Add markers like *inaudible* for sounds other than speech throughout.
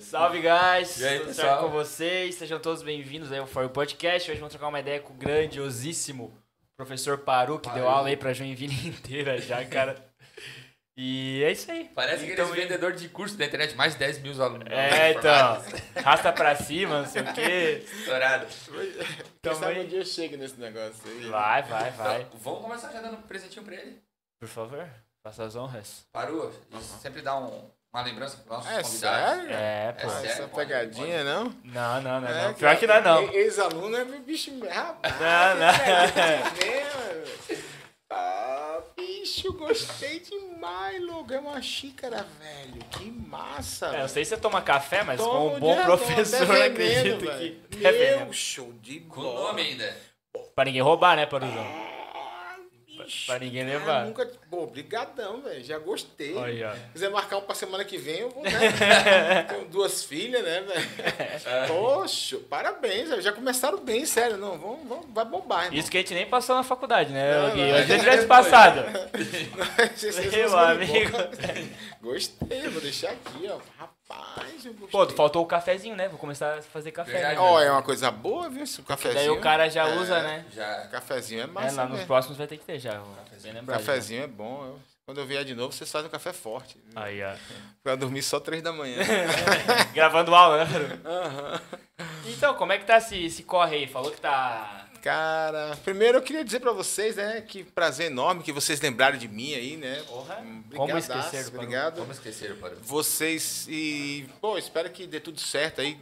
Salve, guys! E aí, Tudo pessoal? certo com vocês? Sejam todos bem-vindos aí ao For You Podcast. Hoje vamos trocar uma ideia com o grandiosíssimo professor Paru, que deu Paru. aula aí pra Joinville *laughs* inteira já, cara. E é isso aí. Parece Então, aqueles vendedores de curso da internet, mais de 10 mil alunos. É, então. Rasta pra cima, não sei o quê. Estourado. Quem Então, sabe um dia eu chego nesse negócio aí. Vai, vai, vai. Então, vamos começar já dando um presentinho pra ele. Por favor, faça as honras. Parou? Sempre dá um- uma lembrança para nossos É convidados. sério? É, pô. É sério? Essa pode, pegadinha, não? Não, não, não, É, não. Pior que não é, não. Ex-aluno é bicho. Rapaz, Não, não. que Ah, bicho, gostei demais, logo. É uma xícara, velho. Que massa. É, eu sei se você toma café, mas Tomo como um bom professor, veneno, acredito velho. que. É. Meu, show de Com bola. nome ainda. Pra ninguém roubar, né, Paruzão? Ah. Pra ninguém Cara, levar. nunca... Pô, brigadão, velho. Já gostei. Olha. Se quiser marcar um pra semana que vem, eu vou, né? *laughs* Tenho duas filhas, né, velho? *laughs* Poxa, parabéns, já começaram bem, sério. Não, vamos, vamos, vai bombar, irmão. Isso que a gente nem passou na faculdade, né, Não, Gui? Se a gente é, tivesse *laughs* passado. Meu amigo. Gostei, vou deixar aqui, ó. Rapaz, eu gostei. Pô, faltou o cafezinho, né? Vou começar a fazer café. Né? Ó, é uma coisa boa, viu? Esse cafezinho. Daí o cara já É, usa, né? Já. Cafezinho é É, massa, lá nos né? próximos vai ter que ter já. Bem O lembrado. cafezinho é bom. eu- Quando eu vier de novo, vocês fazem um café forte. Aí, ó. Pra dormir só três da manhã. *laughs* Gravando aula, né? Aham. Então, como é que tá esse, esse corre aí? Falou que tá. Cara, primeiro eu queria dizer pra vocês, né, que prazer enorme que vocês lembraram de mim aí, né? Porra. Hum, Como esquecer? Obrigado. Vamos esquecer, Parou. Vocês e, pô, espero que dê tudo certo aí,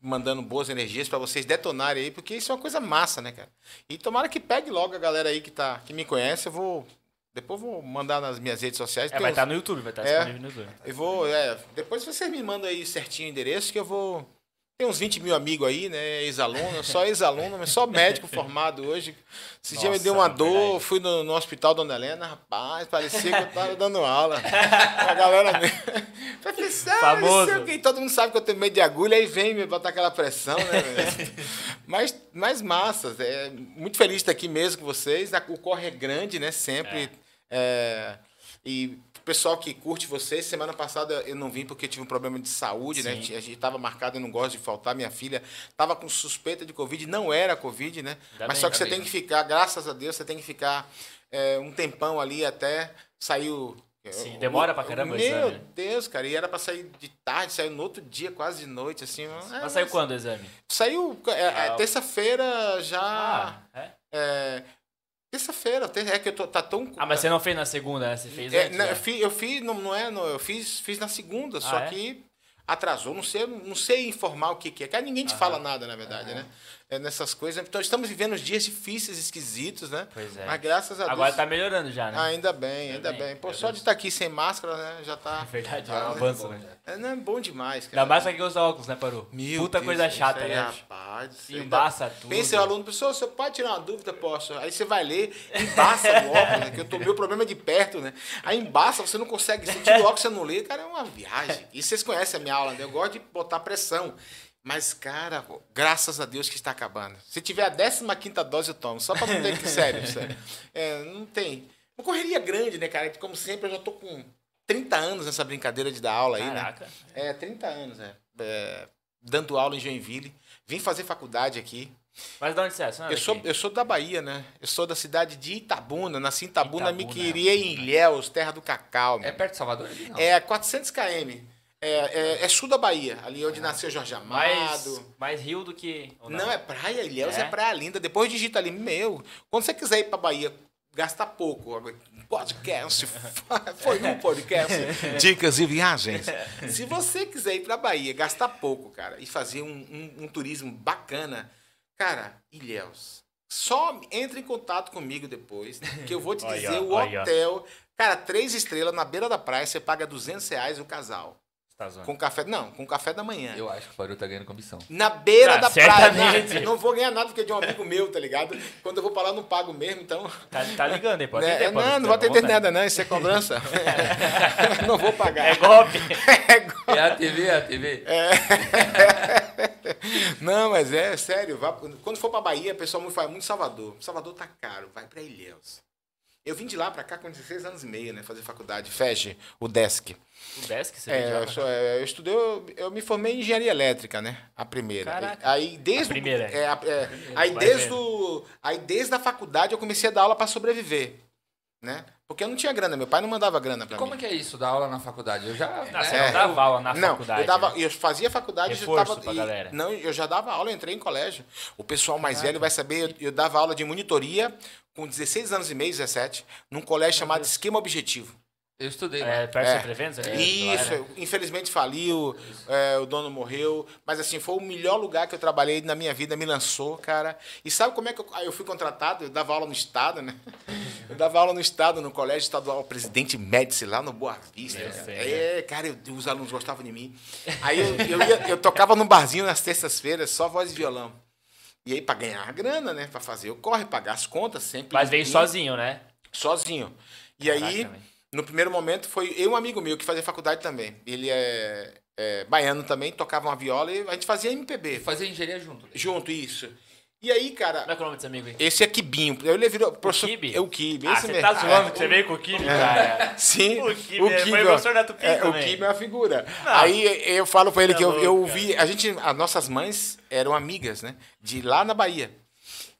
mandando boas energias pra vocês detonarem aí, porque isso é uma coisa massa, né, cara? E tomara que pegue logo a galera aí que tá, que me conhece, eu vou depois vou mandar nas minhas redes sociais. É, vai uns- estar no YouTube, vai estar É. disponível no YouTube. Eu vou, é, depois vocês me mandam aí certinho o endereço que eu vou. Tem uns 20 mil amigos aí, né? Ex-aluno, só ex-aluno, mas só médico formado hoje. Esse dia me deu uma dor, verdade. fui no, no hospital Dona Helena, rapaz, parecia que eu tava dando aula. A galera me. *laughs* Professor, não Famoso. sei o que, todo mundo sabe que eu tenho medo de agulha, aí vem me botar aquela pressão, né? *laughs* mas, mas massa, é, muito feliz de estar aqui mesmo com vocês. O corre é grande, né? Sempre. É, e o pessoal que curte vocês, semana passada eu não vim porque tive um problema de saúde, né? Sim. A gente estava marcado, eu não gosto de faltar. Minha filha estava com suspeita de Covid, não era Covid, né? Ainda Mas bem, só que você bem. tem que ficar, graças a Deus, você tem que ficar é, um tempão ali até sair o. Sim, demora pra caramba o Meu exame, né? Deus, cara, e era pra sair de tarde, saiu no outro dia, quase de noite, assim. é, Mas saiu mas- quando o exame? Saiu é, é, Ah, terça-feira já. Ah, é? É, terça-feira, ter- é que eu tô, tá tão. Ah, mas você não fez na segunda, né? Você fez É, antes, né? eu fiz, eu fiz, não, não é, não, eu fiz, fiz na segunda, só é? que atrasou, não sei, não sei informar o que, que é, que ninguém te fala nada, na verdade, né? É nessas coisas. Então estamos vivendo dias difíceis, esquisitos, né? Pois é. Mas graças a Agora Deus. tá melhorando já, né? Ainda bem, ainda bem, bem. Pô, só Deus. de estar aqui sem máscara, né? Já tá. *laughs* É verdade, é Ah, um né? avanço, né? já. É, não, é bom demais, cara. Ainda mais quem usa óculos, né, Paru? Meu Puta Deus, coisa chata, aí, né? Rapaz, Embaça tudo. Pensa o aluno, pessoal, você pode tirar uma dúvida? Posso. Aí você vai ler, embaça o óculos, né? Que eu tô, meu problema é de perto, né? Aí embaça, você não consegue, você tira o óculos, você não lê, cara, é uma viagem. E vocês conhecem a minha aula, né? Eu gosto de botar pressão. Mas, cara, graças a Deus que está acabando. Se tiver a 15 dose, eu tomo. Só pra não ter que. *laughs* Sério, sério. É, não tem. Uma correria grande, né, cara? Como sempre, eu já tô com 30 anos nessa brincadeira de dar aula aí, né? Caraca. É, 30 anos, é. É, Dando aula em Joinville. Vim fazer faculdade aqui. Mas de onde você é? Você é Eu sou, eu sou da Bahia, né? Eu sou da cidade de Itabuna. Nasci em Itabuna, me Itabuna. queria em Ilhéus, terra do cacau. É meu. perto de Salvador? Não. É 400 km. É, é, é sul da Bahia, ali onde nasceu Jorge Amado. mais, mais rio do que. ou Não, é praia, Ilhéus é? É? praia linda. Depois digita ali, meu. Quando você quiser ir pra Bahia, gasta pouco. Podcast, *laughs* foi um podcast. *laughs* Dicas e viagens. *laughs* Se você quiser ir pra Bahia, gastar pouco, cara, e fazer um, um- um turismo bacana, cara, Ilhéus. Só entre em contato comigo depois, que eu vou te Olha, dizer o olha. hotel. Cara, três estrelas na beira da praia, você paga 200 reais o casal. Tá zoando. Com café, não, com café da manhã. Eu acho que o Parou tá ganhando comissão. Na beira Ah, da praia. certamente. Não, não vou ganhar nada porque é de um amigo meu, tá ligado? Quando eu vou pra lá, eu não pago mesmo, então. Tá, tá ligando aí, pode Né, atender, Paru, não, não vou atender nada, não. Isso é cobrança. *laughs* não vou pagar. É golpe. *laughs* É go- É a TV, é a TV. *laughs* Não, mas é sério. vá- quando for pra Bahia, o pessoal me fala muito Salvador. Salvador tá caro, vai pra Ilhéus. Eu vim de lá pra cá com 16 anos e meio, né? Fazer faculdade, FEG, o DESC. O Desk, você É, eu, sou- é, eu estudei, eu, eu me formei em engenharia elétrica, né? A primeira. Caraca. Aí desde A primeira. é, a- é, aí Vai desde o, aí desde a faculdade eu comecei a dar aula para sobreviver, né? Porque eu não tinha grana, meu pai não mandava grana para Como mim. é que é isso, dar aula na faculdade? Eu já. Não, né, você É. não dava aula na não, faculdade. eu dava, né? eu fazia faculdade, eu Reforço já tava, pra e- galera. não, eu já dava aula, eu entrei em colégio. O pessoal mais velho vai saber, eu, eu dava aula de monitoria com 16 anos e meio, 17, num colégio chamado Esquema Objetivo. Eu estudei. É, lá. perto É. do Centro Eventos ali? Isso, Lá, né? infelizmente faliu, é, o dono morreu, mas assim, foi o melhor lugar que eu trabalhei na minha vida, me lançou, cara. E sabe como é que eu, aí eu fui contratado? Eu dava aula no estado, né? *laughs* Eu dava aula no estado, no colégio estadual Presidente Médici, lá no Boa Vista. Sei, É, cara, eu- os alunos gostavam de mim. Aí eu, eu, ia- eu tocava num barzinho nas terças-feiras, só voz e violão. E aí, pra ganhar grana, né? Pra fazer o corre, pagar as contas sempre. Mas veio sozinho, né? sozinho. E aí, Caraca, velho. No primeiro momento, foi eu um amigo meu que fazia faculdade também. Ele é, é baiano também, tocava uma viola e a gente fazia MPB. Fazer engenharia junto. Junto, isso. E aí, Como cara, é que é o nome desse amigo aí? esse é Kibinho. Eu ele virou professor. Kibe? É o Kibe, Ah, você mesmo. tá zoando É. que você veio com o Kibe, cara. *laughs* Sim, O Kibe é- foi ó, professor da Tupi é, O também. Kibe é uma figura. Não. Aí eu falo pra ele Tá que eu, eu louco, ouvi. A gente, as nossas mães eram amigas, né? De lá na Bahia.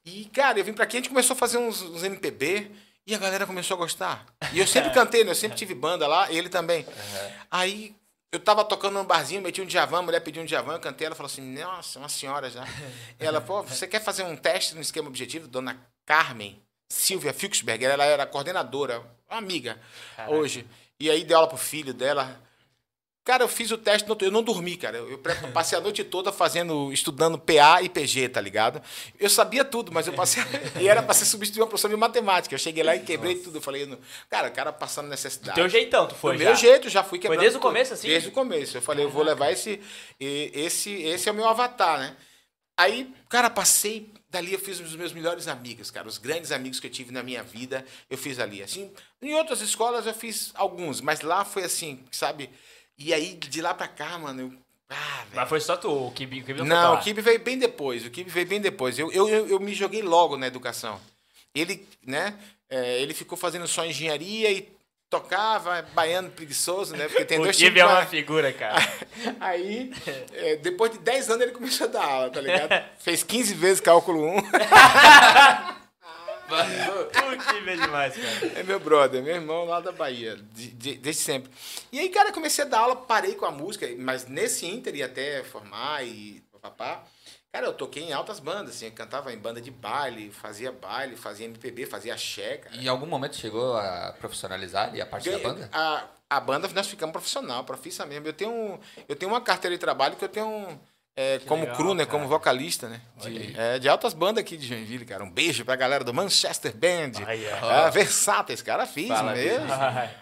E, cara, eu vim pra aqui, a gente começou a fazer uns, uns MPB e a galera começou a gostar. E eu sempre *laughs* cantei, né? Eu sempre tive banda lá, ele também. Aí eu tava tocando num barzinho, meti um Djavan, a mulher pediu um Djavan, eu cantei, ela falou assim, nossa, uma senhora já. *laughs* Ela, pô, você quer fazer um teste no esquema objetivo? Dona Carmen Silvia Fuchsberger, ela era coordenadora, uma amiga Caraca. hoje. E aí deu aula pro filho dela. Cara, eu fiz o teste, eu não dormi, cara. Eu passei a noite toda fazendo, estudando PA e PG, tá ligado? Eu sabia tudo, mas eu passei. *laughs* e era pra ser substituir uma professora de matemática. Eu cheguei lá e quebrei tudo. Eu falei, não- cara, o cara passando necessidade. Teu jeitão, tu foi Do já. meu jeito, já fui quebrando. desde o começo, assim? Desde o começo. Eu falei, eu vou levar esse. Esse, esse é o meu avatar, né? Aí, cara, passei. Dali eu fiz os meus melhores amigos, cara. Os grandes amigos que eu tive na minha vida, eu fiz ali. Assim, em outras escolas eu fiz alguns, mas lá foi assim, sabe? E aí, de lá pra cá, mano, eu. Ah, velho. Mas foi só tu, o Kibe, o Kibe não, Não, o Kibe veio bem depois. O Kibe veio bem depois. Eu, eu, eu, eu me joguei logo na educação. Ele, né? é, ele ficou fazendo só engenharia e tocava, baiano preguiçoso, né? Porque tem *laughs* O dois Kibe tipos. é uma figura, *laughs* cara. Aí, *laughs* é, depois de 10 anos, ele começou a dar aula, tá ligado? Fez 15 vezes cálculo 1. É demais, cara. É meu brother, meu irmão lá da Bahia, de- de- desde sempre. E aí, cara, comecei a dar aula, parei com a música, mas nesse Inter ia até formar e papapá. Cara, eu toquei em altas bandas, assim, eu cantava em banda de baile, fazia baile, fazia MPB, fazia axé, cara. E em algum momento chegou a profissionalizar ali a parte da Ganhei- banda? A, a banda nós ficamos profissional, profissa mesmo. Eu tenho, eu tenho uma carteira de trabalho que eu tenho um, é, como legal, cru, né? cara. Como vocalista, né? De, é, de altas bandas aqui de Joinville, cara. Um beijo pra galera do Manchester Band. Aí, ó. Ah, versáteis, cara, fiz Fala mesmo.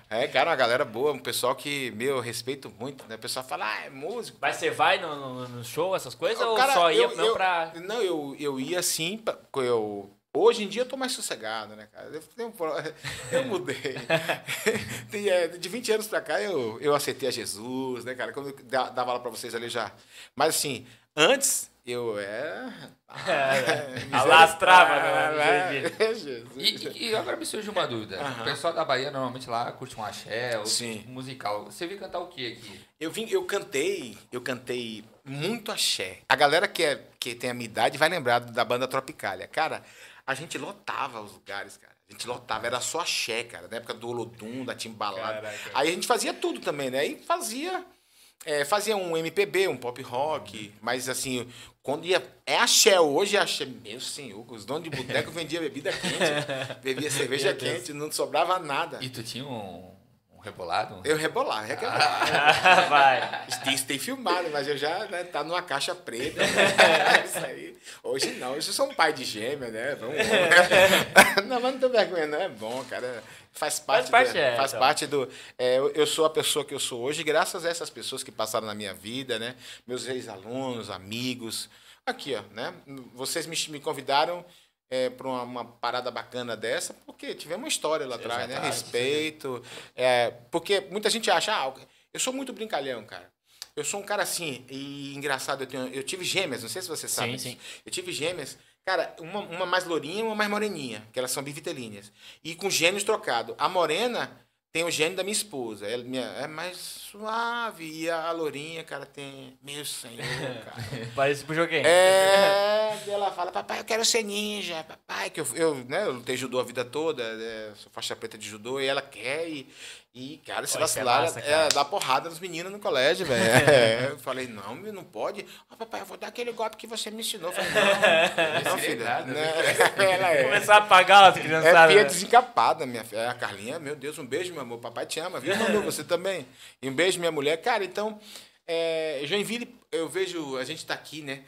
É, cara, uma galera boa, um pessoal que, meu, eu respeito muito, né? O pessoal fala, ah, é músico. Mas você vai no, no- no show, essas coisas, ou Cara, só ia eu- eu- pra... Não, eu, eu ia assim, pra- eu... Hoje em dia eu tô mais sossegado, né, cara? Eu, um *laughs* eu mudei. *laughs* É, de 20 anos pra cá eu, eu aceitei a Jesus, né, cara? Como eu da- dava aula pra vocês ali já. Mas assim, antes eu era. *laughs* Alastrava, Ah, né? é, Jesus. E, e- e agora me surge uma dúvida. O pessoal da Bahia normalmente lá curte um axé, ou Sim. musical. Você veio cantar o que aqui? Eu vim, eu cantei, eu cantei muito axé. A galera que, é, que tem a minha idade vai lembrar da banda Tropicália. Cara, a gente lotava os lugares, cara. A gente lotava, era só axé, cara. Na época do Olodum, da Timbalada. Caraca. Aí a gente fazia tudo também, né? Aí fazia. é, fazia um MPB, um pop rock, mas assim, quando ia. É axé, hoje é axé. Meu senhor, os donos de boteco vendiam bebida quente, *laughs* bebia cerveja quente, não sobrava nada. E tu tinha um rebolado? Eu rebolava, requebrava. *laughs* vai. Isso tem filmado, mas eu já, né, tá numa caixa preta. *laughs* Isso aí. Hoje não, hoje eu sou um pai de gêmea, né? Vamos, *laughs* não, mas não tô vergonha, não. É bom, cara. Faz parte, parte, do, é, faz então. parte do. é, eu, eu sou a pessoa que eu sou hoje, graças a essas pessoas que passaram na minha vida, né? Meus ex-alunos, amigos. Aqui, ó, né? Vocês me, me convidaram é, para uma, uma parada bacana dessa, porque tivemos uma história lá atrás, né? Respeito. é, porque muita gente acha, ah, eu sou muito brincalhão, cara. Eu sou um cara assim, e engraçado, eu, tenho, eu tive gêmeas, não sei se você sabe. Sim, disso. Eu tive gêmeas Cara, uma, uma mais lourinha e uma mais moreninha, que elas são bivitelíneas. E com gênios trocados. A morena tem o gênio da minha esposa. Ela minha, é mais suave. E a lourinha, cara, tem. Meu senhor, *laughs* cara. Parece pro joguinho. É, ela fala, papai, eu quero ser ninja, papai, que eu, eu, né, eu lutei judô a vida toda, né, sou faixa preta de judô, e ela quer, e, e cara, se é vacilar, é, cara. dá porrada nos meninos no colégio, velho. *laughs* É, eu falei, não, não pode. Ah, papai, eu vou dar aquele golpe que você me ensinou. Eu falei, não, *laughs* não, Esse filha. nada, né? *laughs* Ela é. Começar a apagar as É criançadas. filha né? desencapada, minha filha. É, A Carlinha, meu Deus, um beijo, meu amor. Papai te ama, viu, amor? Você também. E um beijo, minha mulher. Cara, então, é, Joinville, eu vejo, a gente tá aqui, né?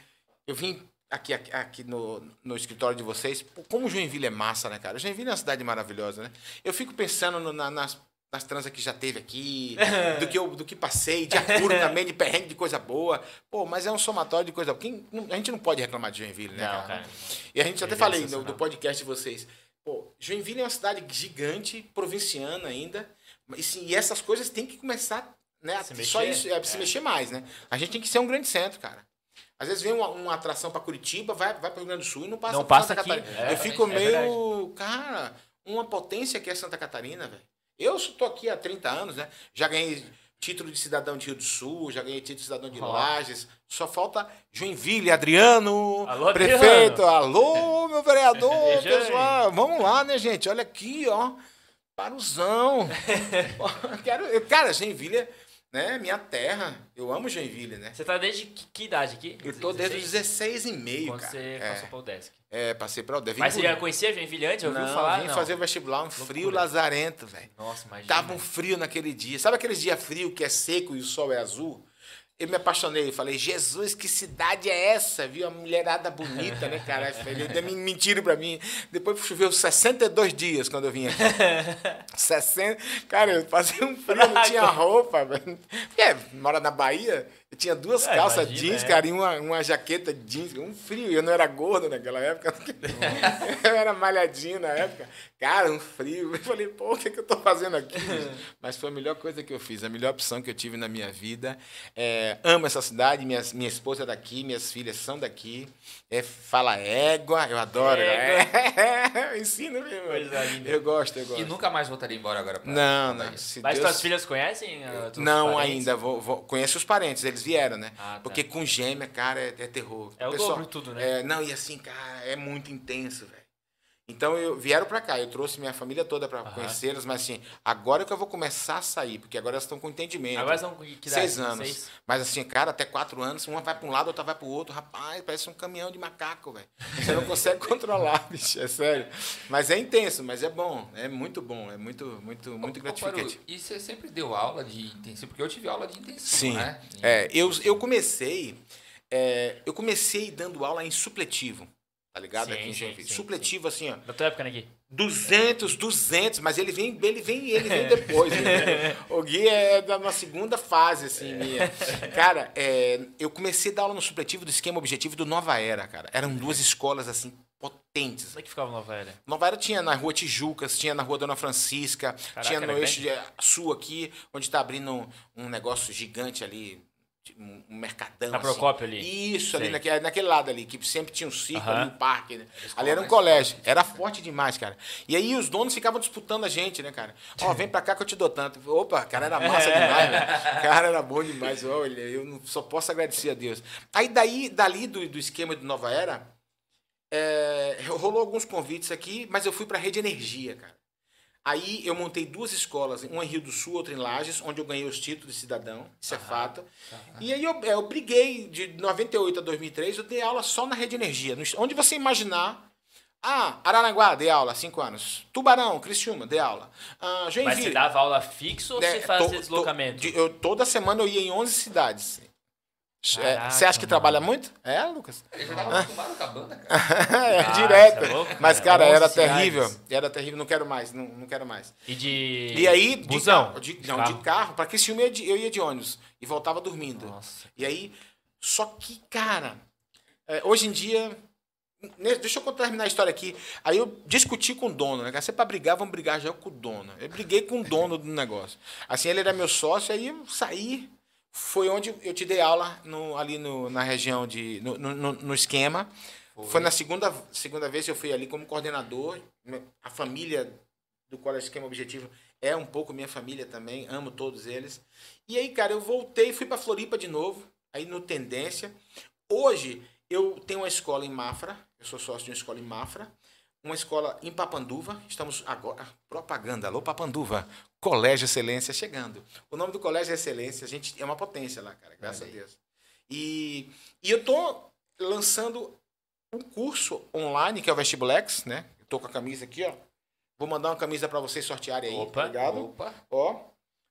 Eu vim aqui, aqui, aqui no, no escritório de vocês. Como Joinville é massa, né, cara? Joinville é uma cidade maravilhosa, né? Eu fico pensando no- na- nas, nas transas que já teve aqui, *laughs* do que, eu, do que passei, de apuro *laughs* também, de perrengue, de coisa boa. Pô, mas é um somatório de coisa boa. Quem- a gente não pode reclamar de Joinville, né, Não, cara. e a gente até é falei no, do podcast de vocês. Pô, Joinville é uma cidade gigante, provinciana ainda. E, sim, e essas coisas têm que começar, né? Se só mexer, isso, é, se é. mexer mais, né? A gente tem que ser um grande centro, cara. Às vezes vem uma, uma atração para Curitiba, vai, vai para o Rio Grande do Sul e não passa Não passa Santa aqui. Catarina. É, Eu fico é meio. cara, uma potência que é Santa Catarina, velho. Eu estou aqui há 30 anos, né? Já ganhei título de cidadão de Rio do Sul, já ganhei título de cidadão de. Lages. Só falta Joinville, Adriano, Alô, prefeito. Alô, *laughs* meu vereador, pessoal. Vamos lá, né, gente? Olha aqui, ó. Paruzão. *laughs* Quero, cara, Joinville, né? Minha terra. Eu amo Joinville, né? Você tá desde que, que idade aqui? Eu tô desde os 16 e meio, Quando cara. você é, passou pro Desk. é, passei pra Aldeia. Vim Mas você já conhecia Joinville antes? Ouviu não, falar? vim Não. fazer o vestibular, um frio Loucura. lazarento, velho. Nossa, imagina. Tava um frio naquele dia. Sabe aqueles dias frios que é seco e o sol é azul? Eu me apaixonei, falei, Jesus, que cidade é essa? Viu a mulherada bonita, né, cara? *laughs* Ele deu mentira pra mim. Depois choveu 62 dias quando eu vim aqui. *laughs* 60. Cara, eu fazia um frio, não tinha roupa, velho. É, mora na Bahia, eu tinha duas É, calças imagina, jeans, é. cara, e uma, uma jaqueta jeans, um frio. Eu não era gordo naquela época. *laughs* eu era malhadinho na época. Cara, um frio. Eu falei, pô, o que, que eu tô fazendo aqui? *laughs* Mas foi a melhor coisa que eu fiz, a melhor opção que eu tive na minha vida. É, amo essa cidade, minha, minha esposa é daqui, minhas filhas são daqui. É, fala égua, eu adoro. É, *laughs* ensina mesmo. Coisa linda. Eu gosto, eu gosto. E nunca mais voltaria embora agora pra Não, não. Mas Deus- tuas filhas conhecem? teus Não, ainda. Vou, vou- conheço os parentes, eles vieram, né? Ah, tá. Porque com gêmea, cara, é, é terror. É o Pessoal, dobro tudo, né? É, não, e assim, cara, é muito intenso, velho. Então, eu vieram pra cá, eu trouxe minha família toda pra Aham. conhecê-las, mas assim, agora que eu vou começar a sair, porque agora elas estão com entendimento. Agora são que idade? Seis anos. Seis? Mas assim, cara, até quatro anos, uma vai pra um lado, outra vai pro outro. Rapaz, parece um caminhão de macaco, velho. Você não consegue *laughs* controlar, bicho, é sério. Mas é intenso, mas é bom, é muito bom, é muito, muito, muito Ô, gratificante. Paru, E você sempre deu aula de intensivo? Porque eu tive aula de intensivo, Sim. né? E- É, eu, eu comecei. é, eu comecei dando aula em supletivo. Tá ligado? Sim, Aqui em Joinville. sim, supletivo, assim, ó. Da tua época, né, Gui? 200, 200, mas ele vem, ele vem, ele vem depois. né? *laughs* O Gui é da uma segunda fase, assim, minha. Cara, é, eu comecei a dar aula no supletivo do esquema objetivo do Nova Era, cara. Eram duas escolas, assim, potentes. Onde é que ficava Nova Era? Nova Era tinha na rua Tijucas, tinha na rua Dona Francisca, Caraca, tinha no eixo de sul aqui, onde tá abrindo um, um negócio gigante ali, um mercadão. Na assim. Procópio ali. Isso, ali naquele, naquele lado ali, que sempre tinha um circo ali, um parque. Né? Ali era um mais colégio. Era forte demais, cara. E aí os donos ficavam disputando a gente, né, cara? Ó, vem pra cá que eu te dou tanto. Opa, cara, era massa *laughs* demais, velho. Cara, era bom demais. Olha, eu só posso agradecer a Deus. Aí daí, dali do, do esquema do Nova Era, é, rolou alguns convites aqui, mas eu fui pra Rede Energia, cara. Aí eu montei duas escolas, uma em Rio do Sul, outra em Lages, onde eu ganhei os títulos de cidadão, isso é fato. E aí eu, é, eu briguei de 98 a 2003, eu dei aula só na Rede Energia. Onde você imaginar. Ah, Aranaguá, dei aula, cinco anos. Tubarão, Criciúma, dei aula. Ah, Mas você dava aula fixa ou né, você fazia to- to- deslocamento? de- eu, toda semana eu ia em 11 cidades. É, Caraca, você acha que mano. trabalha muito? É, Lucas? Eu já tava acostumado com a banda, cara. *laughs* é, Ah, direto. cê é louco, Mas, cara. cara, era 11 cidades. terrível. Era terrível. Não quero mais, não, não quero mais. E de. E aí, de Busão? carro, de, De não, carro? de carro, pra que filme eu ia de, eu ia de ônibus e voltava dormindo. Nossa. E aí, só que, cara, é, hoje em dia. Deixa eu terminar a história aqui. Aí eu discuti com o dono, né? é pra brigar, vamos brigar já com o dono. Eu briguei com o dono do negócio. Assim, ele era meu sócio, aí eu saí. Foi onde eu te dei aula no- ali no- na região de. no, no- no- esquema. Foi na segunda, segunda vez que eu fui ali como coordenador. A família do Colégio Esquema Objetivo é um pouco minha família também, amo todos eles. E aí, cara, eu voltei, fui para Floripa de novo, aí no Tendência. Hoje eu tenho uma escola em Mafra, eu sou sócio de uma escola em Mafra, uma escola em Papanduva, estamos agora, propaganda, alô Papanduva, Colégio Excelência chegando. O nome do Colégio é Excelência, a gente é uma potência lá, cara, graças a Deus. E, e eu tô lançando um curso online, que é o Vestibulex, né? Eu tô com a camisa aqui, ó. Vou mandar uma camisa para vocês sortearem aí, Opa, tá ligado? Opa. Ó,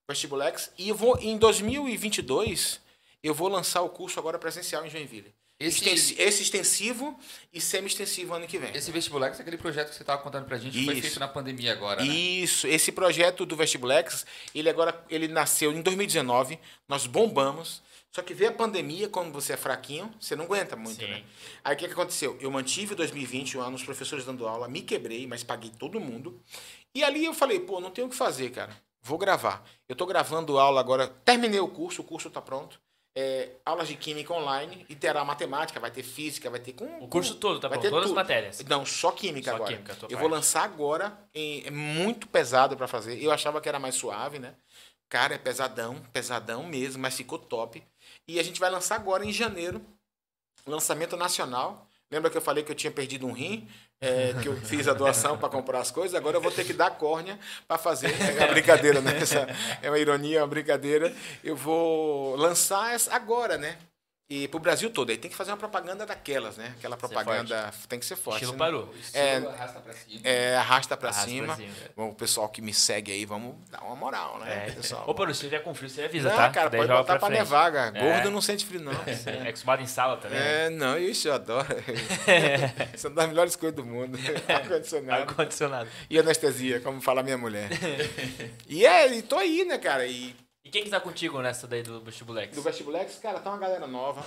Vestibulex. E eu vou, em 2022, eu vou lançar o curso agora presencial em Joinville. Esse, Esse extensivo e semi-extensivo ano que vem. esse vestibular, é aquele projeto que você estava contando pra gente, que foi Isso. feito na pandemia agora, né? Isso, esse projeto do Vestibulex, ele agora ele nasceu em 2019, nós bombamos. Só que veio a pandemia, quando você é fraquinho, você não aguenta muito, Sim. né? Aí o que, que aconteceu? Eu mantive 2020 o ano, os professores dando aula, me quebrei, mas paguei todo mundo. E ali eu falei, pô, não tenho o que fazer, cara. Vou gravar. Eu tô gravando aula agora, terminei o curso, o curso tá pronto. É, aulas de química online e terá matemática, vai ter física, vai ter com O curso todo, tá vai bom? ter Todas as tudo. matérias. Não, só química Só agora. química, eu parte. vou lançar agora, em- é muito pesado pra fazer. Eu achava que era mais suave, né? Cara, é pesadão, pesadão mesmo, mas ficou top. E a gente vai lançar agora em janeiro, lançamento nacional. Lembra que eu falei que eu tinha perdido um rim? É, *laughs* que eu fiz a doação para comprar as coisas, agora eu vou ter que dar córnea para fazer. É uma brincadeira, né? Essa é uma ironia, é uma brincadeira. Eu vou lançar agora, né? E pro Brasil todo. Aí tem que fazer uma propaganda daquelas, né? Aquela propaganda tem que ser forte. Estilo senão- parou. É, arrasta pra cima. é, arrasta pra Arrasta cima. pra cima, é. Bom, o pessoal que me segue aí, vamos dar uma moral, né? É. pessoal? Ô, Paru, se tiver com frio, você avisa, não, tá? cara, Daí pode botar pra, frente. nevar, cara. É. Gordo não sente frio, não. *laughs* É acostumado em sala também. né? É, não, isso eu adoro. Isso é uma das melhores coisas do mundo. *laughs* Ar-condicionado. Ar-condicionado. E anestesia, como fala minha mulher. *laughs* E é, e tô aí, né, cara? E E quem que tá contigo nessa daí do vestibulex? do Vestibulex, cara, tá uma galera nova.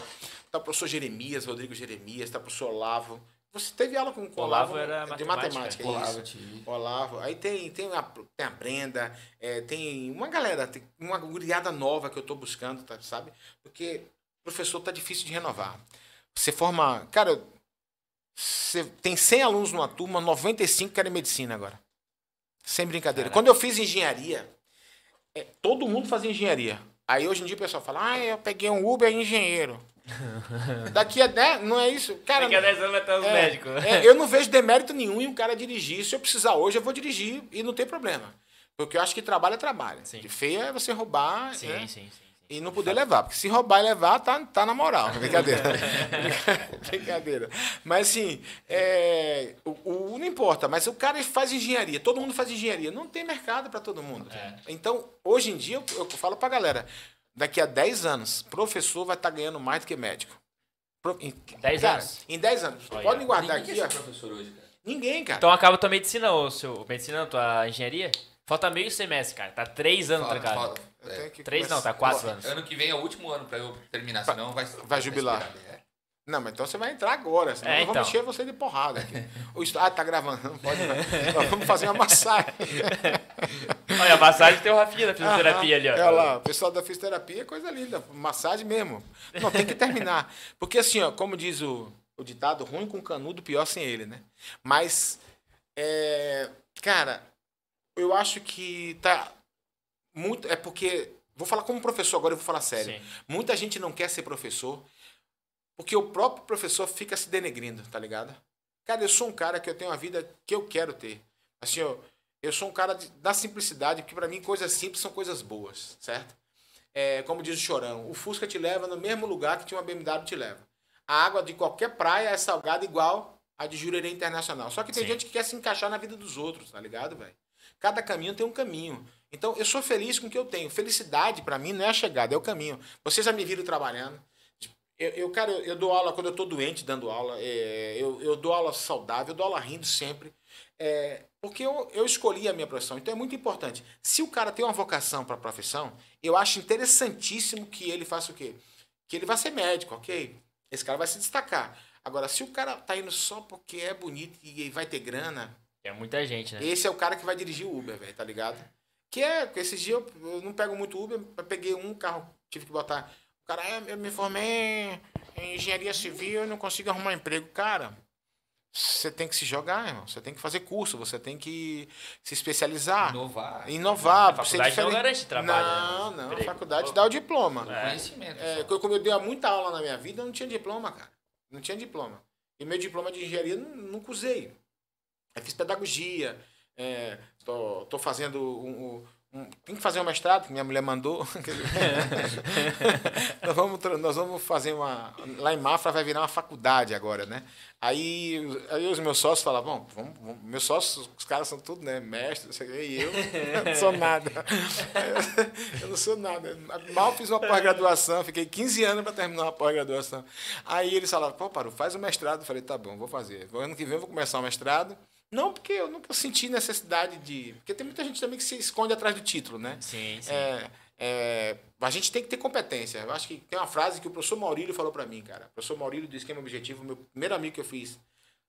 Tá o professor Jeremias, Rodrigo Jeremias, tá o professor Olavo. Você teve aula com o Olavo Olavo? era de matemática. matemática, Olavo, isso. Olavo. Aí tem, tem, a, tem a Brenda, é, tem uma galera, tem uma guriada nova que eu tô buscando, tá, sabe? Porque o professor tá difícil de renovar. Você forma. Cara, você tem 100 alunos numa turma, 95 querem medicina agora. Sem brincadeira. Caraca. Quando eu fiz engenharia, é, todo mundo fazia engenharia. Aí hoje em dia o pessoal fala, ah, eu peguei um Uber engenheiro. *laughs* Daqui a 10, não é isso? Cara, Daqui a 10 anos vai ter os é, médicos. é, eu não vejo demérito nenhum em um cara dirigir. Se eu precisar hoje, eu vou dirigir e não tem problema. Porque eu acho que trabalho é trabalho. Sim. De feia é você roubar Sim, né? sim, sim, sim. E não poder levar. Porque se roubar e levar, tá, tá na moral. *laughs* Brincadeira. Brincadeira. Mas assim, é, o, o- não importa. Mas o cara faz engenharia. Todo mundo faz engenharia. Não tem mercado para todo mundo. É. Então, hoje em dia, eu, eu falo pra galera. Daqui a 10 anos, professor vai estar ganhando mais do que médico. Pro- em- 10 cara, anos? Em 10 anos. Olha. Podem guardar Ninguém aqui, ó. professor hoje, cara. Ninguém, cara. Então acaba tua medicina, ou seu. Medicina, tua engenharia? Falta meio semestre, cara. Tá 3 anos Falta- trancado. falta. É. 3 não, tá 4 Ó, anos. Ano que vem é o último ano pra eu terminar, senão vai... vai jubilar. esperar, é. Não, mas então você vai entrar agora, senão É, eu vou então. mexer você de porrada aqui. *laughs* O Ah, tá gravando, não pode não. Nós vamos fazer uma massagem. *laughs* Olha, a massagem tem o Rafinha da fisioterapia ali, ó. Olha lá, o pessoal da fisioterapia é coisa linda, massagem mesmo. Não, tem que terminar. Porque assim, ó, como diz o, o ditado, ruim com canudo, pior sem ele, né? Mas, é, cara, eu acho que tá muito... É porque... Vou falar como professor agora, eu vou falar sério. Sim. Muita gente não quer ser professor porque o próprio professor fica se denegrindo, tá ligado? Cara, eu sou um cara que eu tenho uma vida que eu quero ter. Assim, eu, eu sou um cara de- da simplicidade, porque pra mim coisas simples são coisas boas, certo? É, como diz o Chorão, o Fusca te leva no mesmo lugar que tinha uma BMW te leva. A água de qualquer praia é salgada igual a de Jurerê Internacional. Só que tem Sim. gente que quer se encaixar na vida dos outros, tá ligado, velho? Cada caminho tem um caminho. Então, eu sou feliz com o que eu tenho. Felicidade, pra mim, não é a chegada, é o caminho. Vocês já me viram trabalhando. Eu, eu, cara, eu, eu dou aula quando eu tô doente dando aula. é, eu, eu dou aula saudável, eu dou aula rindo sempre. É, porque eu, eu escolhi a minha profissão. Então é muito importante. Se o cara tem uma vocação para a profissão, eu acho interessantíssimo que ele faça o quê? Que ele vai ser médico, ok? Esse cara vai se destacar. Agora, se o cara tá indo só porque é bonito e vai ter grana, É muita gente, né? esse é o cara que vai dirigir o Uber, velho, tá ligado? Que é, que esses dias eu, eu não pego muito Uber, eu peguei um carro, tive que botar. O cara, "É, eu me formei em engenharia civil e não consigo arrumar emprego. Cara, você tem que se jogar, irmão. Você tem que fazer curso, você tem que se especializar. Inovar. Inovar, A ser faculdade não diferente. garante trabalho, Não, né? não. A Emprego. faculdade dá o diploma. O Conhecimento. É, como eu dei muita aula na minha vida, eu não tinha diploma, cara. Não tinha diploma. E meu diploma de engenharia eu nu- nunca usei. Eu fiz pedagogia. É, tô, tô fazendo um, um- Tem que fazer um mestrado, que minha mulher mandou. *laughs* nós, vamos, nós vamos fazer uma. Lá em Mafra vai virar uma faculdade agora, né? Aí, aí os meus sócios falavam, bom, vamos, vamos- meus sócios, os caras são tudo, né? Sei quê, e eu *laughs* não sou nada. *laughs* Eu não sou nada. Mal fiz uma pós-graduação, fiquei 15 anos para terminar uma pós-graduação. Aí eles falaram, pô, Paru, faz o mestrado. Eu falei, tá bom, vou fazer. Ano que vem eu vou começar o mestrado. Não porque eu nunca senti necessidade de. Porque tem muita gente também que se esconde atrás do título, né? Sim, sim. É, é, a gente tem que ter competência. Eu acho que tem uma frase que o professor Maurílio falou para mim, cara. O professor Maurílio do Esquema Objetivo, meu primeiro amigo que eu fiz,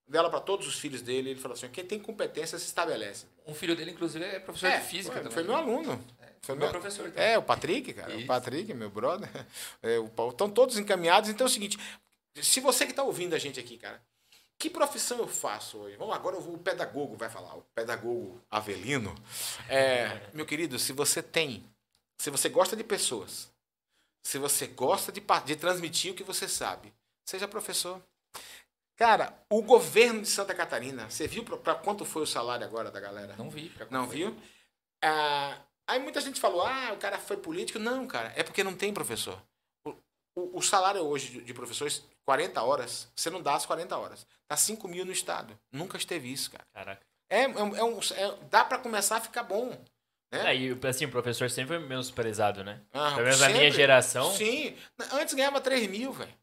dela para todos os filhos dele, ele falou assim: quem tem competência se estabelece. Um filho dele, inclusive, é professor É, de física foi, também. foi meu aluno. Foi meu professor também. É, o Patrick, cara. O Isso. Patrick, meu brother. *laughs* É, o Paulo. Estão todos encaminhados. Então é o seguinte: se você que está ouvindo a gente aqui, cara, que profissão eu faço hoje? Vamos agora eu vou, o pedagogo vai falar, o pedagogo Avelino. É, meu querido, se você tem, se você gosta de pessoas, se você gosta de, de transmitir o que você sabe, seja professor. Cara, o governo de Santa Catarina, você viu para quanto foi o salário agora da galera? Não vi. Não foi. viu? Ah, aí muita gente falou, ah, o cara foi político. Não, cara, é porque não tem professor. O, salário hoje de, de professores, 40 horas, você não dá as 40 horas. Tá 5 mil no estado. Nunca esteve isso, cara. Caraca. É, é, é um, é- dá para começar a ficar bom. Né? É, e assim, o professor sempre foi menosprezado, né? Ah, Pelo menos na minha geração. Sim. Antes ganhava 3 mil, velho.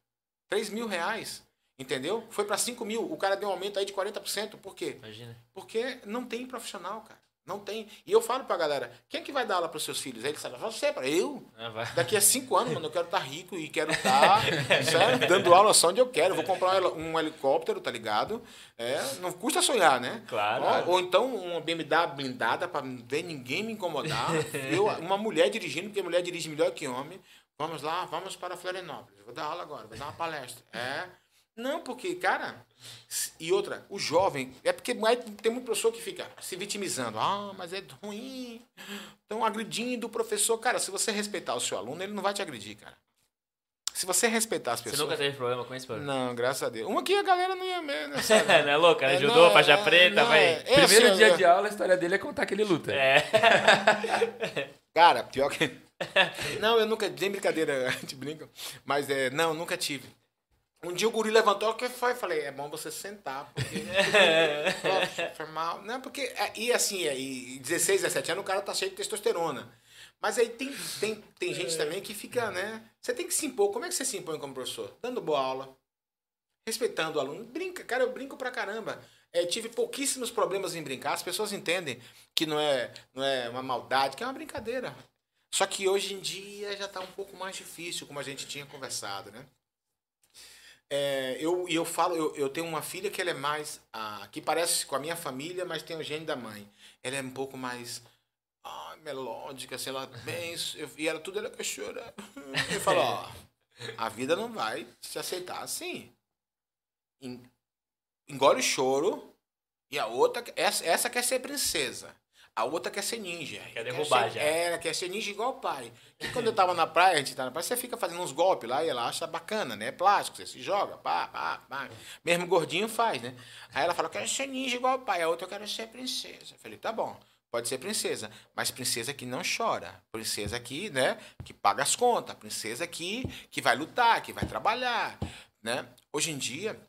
3 mil reais. Entendeu? Foi para 5 mil. O cara deu um aumento aí de 40%. Por quê? Imagina. Porque não tem profissional, cara. Não tem. E eu falo pra galera, quem é que vai dar aula pros seus filhos? Aí eles falam, você, para eu. Ah. Daqui a cinco anos, mano, eu quero estar rico e quero *laughs* estar certo? dando aula só onde eu quero. Eu vou comprar um heli- helicóptero, tá ligado? É, não custa sonhar, né? Claro. Ó, ou então uma BMW blindada pra não ver ninguém me incomodar. *laughs* Eu, uma mulher dirigindo, porque mulher dirige melhor que homem. Vamos lá, vamos para Florianópolis. Vou dar aula agora, vou dar uma palestra. É. Não, porque, cara. E outra, o jovem. É porque tem muito professor que fica se vitimizando. Ah, mas é ruim. Estão agredindo o professor. Cara, se você respeitar o seu aluno, ele não vai te agredir, cara. Se você respeitar as Você pessoas. nunca teve problema com isso, pô? Não, graças a Deus. Uma que a galera não ia mesmo, né, *laughs* não é louco? Cara, É, judô, não, faixa é, preta, não, vai. é. Primeiro assim, dia eu- de aula, a história dele é contar que ele luta. É. *laughs* Cara, pior que. *laughs* Não, eu nunca. Nem brincadeira, a gente brinca. Mas é, não, nunca tive. Um dia o guri levantou, que foi? Falei, é bom você sentar, porque. *laughs* Nossa, foi mal. Não, porque. é, E assim, é, e 16, 17 anos, o cara tá cheio de testosterona. Mas aí tem, tem, tem gente também que fica, né? Você tem que se impor. Como é que você se impõe como professor? Dando boa aula, respeitando o aluno. Brinca, cara, eu brinco pra caramba. É, tive pouquíssimos problemas em brincar. As pessoas entendem que não é, não é uma maldade, que é uma brincadeira. Só que hoje em dia já está um pouco mais difícil, como a gente tinha conversado, né? É, eu, eu falo, eu, eu tenho uma filha que ela é mais. Ah, que parece com a minha família, mas tem o gene da mãe. Ela é um pouco mais. ah, melódica, assim, ela bem. Eu, e ela tudo ela quer chorar. *laughs* Eu falo, ó, a vida não vai se aceitar assim. En- Engole o choro. E a outra, essa, essa quer ser princesa. A outra quer ser ninja. Quer derrubar ser, já. É, ela quer ser ninja igual o pai. E quando eu tava na praia, a gente tá na praia, você fica fazendo uns golpes lá e ela acha bacana, né? É plástico, você se joga, pá, pá, pá. Mesmo gordinho faz, né? Aí ela fala, eu quero ser ninja igual o pai. A outra, eu quero ser princesa. Eu falei, tá bom, pode ser princesa. Mas princesa que não chora. Princesa que, né, que paga as contas. Princesa que, que vai lutar, que vai trabalhar, né? Hoje em dia,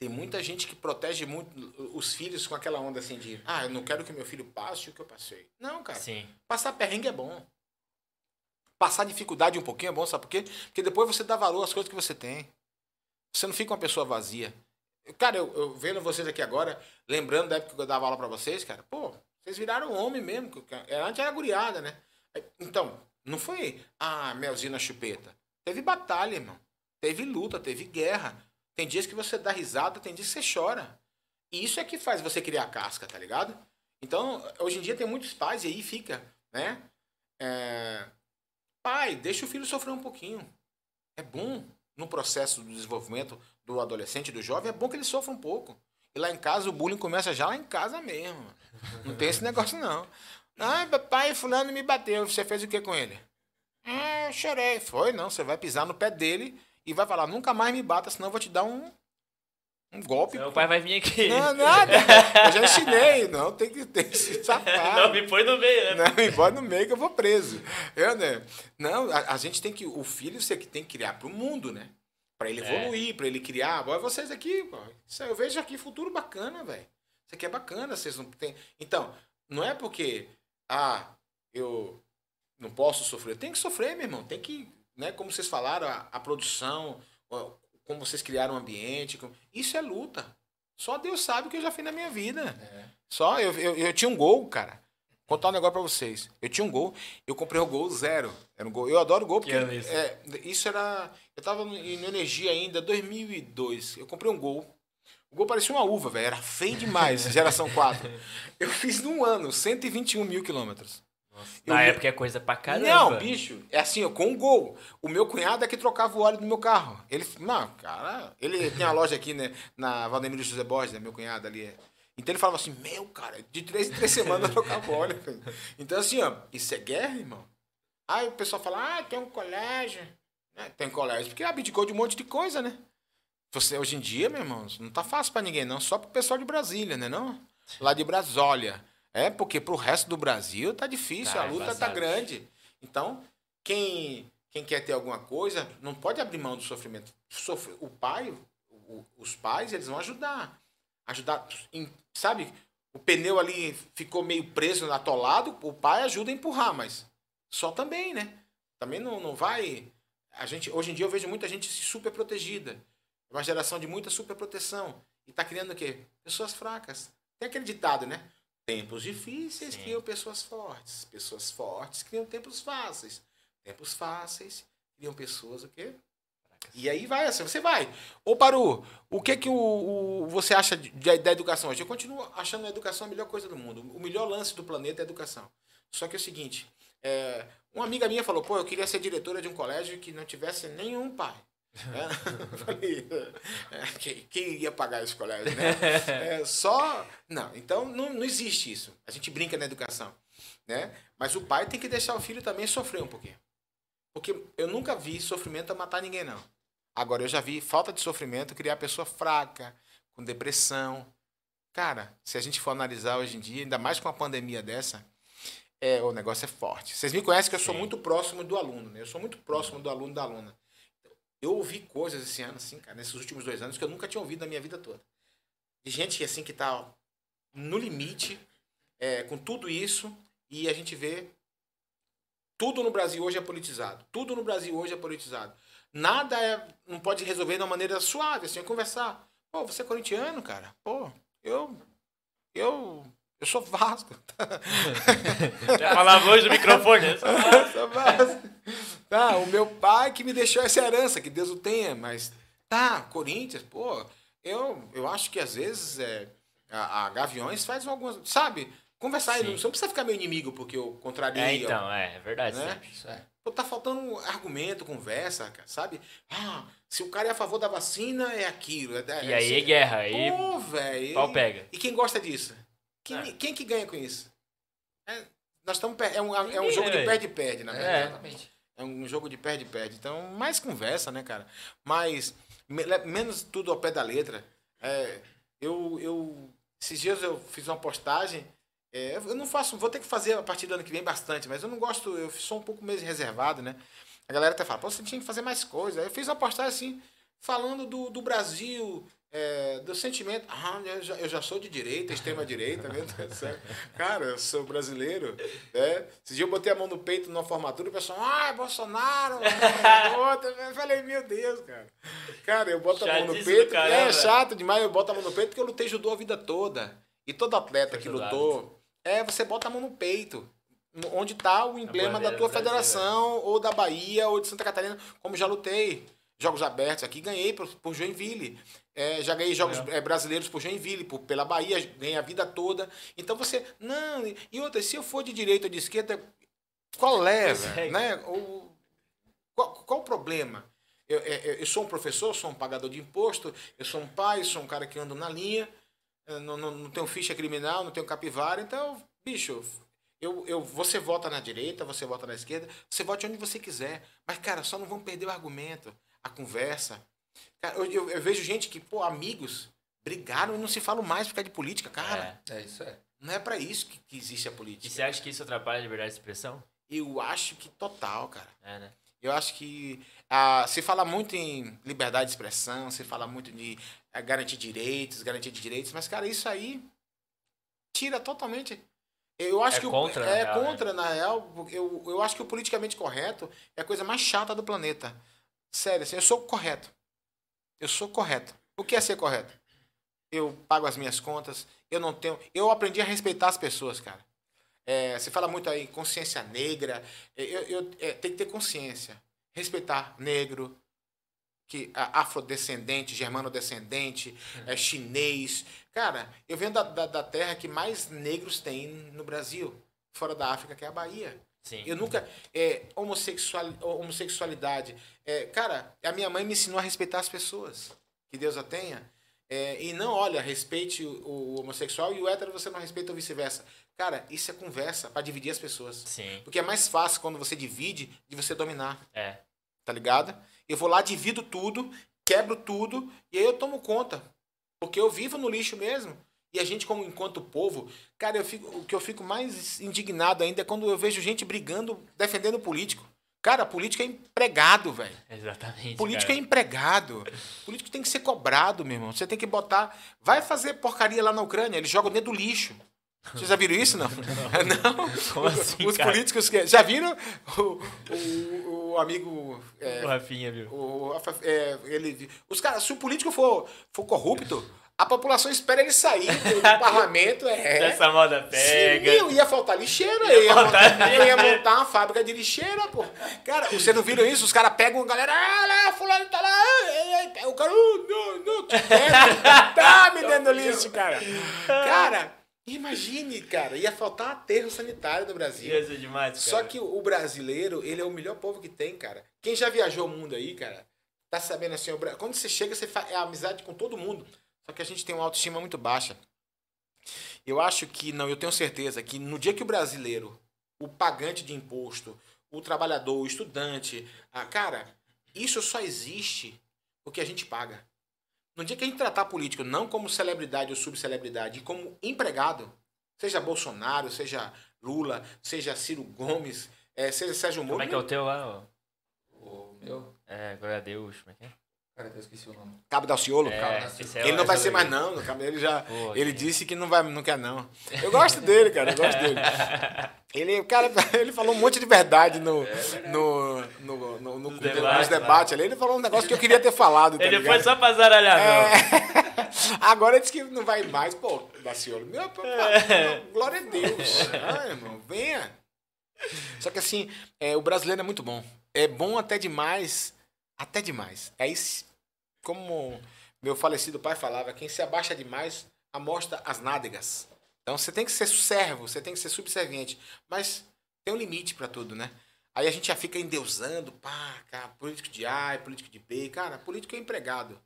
tem muita gente que protege muito os filhos com aquela onda assim de, ah, eu não quero que meu filho passe o que eu passei. Não, cara. Sim. Passar perrengue é bom. Passar dificuldade um pouquinho é bom, sabe por quê? Porque depois você dá valor às coisas que você tem. Você não fica uma pessoa vazia. Cara, eu, eu vendo vocês aqui agora, lembrando da época que eu dava aula pra vocês, cara, pô, vocês viraram homem mesmo. que- que- Antes era guriada, né? Então, não foi, ah, melzinho na chupeta. Teve batalha, irmão. Teve luta, teve guerra. Tem dias que você dá risada, tem dias que você chora. E isso é que faz você criar casca, tá ligado? Então, hoje em dia tem muitos pais e aí fica, né? É, Pai, deixa o filho sofrer um pouquinho. É bom. no processo do desenvolvimento do adolescente do jovem, é bom que ele sofra um pouco. E lá em casa o bullying começa já lá em casa mesmo. Não tem esse negócio, não. Ah, papai, fulano me bateu. Você fez o que com ele? Ah, eu chorei. Foi, não. Você vai pisar no pé dele e vai falar, nunca mais me bata, senão eu vou te dar um, um golpe. Meu pai vai vir aqui. Não, nada. *laughs* Eu já ensinei. Não, tem que ter esse safado. Não, me põe no meio, né? Não, me põe no meio que eu vou preso. Eu, né? Não, a, a gente tem que. O filho você que tem que criar para o mundo, né? Para ele É. evoluir, para ele criar. Olha vocês aqui, pô. Eu vejo aqui futuro bacana, velho. Isso aqui é bacana, vocês não tem. Então, não é porque ah, eu não posso sofrer. Tem que sofrer, meu irmão. Tem que, né, como vocês falaram, a, a produção, como vocês criaram o ambiente, como- isso é luta. Só Deus sabe o que eu já fiz na minha vida. É. Só eu, eu, eu tinha um gol, cara. Vou contar um negócio pra vocês. Eu tinha um gol, eu comprei o gol zero. Era um gol. Eu adoro gol porque Que ano isso? é, isso era, eu tava em energia ainda 2002. Eu comprei um gol. O gol parecia uma uva, velho. Era feio demais, *laughs* geração 4. Eu fiz num ano 121 mil quilômetros. Eu Na ia- época é coisa pra caramba. Não, bicho, é assim, ó, com um gol. O meu cunhado é que trocava o óleo do meu carro. Ele, não, cara, ele tem uma loja aqui, né, na Valdemiro José Borges, né, meu cunhado ali. Então ele falava assim, meu, cara, de três em três semanas eu trocava o óleo. Então assim, ó, isso é guerra, irmão. Aí o pessoal fala, ah, tem um colégio. né, Tem colégio, porque abdicou de um monte de coisa, né? Você, hoje em dia, meu irmão, não tá fácil pra ninguém, não. Só pro pessoal de Brasília, né, não? Lá de Brasólia. É, porque pro resto do Brasil tá difícil, Tá a luta tá grande. Então, quem, quem quer ter alguma coisa, não pode abrir mão do sofrimento. Sofre- o pai, o- os pais, eles vão ajudar. Ajudar, em- sabe? O pneu ali ficou meio preso, atolado, o pai ajuda a empurrar, mas só também, né? Também não, não vai... A gente, hoje em dia eu vejo muita gente super protegida. Uma geração de muita super proteção. E tá criando o quê? Pessoas fracas. Tem aquele ditado, né? Tempos difíceis Sim. criam pessoas fortes. Pessoas fortes criam tempos fáceis. Tempos fáceis criam pessoas o quê? E aí vai assim, você vai. Ô Paru, o que que o, o- você acha de- de- da educação hoje? Eu continuo achando a educação a melhor coisa do mundo. O melhor lance do planeta é a educação. Só que é o seguinte, é, uma amiga minha falou, pô, eu queria ser diretora de um colégio que não tivesse nenhum pai. É, falei, *laughs* quem, quem iria pagar esse colégio, né? *laughs* É, só. Não, então não, não existe isso. A gente brinca na educação. Né? Mas o pai tem que deixar o filho também sofrer um pouquinho. Porque eu nunca vi sofrimento a matar ninguém, não. Agora, eu já vi falta de sofrimento criar pessoa fraca, com depressão. Cara, se a gente for analisar hoje em dia, ainda mais com uma pandemia dessa, é, o negócio é forte. Vocês me conhecem que eu sou Sim. muito próximo do aluno, né? Eu sou muito próximo do aluno da aluna. Eu ouvi coisas esse ano, assim, cara, nesses últimos dois anos, que eu nunca tinha ouvido na minha vida toda. De gente, assim, que tá no limite, é, com tudo isso, e a gente vê tudo no Brasil hoje é politizado. Tudo no Brasil hoje é politizado. Nada é, não pode resolver de uma maneira suave, assim, é conversar. Pô, você é corintiano, cara? Pô, eu. Eu. Eu sou Vasco. *laughs* Já falava hoje no microfone. né? Sou Vasco. Tá, o meu pai que me deixou essa herança, que Deus o tenha, mas. Tá, Corinthians, pô, eu, eu acho que às vezes é, a, a Gaviões faz algumas. Sabe? Conversar, Sim. você não precisa ficar meu inimigo porque eu contrariei. É, então, é, é verdade. Né? sempre. Isso é. Pô, tá faltando argumento, conversa, cara, sabe? Ah, se o cara é a favor da vacina, é aquilo. É, E aí é guerra, aí Pô, velho. pau pega. E quem gosta disso? Quem, É. quem que ganha com isso? É, nós estamos per- é um, é um jogo de perde-perde, na É. verdade. Exatamente. É um jogo de perde-perde. Então, mais conversa, né, cara? Mais, menos tudo ao pé da letra. É, eu, eu, esses dias eu fiz uma postagem. é, eu não faço, vou ter que fazer a partir do ano que vem bastante, mas eu não gosto, eu sou um pouco meio reservado, né? A galera até fala, pô, você tinha que fazer mais coisa. Eu fiz uma postagem assim, falando do, do Brasil, é, do sentimento. Ah, eu já, eu já sou de direita, extrema direita, meu Deus do céu. Cara, eu sou brasileiro. Né? Esse dia eu botei a mão no peito numa formatura e o pessoal, ah, Bolsonaro. é. Eu falei, meu Deus, cara. Cara, eu boto a mão no peito. caramba. É chato demais, eu boto a mão no peito porque eu lutei judô a vida toda. E todo atleta que lutou, é, você bota a mão no peito. Onde está o emblema da tua federação, ou da Bahia, ou de Santa Catarina, como já lutei. Jogos abertos aqui, ganhei por, por Joinville. É, já ganhei jogos é, brasileiros por Joinville, por, pela Bahia, ganhei a vida toda. Então você. Não, e- outra, se eu for de direita ou de esquerda, qual é, é. velho? Né? O, qual, qual o problema? Eu, eu, eu sou um professor, sou um pagador de imposto, eu sou um pai, sou um cara que anda na linha, não, não, não tenho ficha criminal, não tenho capivara, então, bicho, eu, eu, você vota na direita, você vota na esquerda, você vote onde você quiser. Mas, cara, só não vamos perder o argumento, a conversa. Cara, eu, eu, eu vejo gente que, pô, amigos brigaram e não se falam mais por causa de política, cara. É, isso é. Não é para isso que, que, existe a política. E você acha que isso atrapalha a liberdade de expressão? Eu acho que total, cara. É, né? Eu acho que ah, se fala muito em liberdade de expressão, se fala muito de ah, garantir direitos, garantia de direitos, mas, cara, isso aí tira totalmente. Eu acho é que contra, o, é real, contra, né? na real. Eu, eu acho que o politicamente correto é a coisa mais chata do planeta. Sério, assim, eu sou correto. Eu sou correto. O que é ser correto? Eu pago as minhas contas, eu não tenho. Eu aprendi a respeitar as pessoas, cara. É, você fala muito aí, consciência negra. Eu, eu é, tem que ter consciência. Respeitar negro, que afrodescendente, germanodescendente, é chinês. Cara, eu venho da, da, da, terra que mais negros tem no Brasil, fora da África, que é a Bahia. Sim. Eu nunca. É, homossexual, homossexualidade. É, cara, a minha mãe me ensinou a respeitar as pessoas. Que Deus a tenha. É, e não, olha, respeite o, o, homossexual e o hétero você não respeita ou vice-versa. Cara, isso é conversa para dividir as pessoas. Sim. Porque é mais fácil quando você divide de você dominar. É. Tá ligado? Eu vou lá, divido tudo, quebro tudo e aí eu tomo conta. Porque eu vivo no lixo mesmo. E a gente, como enquanto povo, cara, eu fico, o que eu fico mais indignado ainda é quando eu vejo gente brigando, defendendo político. Cara, político é empregado, velho. Exatamente. Político cara. é empregado. Político tem que ser cobrado, meu irmão. Você tem que botar. Vai fazer porcaria lá na Ucrânia, eles jogam dentro do lixo. Vocês já viram isso, não? *laughs* *laughs* não? Como assim, Os cara? políticos que. Já viram o, o, o amigo. É, O Rafinha, viu? o, é, ele, os caras, se o político for, for corrupto, a população espera ele sair do, *laughs* parlamento. É. Essa moda pega. Sim, ia faltar lixeira. Ia ia, faltar montar, ia montar uma fábrica de lixeira, pô. Cara, vocês não viram isso? Os caras pegam a galera, ah, lá, fulano tá lá. O cara, oh, não, não, te. Tá me dando lixo, cara. Cara, imagine, cara, ia faltar aterro sanitário no Brasil. Ia ser demais, cara. Só que o brasileiro, ele é o melhor povo que tem, cara. Quem já viajou o mundo aí, cara, tá sabendo assim, quando você chega, você faz é amizade com todo mundo. Só que a gente tem uma autoestima muito baixa. Eu acho que, não, eu tenho certeza que no dia que o brasileiro, o pagante de imposto, o trabalhador, o estudante, a, cara, isso só existe porque a gente paga. No dia que a gente tratar político não como celebridade ou subcelebridade, e como empregado, seja Bolsonaro, seja Lula, seja Ciro Gomes, eh, seja Sérgio Moro, Como é que é o teu lá? O meu. É, glória a Deus. Como é que é? Cara, eu esqueci o nome. Cabo Daciolo, É, é ele não vai ser é o- mais não, no Cabo- ele já, Pô, ele que- disse que não vai, não quer não. Eu gosto dele, cara, eu gosto dele. Ele, o cara, *laughs* ele falou um monte de verdade no, no, no, no, no- Nos nos debates, debates ali. Ele falou um negócio que eu queria ter falado, tá Ele ligado? foi só pra zaralhar, É. *laughs* Agora ele disse que não vai mais. Pô, Daciolo, meu, pô, É. glória a Deus. Ah, irmão, venha. Só que assim, é, o brasileiro é muito bom. É bom até demais. Até demais. Aí, se- como meu falecido pai falava, quem se abaixa demais amostra as nádegas. Então você tem que ser servo, você tem que ser subserviente. Mas tem um limite pra tudo, né? Aí a gente já fica endeusando, pá, cara, político de A, político de B. Cara, político é empregado.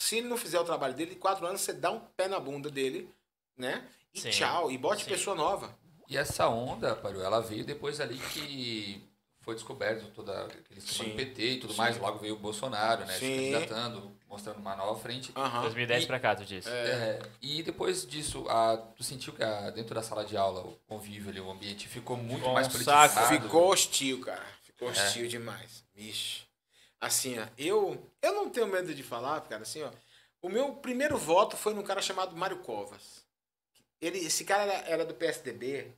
Se ele não fizer o trabalho dele, em quatro anos você dá um pé na bunda dele, né? E Sim, tchau, e bote sim. pessoa nova. E essa onda, Paru, ela veio depois ali que foi descoberto toda aquele esquema Sim. do PT e tudo Sim. mais. Logo veio o Bolsonaro, né? Se Sim. candidatando, mostrando uma nova frente. Aham. 2010 E- pra cá, tu disse. É, e depois disso, a, tu sentiu que a- dentro da sala de aula, o convívio ali, o ambiente ficou muito Ficou um mais saco, politizado. Ficou hostil, cara. Ficou hostil demais. Vixe. Assim, ó, eu, eu não tenho medo de falar, cara, assim, ó. O meu primeiro voto foi num cara chamado Mário Covas. Ele, esse cara era, era do PSDB.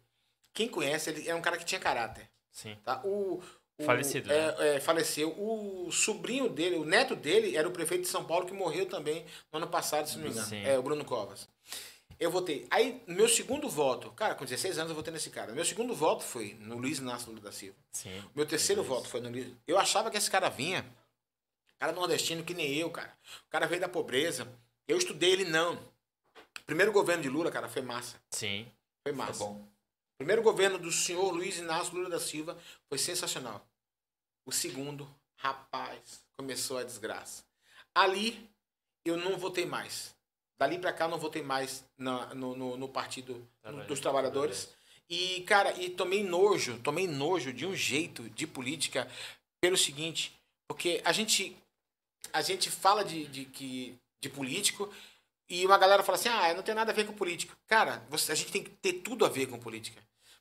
Quem conhece, ele é um cara que tinha caráter. Sim. Tá? O, o- Falecido, né? é, é, faleceu. O sobrinho dele, o neto dele, era o prefeito de São Paulo que morreu também no ano passado, se não me engano. Sim. É, o Bruno Covas. Eu votei. Aí, meu segundo voto, cara, com 16 anos eu votei nesse cara. Meu segundo voto foi no Luiz Inácio Lula da Silva. Sim. Meu terceiro voto foi no Luiz. Eu achava que esse cara vinha. Cara nordestino que nem eu, cara. O cara veio da pobreza. Eu estudei ele, não. Primeiro governo de Lula, cara, foi massa. Sim. Foi massa. bom. Primeiro governo do senhor Luiz Inácio Lula da Silva foi sensacional. O segundo, Rapaz, começou a desgraça. Ali, eu não votei mais. Dali pra cá, eu não votei mais na- no, no, no Partido dos Trabalhadores. E, cara, e tomei nojo, tomei nojo de um jeito de política pelo seguinte, porque a gente a gente fala de, de, que, de político e uma galera fala assim, ah, não tem nada a ver com política. Cara, você- a gente tem que ter tudo a ver com política.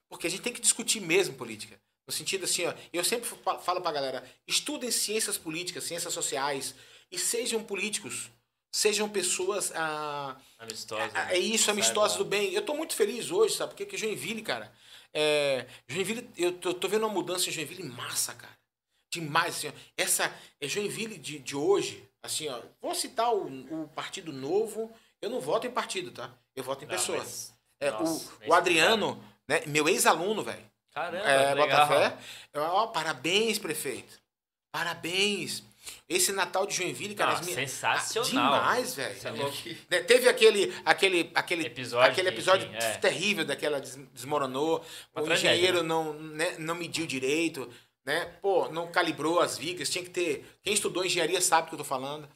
Porque a gente tem que discutir mesmo política. No sentido assim, ó, eu sempre fa- falo pra galera, estudem ciências políticas, ciências sociais e sejam políticos. Sejam pessoas ah, Amistosa. é, é isso, amistosas do bem. Eu tô muito feliz hoje, sabe? Porque que Joinville, cara. É, Joinville, eu tô, tô vendo uma mudança em Joinville massa, cara. Demais, assim, ó. Essa é Joinville de, de hoje, assim, ó. Vou citar o, o Partido Novo. Eu não voto em partido, tá? Eu voto em Não, pessoa. mas- É, nossa, o, o Adriano, né? Meu ex-aluno, velho. Caramba, É. Botafé. Ó, parabéns, prefeito. Parabéns. Esse Natal de Joinville, cara. Não, as minhas- sensacional. Demais, velho. É. Né, Teve aquele, aquele, aquele Episódio aquele que, episódio enfim, é. terrível daquela des- desmoronou. Uma o tragédia, engenheiro né? não, né, não mediu direito, né? Pô, não calibrou as vigas. Tinha que ter. Quem estudou engenharia sabe do que eu tô falando.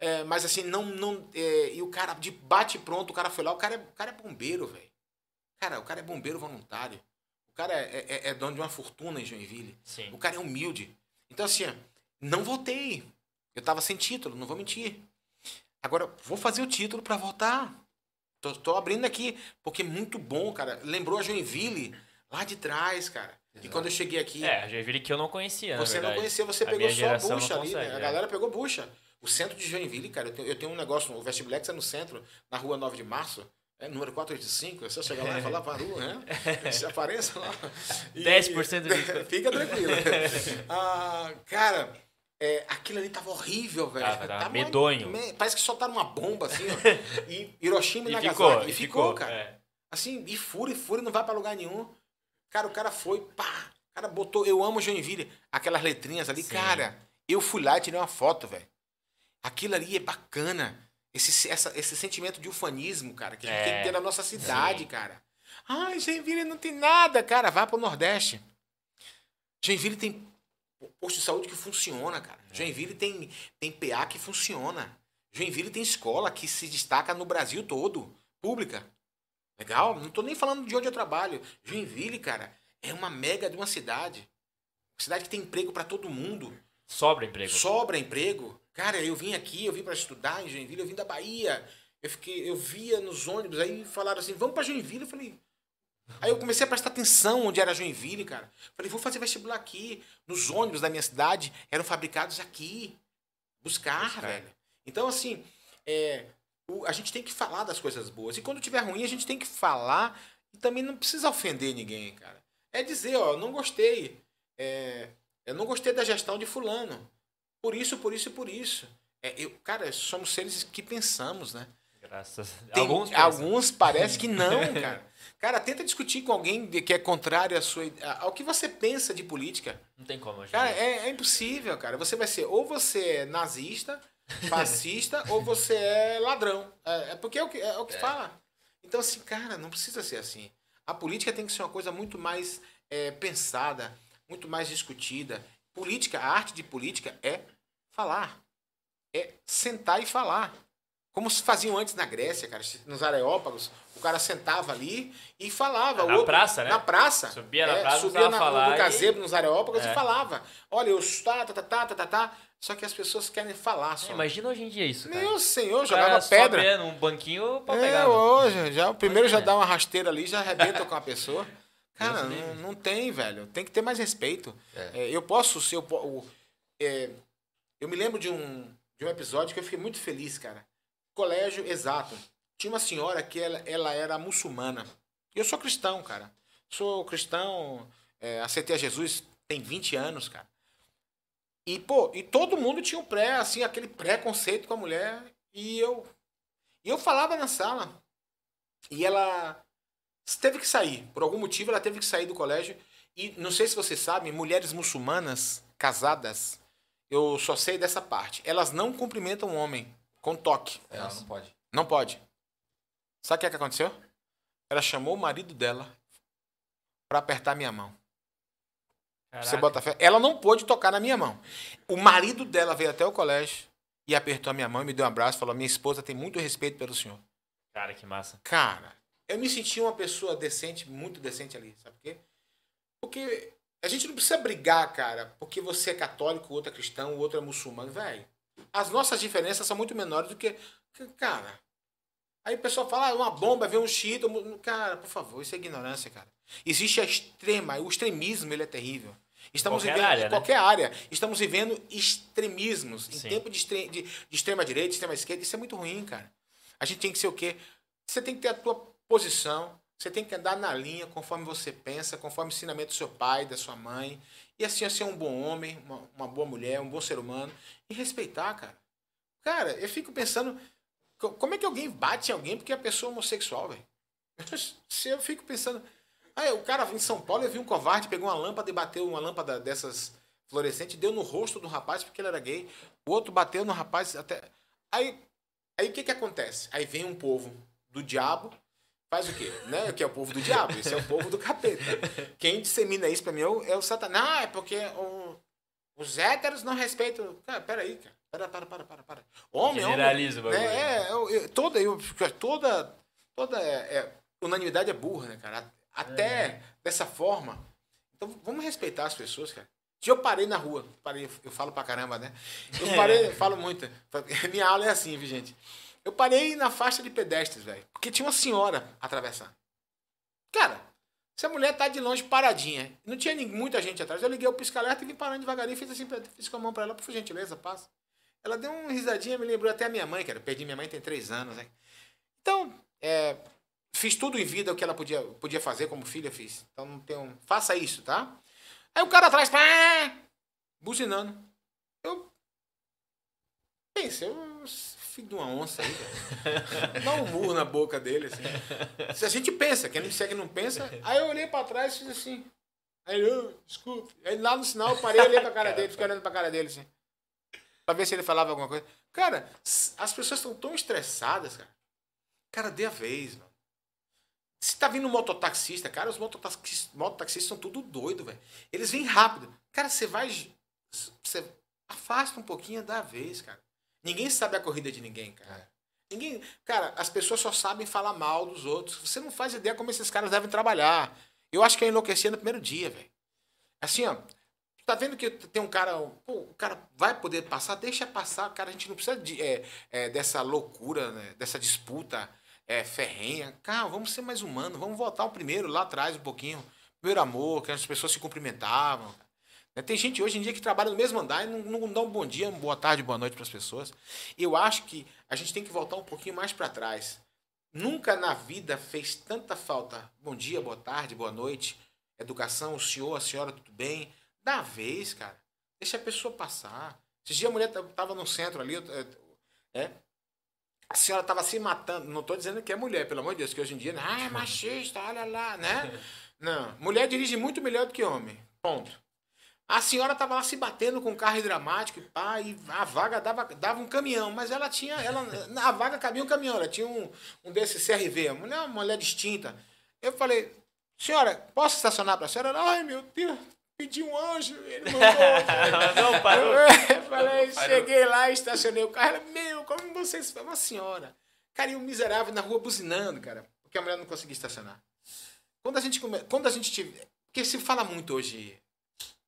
É, mas assim, não. não é, e o cara, de bate pronto, o cara foi lá. O cara é, o cara é bombeiro, velho. Cara, o cara é bombeiro voluntário. O cara é, é- é dono de uma fortuna em Joinville. Sim. O cara é humilde. Então, assim, não votei. Eu tava sem título, não vou mentir. Agora, vou fazer o título pra votar. Tô, tô abrindo aqui, porque é muito bom, cara. Lembrou a Joinville lá de trás, cara. E quando eu cheguei aqui, É, a Joinville que eu não conhecia, você não conhecia, você A pegou só a bucha ali, consegue, né? A é. galera pegou bucha. O centro de Joinville, cara, eu tenho, eu tenho um negócio, o Vestiblex é no centro, na rua 9 de março. É número 485, é só chegar lá e falar Varu, né? *laughs* Se apareça lá. E- 10% de desconto. *laughs* Fica tranquilo. *laughs* Ah, cara, é, aquilo ali tava horrível, velho. Tava, tava Tava medonho. me- Parece que soltaram uma bomba, assim, ó. E Hiroshima e, E Nagasaki. ficou, e ficou, ficou, cara. é. Assim, e fura, e fura, não vai pra lugar nenhum. Cara, o cara foi, pá. O cara botou, eu amo Joinville. Aquelas letrinhas ali, Sim. cara. Eu fui lá e tirei uma foto, velho. Aquilo ali é bacana. Esse, essa- esse sentimento de ufanismo, cara, que a gente É, tem que ter na nossa cidade, sim. cara. Ai, Joinville não tem nada, cara. Vá pro Nordeste. Joinville tem posto de saúde que funciona, cara. É. Joinville tem, tem PA que funciona. Joinville tem escola que se destaca no Brasil todo, pública. Legal? Não tô nem falando de onde eu trabalho. Joinville, cara, é uma mega de uma cidade. Uma cidade que tem emprego para todo mundo. Sobra emprego. Sobra emprego. Cara, eu vim aqui, eu vim para estudar em Joinville, eu vim da Bahia. Eu fiquei, eu via nos ônibus, aí falaram assim, vamos para Joinville. Eu falei. Aí eu comecei a prestar atenção onde era Joinville, cara. Falei, vou fazer vestibular aqui. Nos ônibus da minha cidade eram fabricados aqui. Buscar, Buscar. velho. Então, assim, é, o- a gente tem que falar das coisas boas. E quando tiver ruim, a gente tem que falar e também não precisa ofender ninguém, cara. É dizer, ó, não gostei. É, eu não gostei da gestão de fulano. Por isso, por isso e por isso. É, eu, cara, somos seres que pensamos, né? Graças Tem- alguns alguns, parece que não, *laughs* cara. Cara, tenta discutir com alguém que é contrário à sua, ao que você pensa de política. Não tem como hoje. Cara, é, é impossível, cara. Você vai ser, ou você é nazista, *laughs* fascista, ou você é ladrão. É, é porque é o que, é o que fala. Então, assim, cara, não precisa ser assim. A política tem que ser uma coisa muito mais é, pensada, muito mais discutida. Política, a arte de política é falar. É sentar e falar. Como se faziam antes na Grécia, cara, nos areópagos. O cara sentava ali e falava. Na O praça, né? Na praça. Subia na É, praça, subia na, falar no e- gazebo, nos areópagos É. e falava. Olha, eu tá, tá, tá, tá, tá, tá, tá. Só que as pessoas querem falar só. É, imagina hoje em dia isso, cara. Meu senhor, jogava pedra. sobe num banquinho pra É, pegar. hoje, já, o primeiro já é. dá uma rasteira ali, já arrebenta com a pessoa. *laughs* Cara, não, não tem, velho. Tem que ter mais respeito. É. É, eu posso ser. Eu, é, eu me lembro de um, de um episódio que eu fiquei muito feliz, cara. Colégio exato. Tinha uma senhora que ela, ela era muçulmana. Eu sou cristão, cara. Sou cristão, é, aceitei a Jesus tem 20 anos, cara. E, pô, e todo mundo tinha um pré, assim, aquele preconceito com a mulher. E eu. E eu falava na sala. E ela teve que sair. Por algum motivo, ela teve que sair do colégio. E não sei se vocês sabem, mulheres muçulmanas casadas, eu só sei dessa parte. Elas não cumprimentam o homem com toque. É, não pode. Não pode. Sabe o que, é que aconteceu? Ela chamou o marido dela pra apertar minha mão. Você bota fé? Ela não pôde tocar na minha mão. O marido dela veio até o colégio e apertou a minha mão e me deu um abraço e falou: Minha esposa tem muito respeito pelo senhor. Cara, que massa. Cara, eu me senti uma pessoa decente, muito decente ali, sabe por quê? Porque a gente não precisa brigar, cara, porque você é católico, o outro é cristão, o outro é muçulmano, velho. As nossas diferenças são muito menores do que. Cara. Aí o pessoal fala, ah, uma bomba, vê um xiita. Cara, por favor, isso é ignorância, cara. Existe a extrema, o extremismo, ele é terrível. Estamos qualquer vivendo área, em né? qualquer área. Estamos vivendo extremismos. Em Sim. tempo de, extre- de- de extrema direita, extrema esquerda. Isso é muito ruim, cara. A gente tem que ser o quê? Você tem que ter a tua posição. Você tem que andar na linha conforme você pensa, conforme o ensinamento do seu pai, da sua mãe. E assim, ser um bom homem, uma, uma boa mulher, um bom ser humano. E respeitar, cara. Cara, eu fico pensando, co- como é que alguém bate em alguém porque a pessoa é homossexual, velho? Se *laughs* eu fico pensando. Ah, o cara em São Paulo eu vi um covarde, pegou uma lâmpada e bateu uma lâmpada dessas fluorescentes, deu no rosto do rapaz porque ele era gay. O outro bateu no rapaz até. Aí, aí o que que acontece? Aí vem um povo do diabo, faz o quê? Né? Que é o povo do diabo, esse é o povo do capeta. Quem dissemina isso pra mim é o, é o Satanás. Ah, é porque o- os héteros não respeitam. Cara, peraí, cara. Para, para, para, para, para. Homem, homem. Generaliza o bagulho. É, é, toda, eu, toda, toda é, é, unanimidade é burra, né, cara? Até dessa forma. Então vamos respeitar as pessoas, cara. Se eu parei na rua, parei, eu falo pra caramba, né? Eu *laughs* parei, eu falo muito. Minha aula é assim, viu, gente? Eu parei na faixa de pedestres, velho. Porque tinha uma senhora atravessando. Cara, se a mulher tá de longe paradinha, não tinha muita gente atrás, eu liguei o pisca-alerta e vim parando devagarinho, fiz assim, fiz com a mão pra ela, por gentileza, passa. Ela deu uma risadinha, me lembrou até a minha mãe, cara. Eu perdi minha mãe tem três anos, né? Então, é, fiz tudo em vida o que ela podia, podia fazer como filha, fiz. Então não tenho. Faça isso, tá? Aí o cara atrás, pá, buzinando. Eu pensei, eu, filho de uma onça aí. Dá um murro na boca dele, assim. Se a gente pensa, quem não segue não pensa. Aí eu olhei pra trás e fiz assim. Aí ele, "Ô, desculpe. Aí lá no sinal eu parei olhei pra cara dele, fiquei olhando pra cara dele assim. Pra ver se ele falava alguma coisa. Cara, as pessoas estão tão estressadas, cara. Cara, dê a vez, mano. Se tá vindo um mototaxista, cara, os mototaxistas, mototaxistas são tudo doido, velho. Eles vêm rápido. Cara, você vai. Você afasta um pouquinho da vez, cara. Ninguém sabe a corrida de ninguém, cara. Ninguém. Cara, as pessoas só sabem falar mal dos outros. Você não faz ideia como esses caras devem trabalhar. Eu acho que eu enlouqueci no primeiro dia, velho. Assim, ó. Tá vendo que tem um cara. Pô, o cara vai poder passar? Deixa passar, cara. A gente não precisa de, é, é, dessa loucura, né? dessa disputa é, ferrenha. Cara, vamos ser mais humanos. Vamos voltar ao primeiro, lá atrás, um pouquinho. Primeiro amor, que as pessoas se cumprimentavam. Né? Tem gente hoje em dia que trabalha no mesmo andar e não, não dá um bom dia, uma boa tarde, boa noite para as pessoas. Eu acho que a gente tem que voltar um pouquinho mais para trás. Nunca na vida fez tanta falta. Bom dia, boa tarde, boa noite. Educação, o senhor, a senhora, tudo bem? Dá vez, cara. Deixa a pessoa passar. Esses dias a mulher ta- tava no centro ali, é, a senhora tava se matando. Não tô dizendo que é mulher, pelo amor de Deus, que hoje em dia, ah, é machista, olha lá, né? *laughs* Não. Mulher dirige muito melhor do que homem. Ponto. A senhora tava lá se batendo com um carro e pá, e a vaga dava, dava um caminhão, mas ela tinha. Ela, a vaga cabia um caminhão, ela tinha um, um desse CRV, uma mulher, uma mulher distinta. Eu falei, senhora, posso estacionar pra senhora? Ela, Ai, meu Deus, pedi um anjo, ele mandou. *laughs* Não, parou. Eu falei, Parou. cheguei lá, estacionei o carro. Ela, meu, como vocês. Uma senhora. Cara, e um miserável na rua buzinando, cara, porque a mulher não conseguia estacionar. Quando a gente come... quando a gente tiver, porque se fala muito hoje,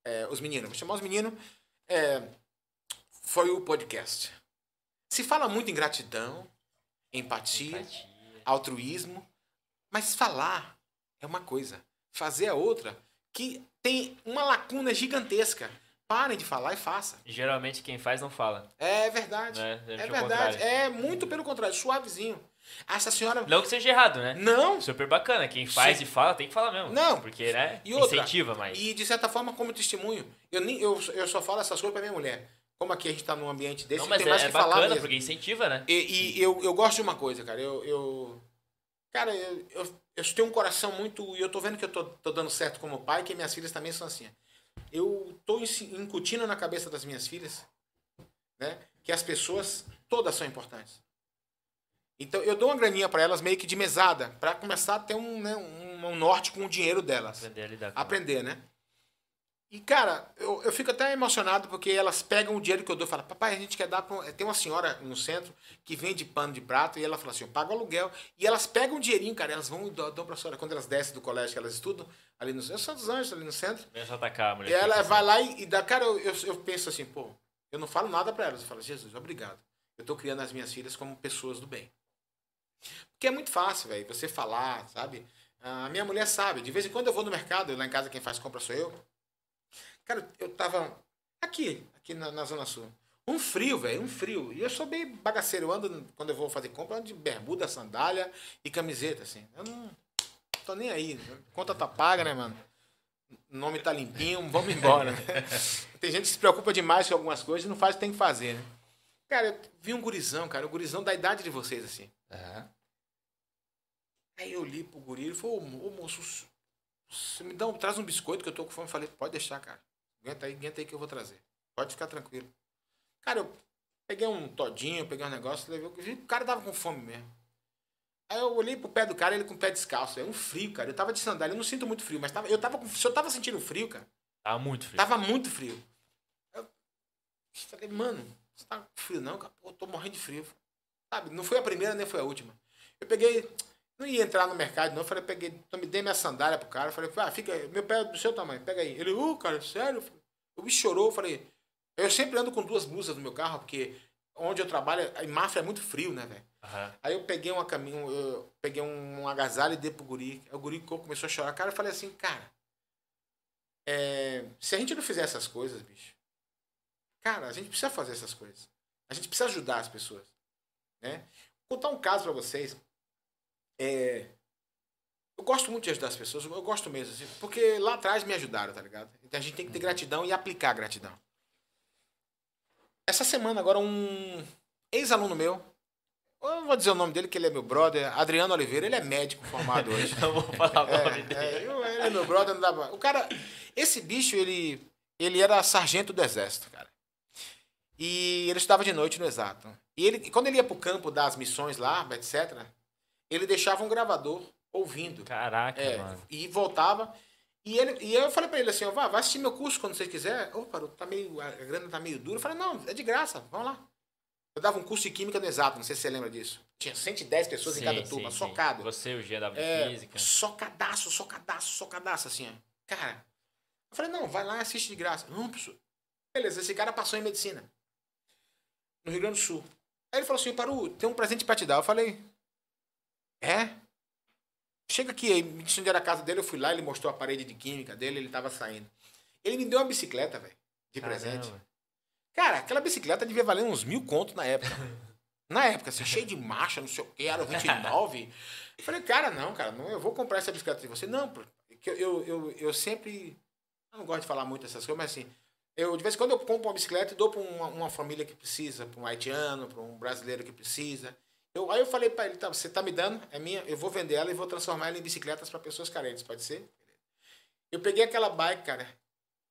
é, os meninos, vou chamar os meninos, é, foi o podcast. Se fala muito em gratidão, empatia, altruísmo, mas falar é uma coisa, fazer é outra, que tem uma lacuna gigantesca. Parem de falar e faça. Geralmente quem faz não fala. É verdade. Né? É verdade. É muito pelo contrário, suavezinho. Essa senhora. Não que seja errado, né? Não! Super bacana. Quem faz Sim. e fala, tem que falar mesmo. Não. Porque, né? E outra, incentiva mais. E de certa forma, como testemunho, eu, nem, eu, eu só falo essas coisas pra minha mulher. Como aqui a gente tá num ambiente desse, não, mas tem é, mais é que falar bacana, mesmo. porque incentiva, né? E, e eu, eu gosto de uma coisa, cara. Eu. eu cara, eu, eu, eu tenho um coração muito. E eu tô vendo que eu tô, tô dando certo como pai, que minhas filhas também são assim. Eu tô incutindo na cabeça das minhas filhas, né? Que as pessoas, todas são importantes. Então eu dou uma graninha pra elas meio que de mesada, pra começar a ter um, né, um, um norte com o dinheiro delas Aprender a lidar com aprender, né? E, cara, eu, eu fico até emocionado porque elas pegam o dinheiro que eu dou e falam, papai, a gente quer dar pra... Tem uma senhora no centro que vende pano de prato e ela fala assim, eu pago aluguel. E elas pegam o dinheirinho, cara, elas vão e dão, dão pra senhora. Quando elas descem do colégio, que elas estudam, ali no... Dos Anjos, ali no centro. Só atacar a mulher. E ela fica vai lá e, e dá... Cara, eu, eu, eu penso assim, pô, eu não falo nada pra elas. Eu falo, Jesus, obrigado. Eu tô criando as minhas filhas como pessoas do bem. Porque é muito fácil, velho, você falar, sabe? A minha mulher sabe. De vez em quando eu vou no mercado, lá em casa quem faz compra sou eu. Cara, eu tava aqui, aqui na, na Zona Sul. Um frio, velho, um frio. E eu sou bem bagaceiro. Eu ando, quando eu vou fazer compra, eu ando de bermuda, sandália e camiseta, assim. Eu não tô nem aí. Conta tá paga, né, mano? O nome tá limpinho, vamos embora. *laughs* tem gente que se preocupa demais com algumas coisas e não faz o que tem que fazer, né? Cara, eu vi um gurizão, cara, um gurizão da idade de vocês, assim. É. Aí eu li pro guri, ele falou, ô moço, você me dá um, traz um biscoito que eu tô com fome. Eu falei, pode deixar, cara. Aguenta aí, aguenta aí que eu vou trazer. Pode ficar tranquilo. Cara, eu peguei um todinho, peguei um negócio, levei, o cara tava com fome mesmo. Aí eu olhei pro pé do cara, ele com o pé descalço. É um frio, cara. Eu tava de sandália, eu não sinto muito frio, mas tava, eu tava com, se eu tava sentindo frio, cara, Tá muito frio. tava muito frio. Eu falei, mano, você tá com frio não, cara? Pô, eu tô morrendo de frio. Sabe, não foi a primeira nem foi a última. Eu peguei, não ia entrar no mercado, não. Eu falei, peguei, me dei minha sandália pro cara. Eu falei, ah, fica aí, meu pé é do seu tamanho, pega aí. Ele, uh, cara, sério? O bicho chorou, eu falei, eu sempre ando com duas blusas no meu carro, porque onde eu trabalho, em Mafra é muito frio, né, velho? Aham. Aí eu peguei uma caminho, eu peguei um, um agasalho e dei pro guri. O guri começou a chorar. Cara, eu falei assim, cara, é, se a gente não fizer essas coisas, bicho, cara, a gente precisa fazer essas coisas. A gente precisa ajudar as pessoas, né? Vou contar um caso pra vocês. É, eu gosto muito de ajudar as pessoas, eu gosto mesmo, assim, porque lá atrás me ajudaram, tá ligado? Então a gente tem que ter gratidão e aplicar gratidão. Essa semana agora um ex-aluno meu, eu não vou dizer o nome dele, que ele é meu brother, Adriano Oliveira, ele é médico formado *laughs* hoje. Não vou falar o nome É, dele. é, ele é meu brother, não dá pra... O cara, esse bicho, ele, ele era sargento do exército, cara. E ele estudava de noite no exato. E ele, quando ele ia pro campo das missões lá, etc., ele deixava um gravador ouvindo. Caraca, É, mano. e voltava. E, ele, e eu falei pra ele assim, ó, vá, vai assistir meu curso quando você quiser. Opa, tá meio, a grana tá meio dura. Eu falei, não, é de graça, vamos lá. Eu dava um curso de química no exato, não sei se você lembra disso. Tinha 110 pessoas em cada Sim, turma, sim, só sim. cada. Você, o GW É, Física. só cadaço, só cadaço, só cadaço, assim, ó. Cara, eu falei, não, vai lá e assiste de graça. Não, professor. Beleza, esse cara passou em medicina. No Rio Grande do Sul. Aí ele falou assim, Paru, tem um presente pra te dar. Eu falei, é? Chega aqui, aí me disse onde era a casa dele, eu fui lá, ele mostrou a parede de química dele, ele tava saindo. Ele me deu uma bicicleta, velho, de presente. Caramba. Cara, aquela bicicleta devia valer uns mil contos na época. *laughs* na época, assim, cheio de marcha, não sei o que, era 29. Eu falei, cara, não, cara, não, eu vou comprar essa bicicleta de você. Não, eu, eu, eu, eu sempre. Eu não gosto de falar muito essas coisas, mas assim, eu, de vez em quando eu compro uma bicicleta e dou para uma, uma família que precisa, para um haitiano, para um brasileiro que precisa. Eu, aí eu falei para ele, tá, você tá me dando, é minha, eu vou vender ela e vou transformar ela em bicicletas para pessoas carentes, pode ser? Eu peguei aquela bike, cara,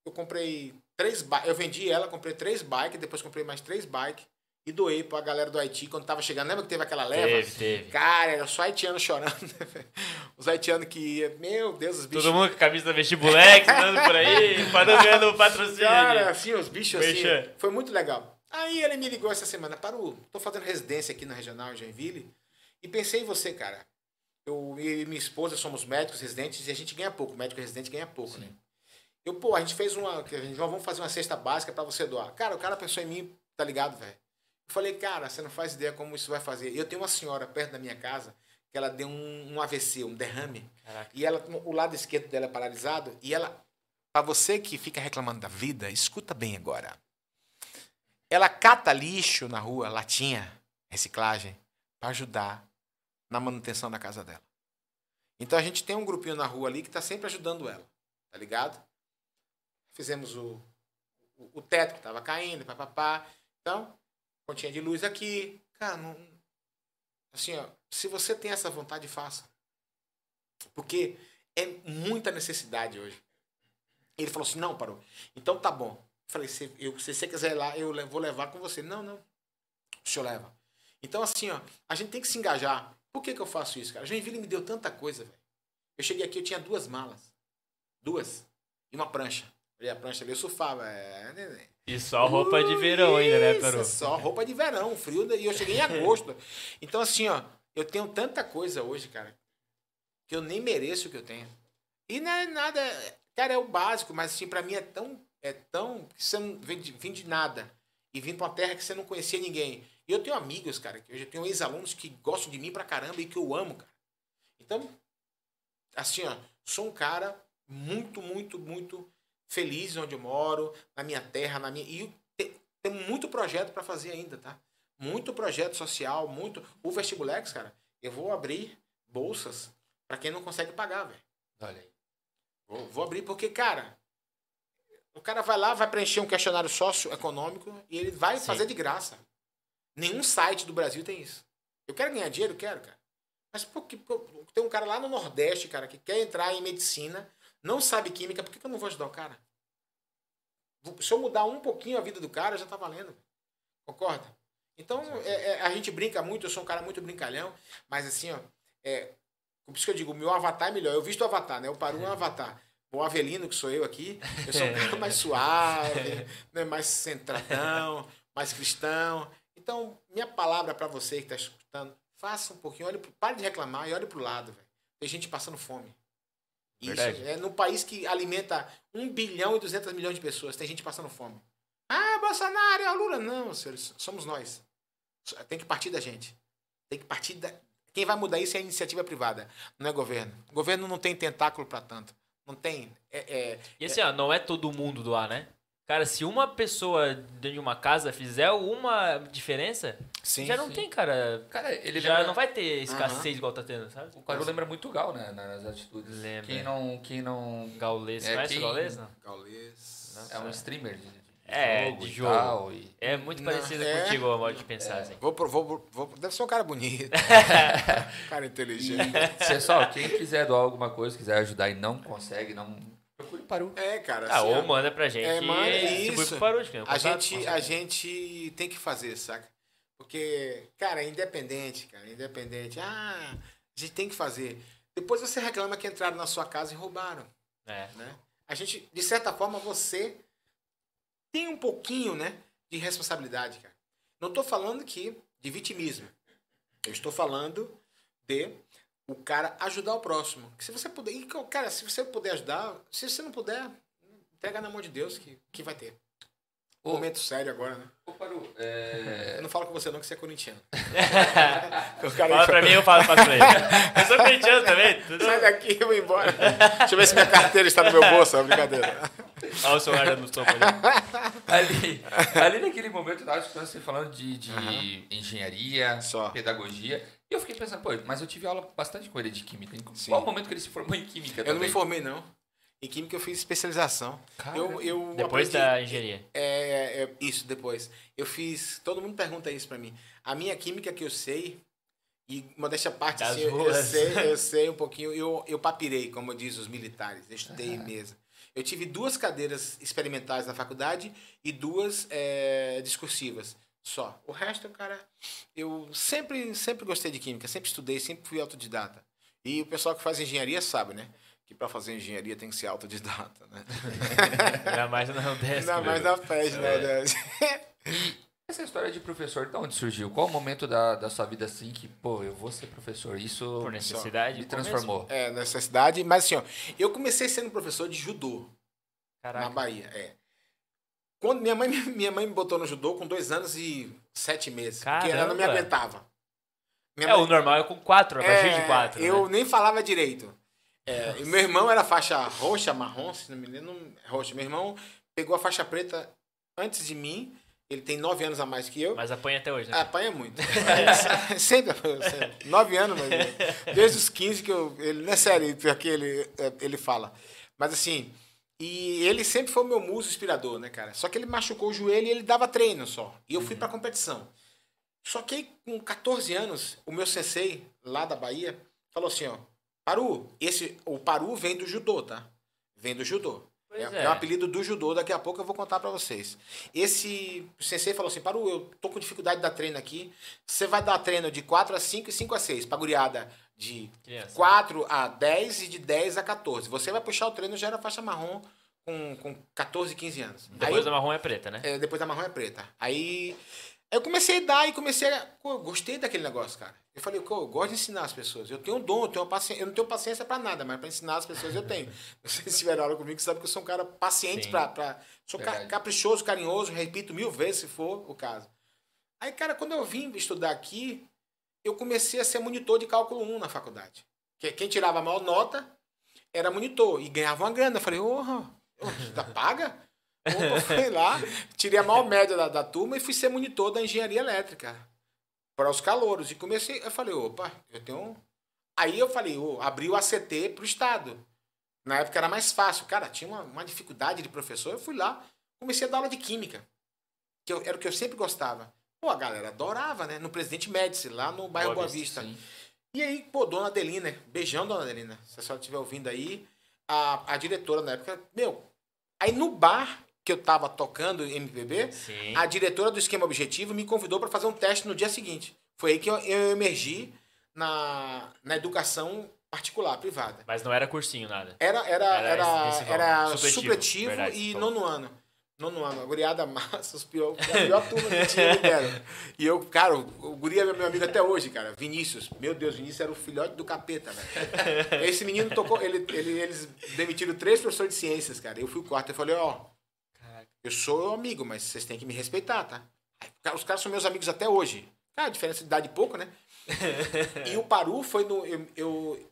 eu comprei três bikes, eu vendi ela, comprei três bikes, depois comprei mais três bikes e doei pra galera do Haiti quando tava chegando. Lembra que teve aquela leva? Teve, teve. Cara, era só haitiano chorando. né? *laughs* Os haitianos que ia, meu Deus, os bichos. Todo mundo com a camisa da vestibulex, andando por aí, *laughs* para ganhando patrocínio. Cara, assim, os bichos assim. Foi muito legal. Aí ele me ligou essa semana, Paru, tô fazendo residência aqui na regional em Joinville e pensei em você, cara. Eu e minha esposa somos médicos residentes e a gente ganha pouco. Médico residente ganha pouco, né? Eu, pô, a gente fez uma. gente, vamos fazer uma cesta básica pra você doar. Cara, o cara pensou em mim, tá ligado, velho? Eu falei, cara, você não faz ideia como isso vai fazer. Eu tenho uma senhora perto da minha casa que ela deu um, um AVC, um derrame. Caraca. E ela, o lado esquerdo dela é paralisado. E ela, pra você que fica reclamando da vida, escuta bem agora. Ela cata lixo na rua, latinha, reciclagem, pra ajudar na manutenção da casa dela. Então a gente tem um grupinho na rua ali que tá sempre ajudando ela, tá ligado? Fizemos o, o, o teto que tava caindo, papapá. Então, continha de luz aqui. Cara, não, assim, ó, se você tem essa vontade, faça. Porque é muita necessidade hoje. Ele falou assim, não, parou. Então tá bom. Eu falei, se, eu, se você quiser ir lá, eu vou levar com você. Não, não. O senhor leva. Então, assim, ó, a gente tem que se engajar. Por que, que eu faço isso, cara? Joinville me deu tanta coisa, velho. Eu cheguei aqui, eu tinha duas malas. Duas. E uma prancha. Ali a prancha ali, eu surfava. É, neném. E só roupa de verão ainda, né, Peru? Só roupa de verão, frio. E eu cheguei em agosto. Então, assim, ó, eu tenho tanta coisa hoje, cara, que eu nem mereço o que eu tenho. E não é nada. Cara, é o básico, mas assim, pra mim é tão. É tão. que Você não vem de, vem de nada. E vim pra uma terra que você não conhecia ninguém. E eu tenho amigos, cara, que eu já tenho ex-alunos que gostam de mim pra caramba e que eu amo, cara. Então, assim, ó, sou um cara muito, muito, muito feliz onde eu moro, na minha terra, na minha. E te- tem muito projeto para fazer ainda, tá? Muito projeto social, muito. O Vestibulex, cara, eu vou abrir bolsas para quem não consegue pagar, velho. Olha aí. Vou, vou abrir porque, cara, o cara vai lá, vai preencher um questionário socioeconômico e ele vai Sim. fazer de graça. Nenhum site do Brasil tem isso. Eu quero ganhar dinheiro, quero, cara. Mas por que por- tem um cara lá no Nordeste, cara, que quer entrar em medicina, não sabe química, por que, que eu não vou ajudar o cara? Se eu mudar um pouquinho a vida do cara, já tá valendo. Concorda? Então, é- é, a gente brinca muito, eu sou um cara muito brincalhão, mas assim, ó, é, por isso que eu digo, o meu avatar é melhor. Eu visto o avatar, né? O Paru é um avatar. O Avelino, que sou eu aqui, eu sou um *laughs* cara mais suave, né? mais centradão, mais cristão. Então, minha palavra para você que está escutando, faça um pouquinho, olhe pro, pare de reclamar e olhe pro lado, velho. Tem gente passando fome. Isso Verdade. é no país que alimenta 1 bilhão e 200 milhões de pessoas, tem gente passando fome. Ah, Bolsonaro, é o Lula. Não, senhores, somos nós. Tem que partir da gente. Tem que partir da. Quem vai mudar isso é a iniciativa privada, não é governo. O governo não tem tentáculo para tanto. Não tem. É, é- E assim, ó, não é todo mundo doar, né? Cara, se uma pessoa dentro de uma casa fizer uma diferença, sim, já não sim. tem, cara. Cara, ele já lembra- não vai ter escassez igual tá tendo, sabe? O Paru lembra muito Gal, né? Nas atitudes. Lembra. Quem não. Quem não. Gaulês, É, conhece quem- o Gaulês? Não? Gaulês. Não. É um streamer de, de É, jogo de e jogo. tal, e- É muito Não, parecido é? contigo a modo de pensar, assim. Vou, pro- vou, vou, deve ser um cara bonito. *laughs* cara inteligente. Pessoal, quem quiser doar alguma coisa, quiser ajudar e não consegue, não. Procure o Paru. É, cara. Ah, assim, ou manda pra gente É, manda isso. pro Paruti, né? A gente, a gente tem que fazer, saca? Porque, cara, é independente, cara, é independente. Ah, a gente tem que fazer. Depois você reclama que entraram na sua casa e roubaram, É. né? A gente, de certa forma, você tem um pouquinho, né, de responsabilidade, cara. Não estou falando aqui de vitimismo. Eu estou falando de o cara ajudar o próximo. Que se você puder, e, cara, se você puder ajudar, se você não puder, entrega na mão de Deus que, que vai ter. Ô. momento sério agora, né? Ô, Paru, é... *laughs* Eu não falo com você não, que você é corintiano. *laughs* Fala pra mim, eu falo, pra ele. *laughs* Eu sou corintiano também. Tudo... Sai daqui, eu vou embora. Deixa eu ver se minha carteira está no meu bolso, é brincadeira. Olha o celular dando sopa ali. ali, ali naquele momento eu tava escutando você falando de, de Aham. engenharia, Só. pedagogia. E eu fiquei pensando, pô, mas eu tive aula bastante com ele de química. Em Sim. qual momento que ele se formou em química Eu não também? me formei, não. Em química eu fiz especialização. Eu, eu Depois aprendi- da engenharia. É, é, isso, depois. Eu fiz. Todo mundo pergunta isso pra mim. A minha química que eu sei, e modéstia à parte, assim, eu, eu sei, eu *laughs* sei um pouquinho, eu, eu papirei, como diz os militares. Eu estudei Ah. mesmo. Eu tive duas cadeiras experimentais na faculdade e duas é, discursivas. Só. O resto, cara, eu sempre, sempre gostei de química, sempre estudei, sempre fui autodidata. E o pessoal que faz engenharia sabe, né? Que para fazer engenharia tem que ser autodidata, né? Ainda mais não desce. Ainda mais na *laughs* FED, né? É. *laughs* Essa história de professor, de onde surgiu? Qual o momento da, da sua vida assim que, pô, eu vou ser professor? Isso Por necessidade. me transformou. É, necessidade. Mas assim, ó, eu comecei sendo professor de judô na Caraca. Bahia. É. Quando minha mãe, *laughs* minha mãe me botou no judô com dois anos e sete meses. Porque ela não me Caramba. aguentava. Minha É, mãe- o normal é com quatro, a partir de quatro. Eu né? nem falava direito. É, meu irmão era faixa roxa, marrom, se não me engano, roxa. Meu irmão pegou a faixa preta antes de mim. Ele tem nove anos a mais que eu. Mas apanha até hoje, né? Apanha muito. *laughs* sempre, sempre. Nove anos, mas *laughs* desde os 15 que eu. Ele, não é sério, porque ele, é, ele fala. Mas assim, e ele sempre foi o meu muso inspirador, né, cara? Só que ele machucou o joelho e ele dava treino só. E eu fui pra competição. Só que com 14 anos, o meu sensei, lá da Bahia, falou assim, ó. Paru, esse, o Paru vem do judô, tá? Vem do judô. É, é. é um apelido do judô, daqui a pouco eu vou contar pra vocês. Esse sensei falou assim: Paru, eu tô com dificuldade de dar treino aqui. Você vai dar treino de 4 a 5 e 5 a 6. Pra guriada de Criança. 4 a 10 e de 10 a 14. Você vai puxar o treino, já era faixa marrom com, com 14, 15 anos. Aí Depois eu- da marrom é preta, né? é, depois da marrom é preta. Aí eu comecei a dar e comecei a. Pô, eu gostei daquele negócio, cara. Eu falei, pô, eu gosto de ensinar as pessoas. Eu tenho um dom, eu, tenho uma paciência, eu não tenho paciência pra nada, mas pra ensinar as pessoas eu tenho. *laughs* Vocês tiveram aula comigo, sabe que eu sou um cara paciente pra sou ca- caprichoso, carinhoso, repito mil vezes se for o caso. Aí, cara, quando eu vim estudar aqui, eu comecei a ser monitor de cálculo 1 na faculdade. Que- Quem tirava a maior nota era monitor e ganhava uma grana. Eu falei, porra, tá paga? Opa, fui lá, tirei a maior média da, da turma e fui ser monitor da engenharia elétrica para os calouros. E comecei, eu falei, opa, eu tenho. um- Aí eu falei, ô, abri o ACT pro Estado. Na época era mais fácil. Cara, tinha uma, uma dificuldade de professor. Eu fui lá, comecei a dar aula de química. Que eu- era o que eu sempre gostava. Pô, a galera adorava, né? No Presidente Médici, lá no bairro Boa Boa Vista. E aí, pô, dona Adelina, beijão, dona Adelina, se a senhora estiver ouvindo aí, a, a diretora na época, meu, aí no bar que eu tava tocando MPB, Sim. a diretora do esquema objetivo me convidou para fazer um teste no dia seguinte. Foi aí que eu, eu emergi na, na educação particular, privada. Mas não era cursinho, nada. Era, era, Era era, era Supletivo, supletivo, verdade, e falou. nono ano. Nono ano, a guriada massa, os pior, a pior turma que tinha, me deram. E eu, cara, o, guri é meu amigo até hoje, cara. Vinícius. Meu Deus, Vinícius era o filhote do capeta, velho. Esse menino tocou, ele, ele- eles demitiram três professores de ciências, cara. Eu fui o quarto, eu falei, ó, Caraca. Eu sou amigo, mas vocês têm que me respeitar, tá? Aí, Os caras são meus amigos até hoje. Cara, diferença de idade pouco, né? *laughs* e o Paru foi no. Eu, eu,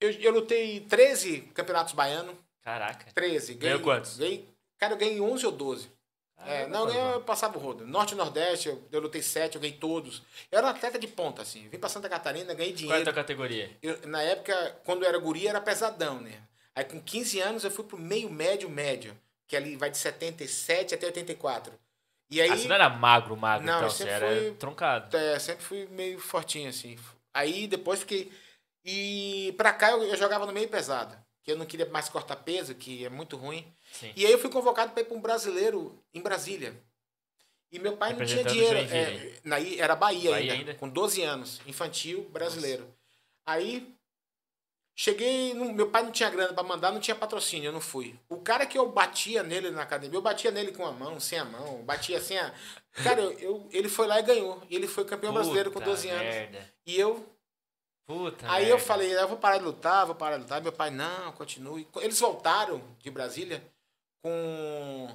eu, eu lutei 13 campeonatos baianos. Caraca. 13. Ganhou quantos? Ganhei, cara, eu ganhei 11 ou 12. É, Caramba, não, Paru. eu passava o rodo. Norte e Nordeste, eu, eu lutei 7, eu ganhei todos. Eu era um atleta de ponta, assim. Vim pra Santa Catarina, ganhei Qual é a dinheiro. tua categoria? Eu- na época, quando eu era guri, era pesadão, né? Aí com 15 anos eu fui pro meio médio médio, que ali vai de 77 até 84. E aí, Ah, você não era magro, magro, Não, então. Você era fui- troncado. é, sempre fui meio fortinho, assim. Aí depois fiquei. E pra cá eu, eu jogava no meio pesado. Que eu não queria mais cortar peso, que é muito ruim. Sim. E aí eu fui convocado para ir para um brasileiro em Brasília. E meu pai não tinha dinheiro. É, naí, era Bahia, Bahia ainda, ainda? com 12 anos, infantil, brasileiro. Aí cheguei, no- meu pai não tinha grana para mandar, não tinha patrocínio, eu não fui. O cara que eu batia nele na academia, eu batia nele com a mão, sem a mão, batia assim a Cara, eu, eu- ele foi lá e ganhou. E ele foi campeão brasileiro com Puta 12 anos. merda. E eu Puta Aí merda. eu falei, eu vou parar de lutar, vou parar de lutar. Meu pai, não, continue. Eles voltaram de Brasília com.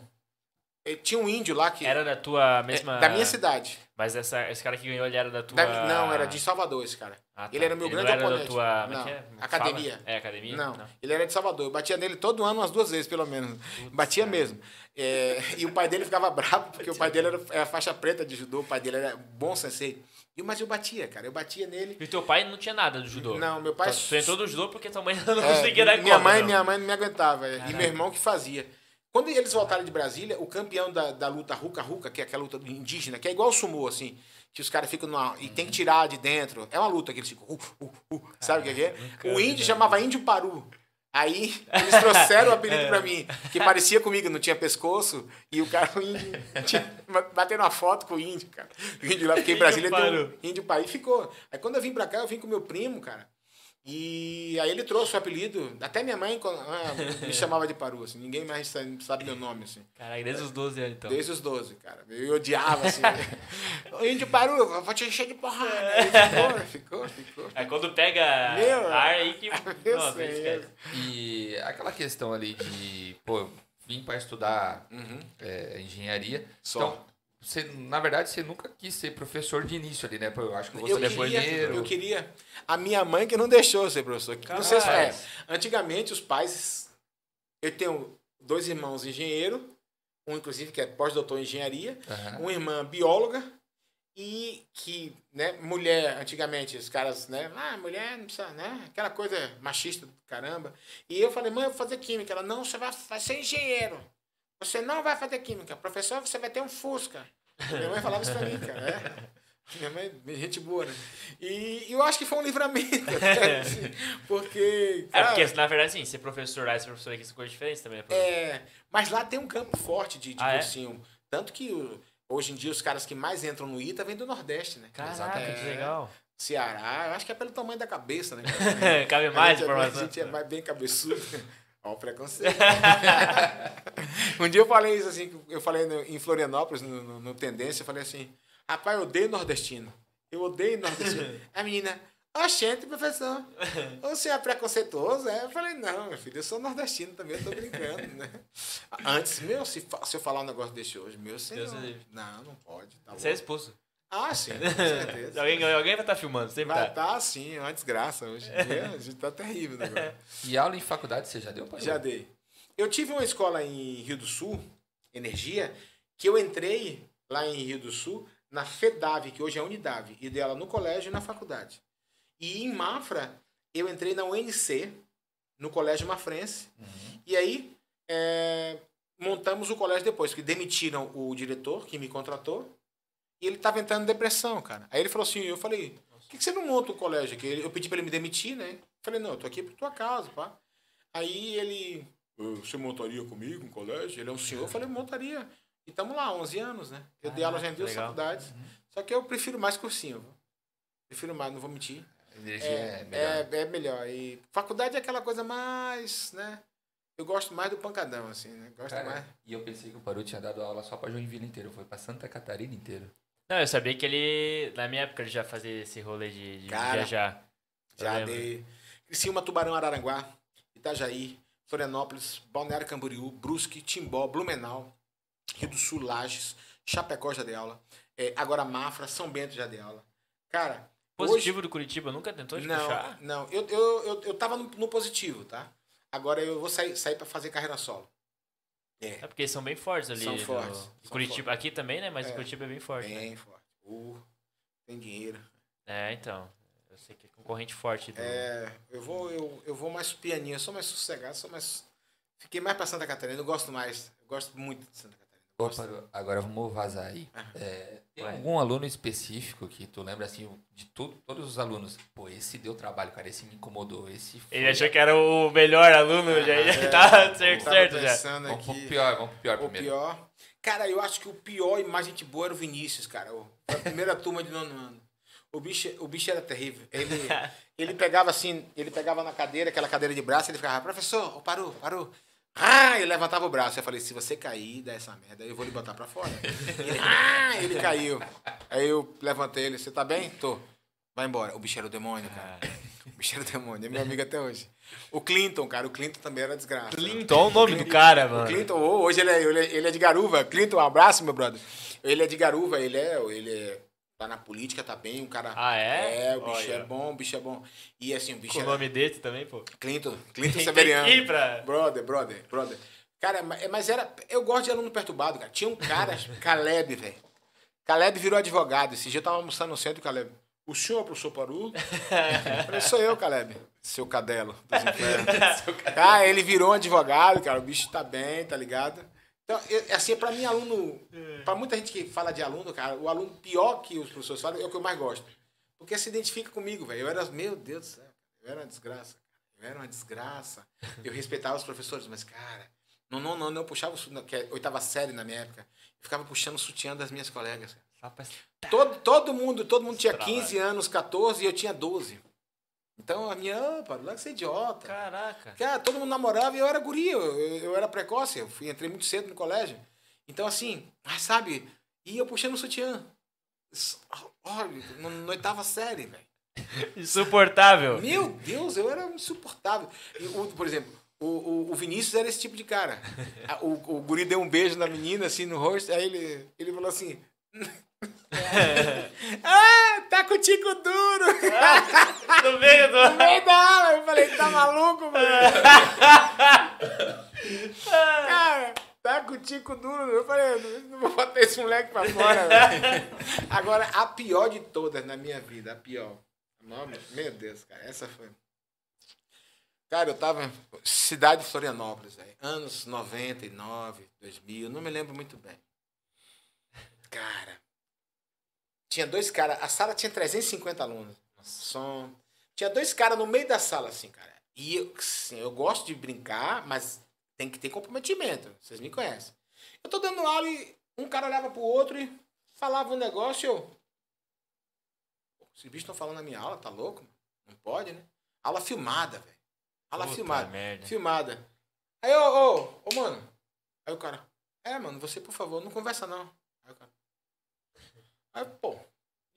Eh, Tinha um índio lá que. Era da tua é, mesma... da minha cidade. Mas essa, esse cara que ganhou, ele era da tua... Da- não, era de Salvador esse cara. Ah, tá. Ele era meu Ele grande não era oponente. da tua... é Não, é? Como academia. fala? É, academia? Não, ele era de Salvador. Eu batia nele todo ano umas duas vezes, pelo menos. batia mesmo. É, e o pai dele ficava *laughs* bravo, porque o pai dele era, era faixa preta de judô, o pai dele era bom sensei. E, mas eu batia, cara. Eu batia nele. E teu pai não tinha nada do judô? Não, meu pai- tu entrou no judô porque tua mãe *laughs* não É, conseguia dar minha conta, mãe, não. minha mãe não me aguentava. é, E meu irmão que fazia. Quando eles voltaram de Brasília, o campeão da, da luta Ruka, que é aquela luta indígena, que é igual o sumô, assim, que os caras ficam numa, e tem que tirar de dentro. É uma luta que eles ficam. Uh, uh, uh, sabe o que que é? nunca O vi, índio né? chamava Índio Paru. Aí eles trouxeram o apelido pra mim, que parecia comigo, não tinha pescoço, e o cara, o índio, *laughs* batendo uma foto com o índio, cara. O índio lá, porque em Índio Brasília Paru. um índio Paru. E ficou. Aí quando eu vim pra cá, eu vim com meu primo, cara. E aí ele trouxe o apelido. Até minha mãe ah, me chamava de Paru, assim. Ninguém mais sabe meu nome, assim. Caralho, desde os 12 anos, então. Desde os 12, cara. Eu odiava, assim. Ô, *laughs* índio Paru, eu vou te encher de porrada. Aí ficou, ficou, ficou. É quando pega Meu, ar aí que... *laughs* Senhor. esquece. E aquela questão ali de, pô, vim para estudar Uhum. é, engenharia. Só. Então, você, na verdade, você nunca quis ser professor de início ali, né? Eu acho que você Eu queria, dinheiro. eu queria. A minha mãe que não deixou eu ser professor. Não sei se é. Antigamente, os pais. Eu tenho dois irmãos engenheiro, um inclusive que é pós-doutor em engenharia, Aham. uma irmã bióloga e que, né, mulher, antigamente, os caras, né, ah, mulher não precisa, né, aquela coisa machista do caramba. E eu falei, mãe, eu vou fazer química. Ela, não, você vai, vai ser engenheiro. Você não vai fazer química. Professor, você vai ter um Fusca. Minha mãe falava isso pra mim, *laughs* cara. É. Minha mãe, gente boa, né? E eu acho que foi um livramento, até, *laughs* assim, porque... É, cara, porque na verdade, sim, ser professor lá e ser professor aqui são coisas diferentes também. né, professor? é, mas lá tem um campo forte de, de Ah, é? cursinho. Tanto que hoje em dia os caras que mais entram no ITA vêm do Nordeste, né? Caraca, É, que legal. Ceará, eu acho que é pelo tamanho da cabeça, né? *laughs* Cabe A mais gente é- informação. A gente é mais bem cabeçudo. Olha o preconceito. *laughs* um dia eu falei isso assim, eu falei no- em Florianópolis, no, no- no Tendência, eu falei assim, rapaz, eu odeio nordestino. Eu odeio nordestino. *laughs* A menina, oxente, professor, você é preconceituoso? É? Eu falei, não, meu filho, eu sou nordestino também, eu tô brincando, né? Antes, meu, se, se eu falar um negócio desse hoje, meu senhor. Não, não pode. Tá Você é expulso. Ah, sim, com *laughs* certeza. alguém, alguém vai estar filmando, sempre Vai tá. estar assim, é uma desgraça hoje. em dia, A gente tá terrível negócio. *laughs* E aula em faculdade você já deu, pai? Já dei. Eu tive uma escola em Rio do Sul, Energia, que eu entrei lá em Rio do Sul na FEDAV, que hoje é Unidave, e dei ela no colégio e na faculdade. E em Mafra, eu entrei na UNC, no Colégio Mafrense, e aí é, montamos o colégio depois, que demitiram o diretor que me contratou, e ele estava entrando em depressão, cara. Aí ele falou assim, eu falei, por que, que você não monta o colégio aqui? Eu pedi para ele me demitir, né? Eu falei, não, eu tô aqui por tua casa, pá. Aí ele, "Ah, você montaria comigo um colégio? Ele é um senhor? Eu falei, montaria. E estamos lá, 11 anos, né? Eu dei aula já em duas faculdades. Só que eu prefiro mais cursinho. viu? Prefiro mais, não vou mentir. Energia É, é, melhor. é, é melhor. E faculdade é aquela coisa mais, né? Eu gosto mais do pancadão, assim, né? Gosto Cara, mais. e eu pensei que o Paru tinha dado aula só pra Joinville inteiro. Foi pra Santa Catarina inteiro. Não, eu sabia que ele, na minha época, ele já fazia esse rolê de, de Cara, viajar. Já dei. Criciúma, Tubarão, Araranguá, Itajaí, Florianópolis, Balneário Camboriú, Brusque, Timbó, Blumenau, Rio do Sul, Lages, Chapecó já dei aula. É, agora Mafra, São Bento já dei aula. Cara, Positivo do Curitiba, nunca tentou hoje... te Não, puxar? não. Eu, eu, eu, eu tava no, no positivo, tá? Agora eu vou sair, sair pra fazer carreira solo. É, É porque são bem fortes ali. São no- fortes, são Curitiba, aqui também, né? Mas É. Curitiba é bem forte. né? bem forte. Uh, tem dinheiro. É, então. Eu sei que é concorrente forte do. É, eu vou, eu, eu vou mais pianinho, eu sou mais sossegado, sou mais. Fiquei mais pra Santa Catarina, eu gosto mais. Eu gosto muito de Santa Catarina. Paru, agora vamos vazar aí. Ah. É, tem Vai. algum aluno específico que tu lembra assim, de tudo, todos os alunos? Pô, esse deu trabalho, cara. Esse me incomodou. Esse foi. Ele achou que era o melhor aluno, já ia É, *laughs* tá certo, certo já. Vamos pro pior, vamos pro pior O primeiro. pior. Cara, eu acho que o pior e mais gente boa era o Vinícius, cara. A primeira *laughs* turma de nono ano. O bicho, o bicho era terrível. Ele, *laughs* ele pegava assim, ele pegava na cadeira, aquela cadeira de braço, ele ficava, professor, oh, parou, parou. Ah, ele levantava o braço. Eu falei, se você cair, dá essa merda, eu vou lhe botar pra fora. Ele, ah, ele caiu. Aí eu levantei ele, você tá bem? Tô. Vai embora. O bicho era o demônio, cara. O bicho era o demônio. É meu amigo até hoje. O Clinton, cara. O Clinton também era desgraça. Clinton, olha o nome do cara, O mano. Clinton, ô, hoje ele é, ele, é, ele é de Garuva. Clinton, um abraço, meu brother. Ele é de Garuva, ele é, ele é, tá na política, tá bem, um cara... Ah, é? É, o bicho Olha. é bom, o bicho é bom. E assim, o bicho Com o era... nome desse também, pô. Clinton, *laughs* Clinton Severiano. pra... Brother, brother, brother. Cara, ma- mas era... Eu gosto de aluno perturbado, cara. Tinha um cara, *laughs* Caleb, velho. Caleb virou advogado. Esse dia eu tava almoçando no centro, Caleb. O senhor é o professor Paru? *laughs* Falei, sou eu, Caleb. Seu cadelo dos infernos. Ah, ele virou um advogado, cara. O bicho tá bem, tá ligado? Então, eu- assim, pra mim, aluno. Pra muita gente que fala de aluno, cara, o aluno pior que os professores falam é o que eu mais gosto. Porque se identifica comigo, velho. Eu era. Meu Deus do céu. Eu era uma desgraça. cara. Eu era uma desgraça. Eu respeitava os professores, mas, cara. Não, não, não, não. Eu puxava o. Que é oitava série na minha época. Eu ficava puxando o sutiã das minhas colegas. Todo, todo mundo, todo mundo tinha Trabalho. 15 anos, 14 e eu tinha 12. Então a minha, opa, lá que você é idiota. Caraca. Cara, todo mundo namorava e eu era guri, eu, eu, eu era precoce, eu fui, entrei muito cedo no colégio. Então, assim, mas sabe, e eu puxando o sutiã. Olha, no oitava série, velho. *laughs* Insuportável. Meu Deus, eu era insuportável. E o- por exemplo, o, o, o Vinícius era esse tipo de cara. *laughs* O, o guri deu um beijo na menina, assim, no rosto, aí ele, ele falou assim... *laughs* ah, tá com o tico duro. *laughs* No meio do... No meio da aula, eu falei, tá maluco, *laughs* velho? Cara, tá com o tico duro. Eu falei, não vou botar esse moleque pra fora, velho. Agora, a pior de todas na minha vida, a pior. Meu Deus, cara, essa foi. Cara, eu tava em cidade de Florianópolis, velho. Anos 99, 2000, não me lembro muito bem. Cara, tinha dois caras, a sala tinha 350 alunos. Som. Tinha dois caras no meio da sala, assim, cara. E eu, assim, eu gosto de brincar, mas tem que ter comprometimento. Vocês me conhecem. Eu tô dando aula e um cara olhava pro outro e falava um negócio e eu. Esses bichos estão falando na minha aula, tá louco? Não pode, né? Aula filmada, velho. Aula Puta filmada. merda. Filmada. Aí, ô, ô, ô, mano. Aí o cara, é, mano, você, por favor, não conversa não. Aí pô.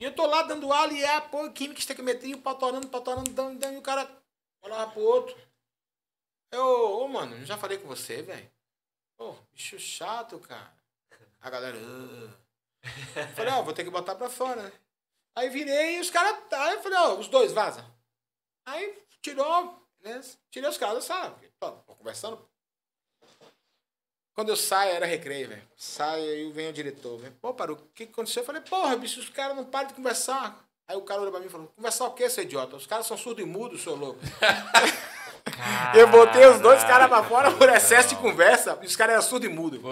E eu tô lá dando aula e é, pô, química, estequiometria, o pau torando, pau torando, dando, dando, e o cara olhava pro outro. Eu, ô, mano, eu já falei com você, velho. Pô, bicho chato, cara. A galera. "Ah." Falei, ó, vou ter que botar pra fora, né? Aí virei e os caras. Aí eu falei, ó, os dois, vaza. Aí tirou, né? Tirei os caras sala. Pô, tô conversando. Quando eu saio, era recreio, velho. Saio aí vem o diretor, velho. Pô, parou, o que aconteceu? Eu falei, porra, bicho, os caras não param de conversar. Aí o cara olhou pra mim e falou, conversar o quê, seu idiota? Os caras são surdo e mudo, seu louco. *laughs* Eu botei os dois caras pra fora por excesso de conversa e os caras eram surdo e mudo. Pô.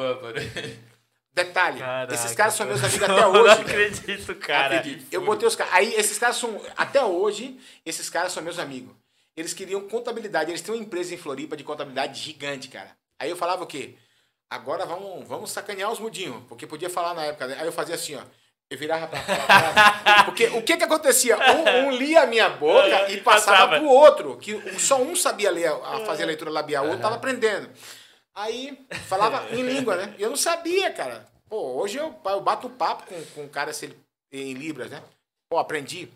Detalhe, Caraca, esses caras são meus amigos *laughs* até Não hoje. velho. acredito, cara. Acredite. Eu botei os caras. Aí esses caras são. Até hoje, esses caras são meus amigos. Eles queriam contabilidade. Eles têm uma empresa em Floripa de contabilidade gigante, cara. Aí eu falava o quê? Agora vamos, vamos sacanear os mudinhos. Porque podia falar na época. né? Aí eu fazia assim, ó. Eu virava pra fora. *laughs* Porque o que que acontecia? Um, um lia a minha boca e passava Passava. pro outro. Que só um sabia ler, a fazer a leitura labial, o outro tava aprendendo. Aí falava em língua, né? E eu não sabia, cara. Pô, hoje eu, eu bato papo com, com o cara se ele, em Libras, né? Pô, aprendi.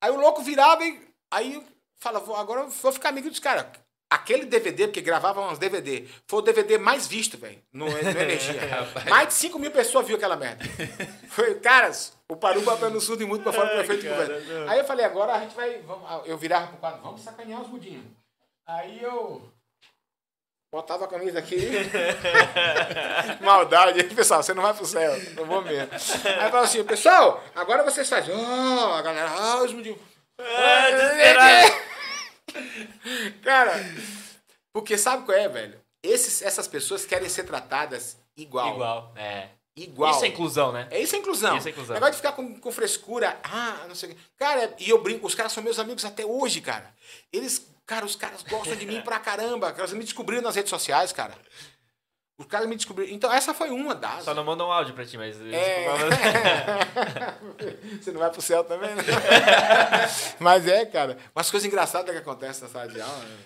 Aí o louco virava e aí fala, vou, agora eu vou ficar amigo dos caras. Aquele DVD, porque gravavam uns DVD, foi o DVD mais visto, velho, no, no *laughs* Energia. mais de 5 mil pessoas viu aquela merda. Foi, caras, o Paru batendo surdo e muito pra fora do prefeito cara, conversa. não. Aí eu falei, agora a gente vai. Vamos, eu virava pro quadro, vamos sacanear os mudinhos. Aí eu. Botava a camisa aqui. *laughs* Maldade. Aí, pessoal, você não vai pro céu. Eu vou mesmo. Aí eu falo assim, pessoal, agora vocês fazem. Oh, a galera, ah, os mudinhos. Ah, desesperado. *laughs* *laughs* Cara, porque sabe qual é, velho? Esses, essas pessoas querem ser tratadas igual. Igual, é. Igual. Isso é inclusão, né? É isso é inclusão. Isso é inclusão. Negócio de ficar com, com frescura. Ah, não sei o quê. Cara, e eu brinco, os caras são meus amigos até hoje, cara. Eles, cara, os caras gostam de mim pra caramba. Eles me descobriram nas redes sociais, cara. Os caras me descobriram. Então, essa foi uma das. Só não manda um áudio pra ti, mas. É. *laughs* Você não vai pro céu também, né? *laughs* Mas é, cara. Umas coisas engraçadas que acontecem na sala de aula. né?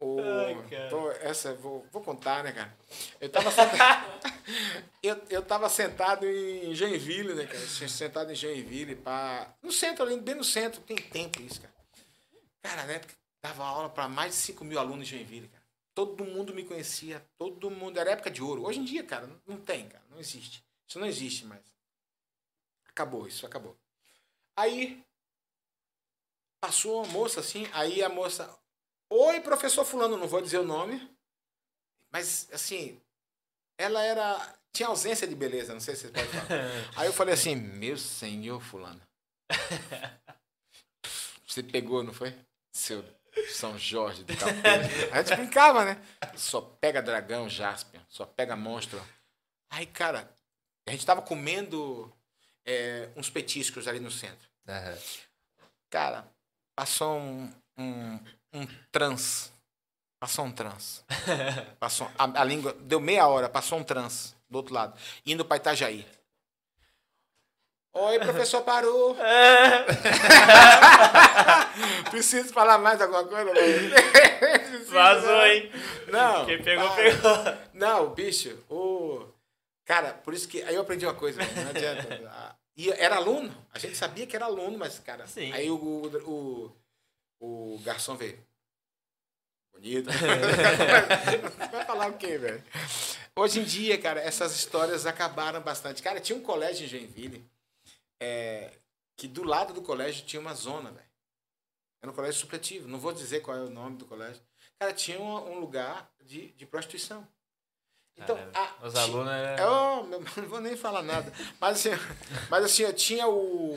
O, Ai, cara. pô, essa, vou, vou contar, né, cara? Eu tava sentado, *laughs* eu, eu tava sentado em Joinville, né, cara? Sentado em Joinville, pá. No centro ali, bem no centro. Tem tempo isso, cara. Cara, na época, dava aula para mais de 5 mil alunos em Joinville, cara. Todo mundo me conhecia, todo mundo. Era época de ouro. Hoje em dia, cara, não- tem, cara. Não existe. Isso não existe mais. Acabou, isso acabou. Aí, passou uma moça assim, aí a moça. Oi, professor Fulano, não vou dizer o nome. Mas, assim, ela era. Tinha ausência de beleza, não sei se você pode falar. *laughs* Aí eu falei assim, meu senhor Fulano. *laughs* Você pegou, não foi? Seu São Jorge do *laughs* Capeta. A gente brincava, né? Só pega dragão, Jaspion. Só pega monstro. Aí, cara, a gente tava comendo é, uns petiscos ali no centro. Aham. Cara, passou um, um, um trans. Passou um trans. *laughs* Passou, a, a língua. Deu meia hora, passou um trans do outro lado. Indo pra Itajaí. Oi, professor Paru. *laughs* Preciso falar mais alguma coisa? *laughs* Vazou, né? hein? Não. Quem pegou, para. pegou. Não, bicho, o. Cara, por isso que. Aí eu aprendi uma coisa, não adianta. E era aluno, a gente sabia que era aluno, mas, cara. Sim. Aí o, o, o, o garçom veio. Bonito. *laughs* Vai falar o quê, velho? Hoje em dia, cara, essas histórias acabaram bastante. Cara, tinha um colégio em Joinville é, que do lado do colégio tinha uma zona, velho. Era um colégio supletivo. Não vou dizer qual é o nome do colégio. Cara, tinha um, um lugar de, de prostituição. Então, a- Os alunos. é- meu, *laughs* não vou nem falar nada. Mas assim, mas assim, eu tinha o.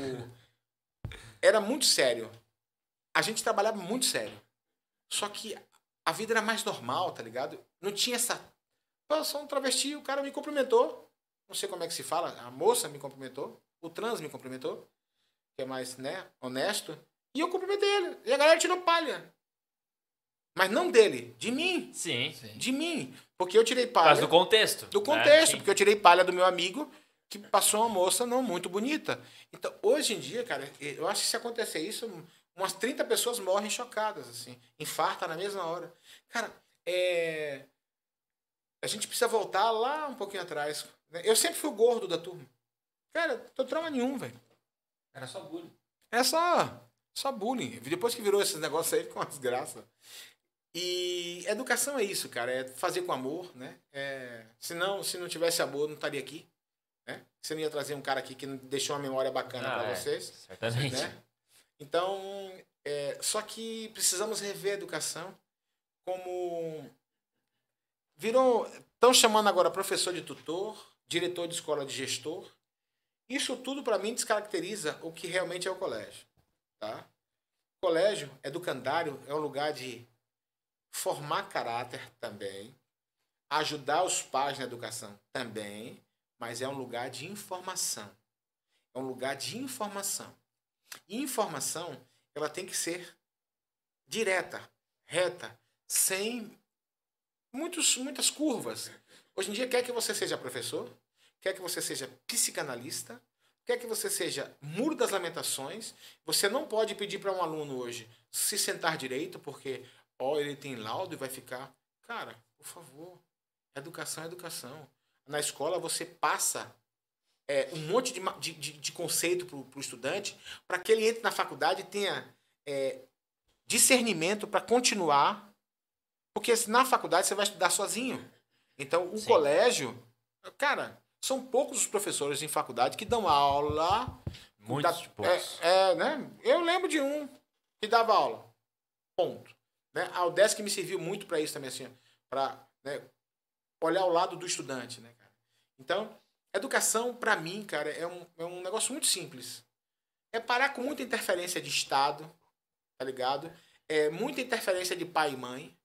Era muito sério. A gente trabalhava muito sério. Só que a vida era mais normal, tá ligado? Não tinha essa. Pô, eu sou um travesti, o cara me cumprimentou. Não sei como é que se fala. A moça me cumprimentou. O trans me cumprimentou. Que é mais, né, honesto. E eu cumprimentei ele. E a galera tirou palha. Mas não dele, de mim. Sim. De mim. Porque eu tirei palha. causa do contexto. Do né? contexto, Sim. porque eu tirei palha do meu amigo que passou uma moça não muito bonita. Então, hoje em dia, cara, eu acho que se acontecer isso, umas 30 pessoas morrem chocadas, assim. Infarta na mesma hora. Cara, é, a gente precisa voltar lá um pouquinho atrás. né? Eu sempre fui o gordo da turma. Cara, tô trauma nenhum, velho. Era só bullying. É só, só bullying. Depois que virou esses negócios aí, *laughs* ficou uma desgraça. E educação é isso, cara. É fazer com amor, né? É, se, não, se não tivesse amor, não estaria aqui. Né? Você não ia trazer um cara aqui que não deixou uma memória bacana Ah, pra é, vocês. Certamente. Né? Então, é, só que precisamos rever a educação como virou, estão chamando agora professor de tutor, diretor de escola de gestor. Isso tudo para mim descaracteriza o que realmente é o colégio, tá? Colégio educandário é um lugar de formar caráter também, ajudar os pais na educação também, mas é um lugar de informação. É um lugar de informação. E informação, ela tem que ser direta, reta, sem muitos, muitas curvas. Hoje em dia, quer que você seja professor, quer que você seja psicanalista, quer que você seja muro das lamentações, você não pode pedir para um aluno hoje se sentar direito, porque, ó, ele tem laudo e vai ficar. Cara, por favor, educação é educação. Na escola, você passa é, um monte de, de, de, conceito para o estudante, para que ele entre na faculdade e tenha é, discernimento para continuar. Porque na faculdade você vai estudar sozinho. Então, o Sim. colégio, cara, são poucos os professores em faculdade que dão aula. Muitos da- poucos. É, é, né? Eu lembro de um que dava aula. Ponto. Né? A UDESC me serviu muito para isso também, assim, para né, olhar o lado do estudante, né, cara? Então, educação, para mim, cara, é um, é um negócio muito simples. É parar com muita interferência de Estado, tá ligado? É muita interferência de pai e mãe.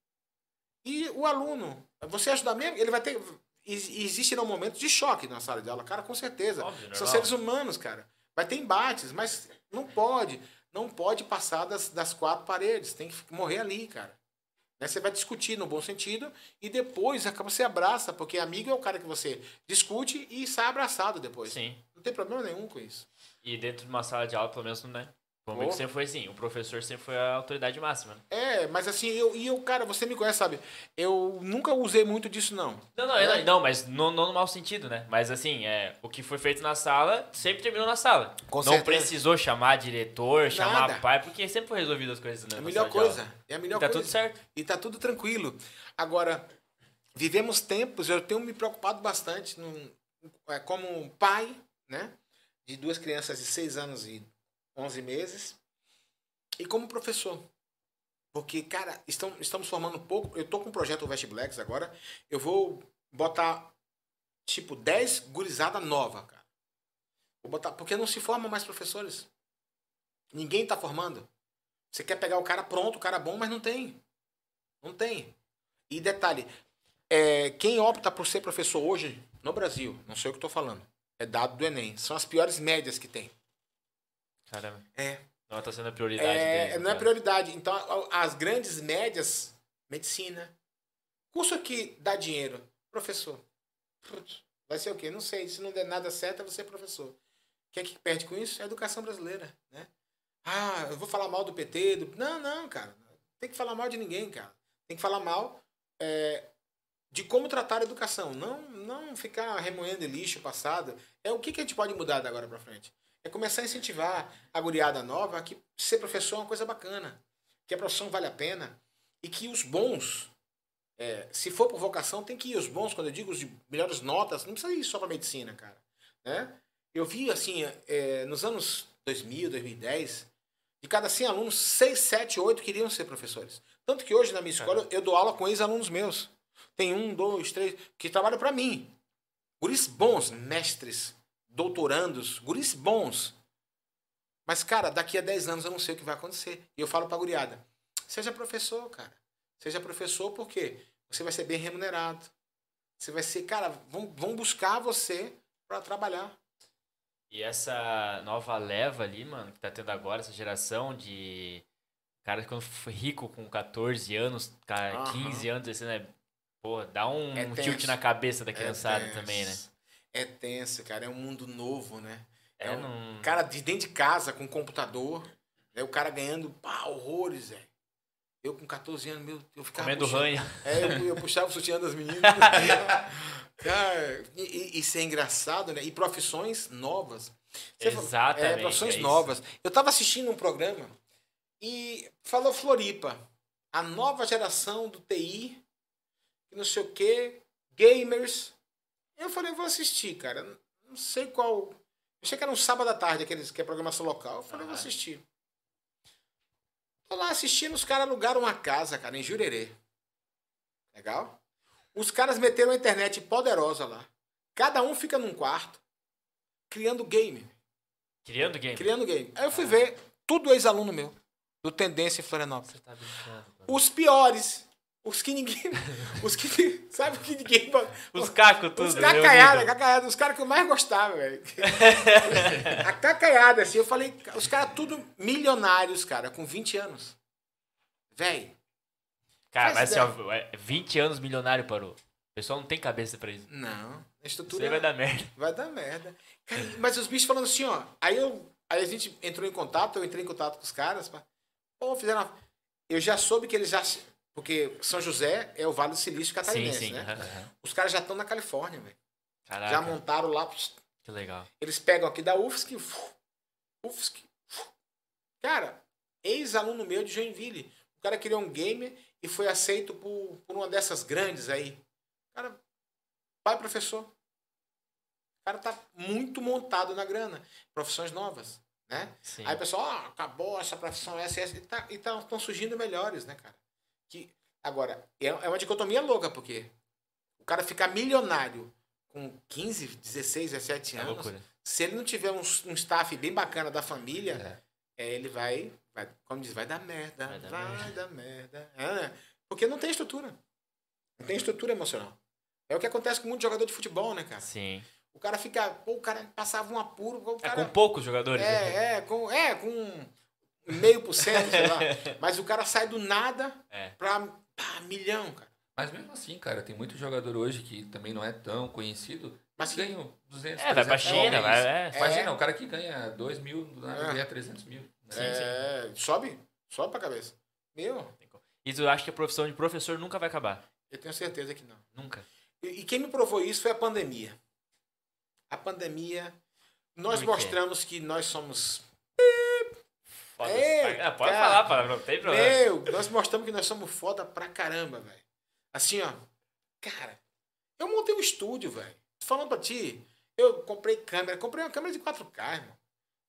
E o aluno, você ajudar mesmo, ele vai ter. Ex- Existirão momentos de choque na sala de aula, cara, com certeza. Óbvio, São seres humanos, cara. Vai ter embates, mas não pode. Não pode passar das, das quatro paredes. Tem que morrer ali, cara. Né? Você vai discutir no bom sentido e depois acaba você abraça, porque amigo é o cara que você discute e sai abraçado depois. Sim. Não tem problema nenhum com isso. E dentro de uma sala de aula, pelo menos, né? Vamos Oh. que sempre foi assim. O professor sempre foi a autoridade máxima. né? É, mas assim, eu, e eu, cara, você me conhece, sabe? Eu nunca usei muito disso, não. Não, não, É? não, mas não, não no mau sentido, né? Mas assim, é, o que foi feito na sala, sempre terminou na sala. Com não certeza. precisou chamar diretor, chamar Nada. pai, porque sempre foi resolvido as coisas, né? É a melhor coisa. É a melhor E tá coisa. tudo certo. E tá tudo tranquilo. Agora, vivemos tempos, eu tenho me preocupado bastante num- é, como pai, né? De duas crianças de 6 anos e 11 meses. E como professor. Porque, cara, estão, estamos formando pouco. Eu tô com um projeto West Blacks agora. Eu vou botar, tipo, 10 gurizada nova, cara. Vou botar, porque não se formam mais professores. Ninguém tá formando. Você quer pegar o cara pronto, o cara bom, mas não tem. Não tem. E detalhe, é, quem opta por ser professor hoje no Brasil, não sei o que estou falando, é dado do Enem. São as piores médias que tem. Caramba. É. Não tá sendo a prioridade É, não é caso. prioridade. Então, as grandes médias, medicina. Curso que dá dinheiro, professor. Vai ser o quê? Não sei. Se não der nada certo, é você professor. Quem é que perde com isso? É a educação brasileira, né? Ah, eu vou falar mal do PT. Do... Não, não, cara. Tem que falar mal de ninguém, cara. Tem que falar mal é, de como tratar a educação. Não, não ficar remoendo lixo passado. É o que, que a gente pode mudar da agora para frente. É começar a incentivar a guriada nova que ser professor é uma coisa bacana. Que a profissão vale a pena. E que os bons, é, se for por vocação, tem que ir os bons. Quando eu digo os de melhores notas, não precisa ir só para medicina, cara. Né? Eu vi, assim, é, nos anos 2000, 2010, de cada 100 alunos, 6, 7, 8 queriam ser professores. Tanto que hoje na minha escola eu dou aula com ex-alunos meus. Tem um, dois, três, que trabalham para mim. Guris bons, mestres, doutorandos, guris bons. Mas, cara, daqui a 10 anos eu não sei o que vai acontecer. E eu falo pra guriada, seja professor, cara. Seja professor porque você vai ser bem remunerado. Você vai ser, cara, vão, vão buscar você para trabalhar. E essa nova leva ali, mano, que tá tendo agora, essa geração de cara que quando foi rico com 14 anos, cara, Aham. 15 anos, esse, né? Pô, dá um É tilt na cabeça da É criançada tenso. também, né? É tenso, cara. É um mundo novo, né? É, É um. Cara de dentro de casa, com computador. Né? O cara ganhando pá, horrores, velho. Eu com 14 anos, meu, eu ficava. Comendo puxando- ranho. É, eu, eu puxava o sutiã das meninas. *laughs* Cara, e, e- isso é engraçado, né? E profissões novas. Você Exatamente, É, profissões é novas. Eu tava assistindo um programa e falou Floripa. A nova geração do TI, que não sei o quê, gamers. Eu falei, eu vou assistir, cara. Não sei qual. Eu achei que era um sábado à tarde, aqueles que é programação local. Eu falei, eu vou assistir. Tô lá assistindo, os caras alugaram uma casa, cara, em Jurerê. Legal? Os caras meteram a internet poderosa lá. Cada um fica num quarto, criando game. Criando game. Criando game. Aí eu fui ver, tudo ex-aluno meu, do Tendência em Florianópolis. Você tá brincando. Os piores, os que ninguém. *laughs* Os que. Sabe o que ninguém. Os cacos tudo. Os meu cacaiada, amigo. cacaiada, os caras que eu mais gostava, velho. *laughs* A cacaiada, assim, eu falei, os caras tudo milionários, cara, com 20 anos. Velho, Cara, mas assim, ó, é 20 anos milionário parou. O pessoal não tem cabeça pra isso. não. A Isso estrutura aí vai dar merda. Vai dar merda. Cara, mas os bichos falando assim, ó. Aí eu. Aí a gente entrou em contato, eu entrei em contato com os caras. Pô, fizeram. uma- Eu já soube que eles já. Porque São José é o Vale do Silício Sim, catarinense, sim. né? aham, aham. Os caras já estão na Califórnia, velho. Já montaram lá. que legal. Eles pegam aqui da UFSC. UFSC. Cara, ex-aluno meu de Joinville. O cara criou um game e foi aceito por, por uma dessas grandes aí. Cara, pai professor. O cara tá muito montado na grana. Profissões novas, né? Sim. Aí o pessoal, ah, acabou essa profissão, essa e essa. E tá, estão surgindo melhores, né, cara? Que, agora, é, é uma dicotomia louca, porque o cara ficar milionário com 15, 16, 17 É anos, loucura. se ele não tiver um, um staff bem bacana da família, é, ele vai, vai, como diz, vai dar merda, vai Vai dar dar merda. É, né? porque não tem estrutura. Não tem estrutura emocional. É o que acontece com muito jogador de futebol, né, cara? Sim. O cara fica, pô, o cara passava um apuro, o É cara... com poucos jogadores. né? É, é, com, é, com meio por cento, sei lá. *laughs* Mas o cara sai do nada É. pra pá, milhão, cara. Mas mesmo assim, cara, tem muito jogador hoje que também não é tão conhecido, Mas mas ganham 200, É, vai pra 300 China, vai. É. Imagina, o cara que ganha 2 mil, do nada É. ganha 300 mil. né? É, sobe, sobe pra cabeça. Meu, E tu acha que a profissão de professor nunca vai acabar? eu tenho certeza que não. Nunca. E, e quem me provou isso foi a pandemia. A pandemia, nós quê? mostramos que nós somos. Foda É, ah, pode cara. falar, palavrão, não tem problema. Meu, nós mostramos que nós somos foda pra caramba, velho. Assim, ó. Cara, eu montei um estúdio, velho. Tô falando pra ti. Eu comprei câmera, comprei uma câmera de 4K, irmão.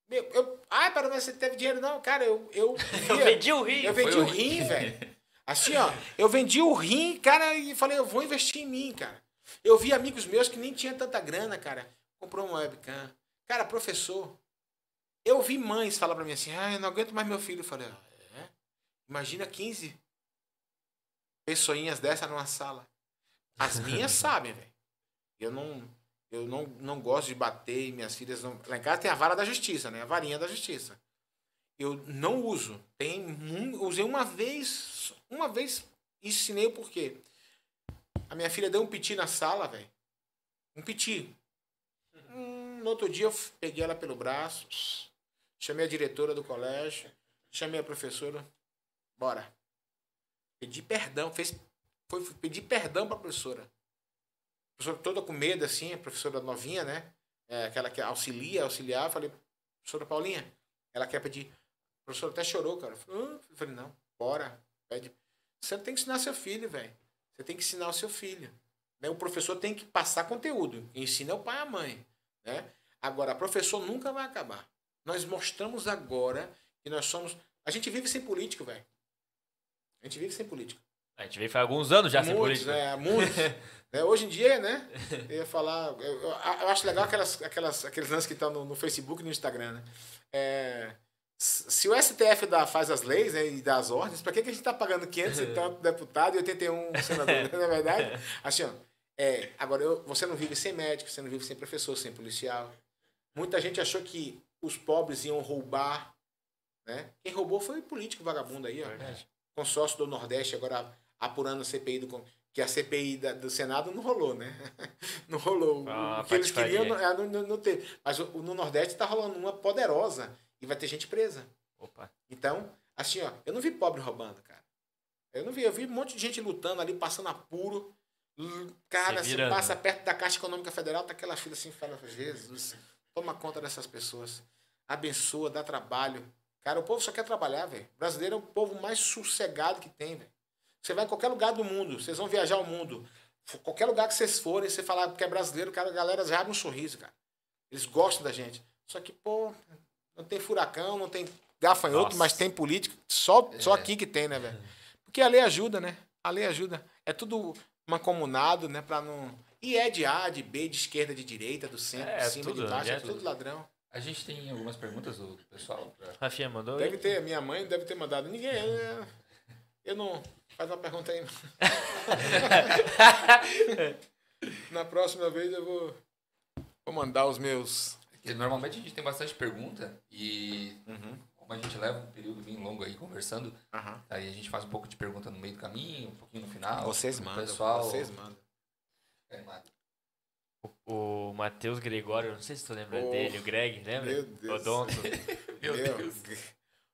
Meu, eu. Ai, para mas você teve dinheiro? Não, cara, eu. Eu, *laughs* Eu vendi o rio. eu vendi o rim, velho. *laughs* Assim, ó, eu vendi o rim, cara, e falei, eu vou investir em mim, cara. Eu vi amigos meus que nem tinham tanta grana, cara. Comprou uma webcam. Cara, professor. Eu vi mães falar pra mim assim, ah, eu não aguento mais meu filho. Eu falei, ah, é? Imagina 15 pessoinhas dessa numa sala. As minhas *laughs* sabem, velho. Eu não, eu não, não gosto de bater e minhas filhas não. Lá em casa tem a vara da justiça, né? A varinha da justiça. Eu não uso. Tem mu- usei uma vez, uma vez ensinei o porquê. A minha filha deu um piti na sala, velho. Um piti. Hum, no outro dia eu peguei ela pelo braço, chamei a diretora do colégio, chamei a professora, bora. Pedi perdão, fez, foi pedir perdão pra professora. A professora toda com medo, assim, a professora novinha, né? É, aquela que auxilia, auxiliar, falei, professora Paulinha, ela quer pedir. A professora até chorou, cara. Eu falei, não, bora. Pede. Você tem que ensinar seu filho, velho. Você tem que ensinar o seu filho. Né? O professor tem que passar conteúdo. Ensina o pai e a mãe. Né? Agora, professor nunca vai acabar. Nós mostramos agora que nós somos. A gente vive sem político, velho. A gente vive sem político. A gente veio faz alguns anos já sem muitos, política. é, muitos. *laughs* É, hoje em dia, né? Eu ia falar. Eu, eu- acho legal aquelas, aquelas, aqueles lances que estão no, no Facebook e no Instagram, né? É, se o STF dá, faz as leis né, e dá as ordens, para que, que a gente está pagando 500 e *laughs* tanto deputado e 81 senador? Não é verdade? Assim, ó. É, agora, eu- você não vive sem médico, você não vive sem professor, sem policial. Muita gente achou que os pobres iam roubar. Né? Quem roubou foi o político vagabundo aí, ó Verdade. consórcio do Nordeste agora apurando a CPI do que a CPI da- do Senado não rolou, né? *laughs* Não rolou. Ah, o que eles queriam não, é, não, não- não teve. Mas o- no Nordeste está rolando uma poderosa e vai ter gente presa. Opa. Então, assim, ó, eu não vi pobre roubando, cara. Eu não vi, eu vi um monte de gente lutando ali, passando apuro. Cara, Se virando, passa né? perto da Caixa Econômica Federal, tá aquela fila assim, fala, Jesus, toma conta dessas pessoas. Abençoa, dá trabalho. Cara, o povo só quer trabalhar, velho. O brasileiro é o povo mais sossegado que tem, velho. Você vai em qualquer lugar do mundo, vocês vão viajar o mundo. Qualquer lugar que vocês forem, você falar que é brasileiro, cara, a galera já abre um sorriso, cara. Eles gostam da gente. Só que, pô, não tem furacão, não tem gafanhoto, Nossa. mas tem político. Só, só É. aqui que tem, né, velho? Porque a lei ajuda, né? A lei ajuda. É tudo mancomunado, né? Pra não. E é de A, de B, de esquerda, de direita, do centro, É, de cima, tudo, de baixo, é é tudo tudo. ladrão. A gente tem algumas perguntas do pessoal. pra- Rafinha mandou? Deve aí? ter, minha mãe deve ter mandado. Ninguém. Eu, eu não. Faz uma pergunta aí. *laughs* Na próxima vez eu vou. Vou mandar os meus. Porque normalmente a gente tem bastante pergunta e Uhum. como a gente leva um período bem longo aí conversando, Aham. aí a gente faz um pouco de pergunta no meio do caminho, um pouquinho no final. Vocês mandam. Pessoal, Vocês mandam. Mano. O Matheus Gregório, não sei se tu lembra Oh, dele, o Greg, lembra? meu Deus. Odonto. *laughs* Meu Meu, Deus.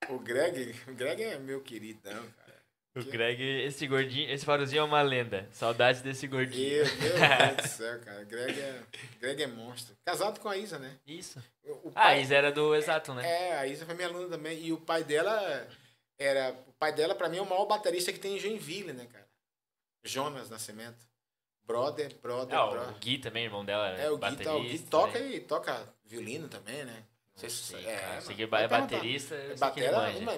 O Greg, o Greg é meu queridão, cara. O Greg, esse gordinho, esse farozinho é uma lenda. Saudades desse gordinho. Meu, meu *laughs* Deus do céu, cara. Greg é, Greg é monstro. Casado com a Isa, né? Isso. O, o Ah, pai- Isa era do Exato, né? É, a Isa foi minha aluna também. E o pai dela era. O pai dela, pra mim, é o maior baterista que tem em Joinville, né, cara? Jonas Nascimento. Brother, brother, Ah, o brother. Gui também, irmão dela. É, o Gui, tá, o Gui toca também. e toca violino também, né? Não sei se- é, cara. mano. Sei que é baterista, Batera,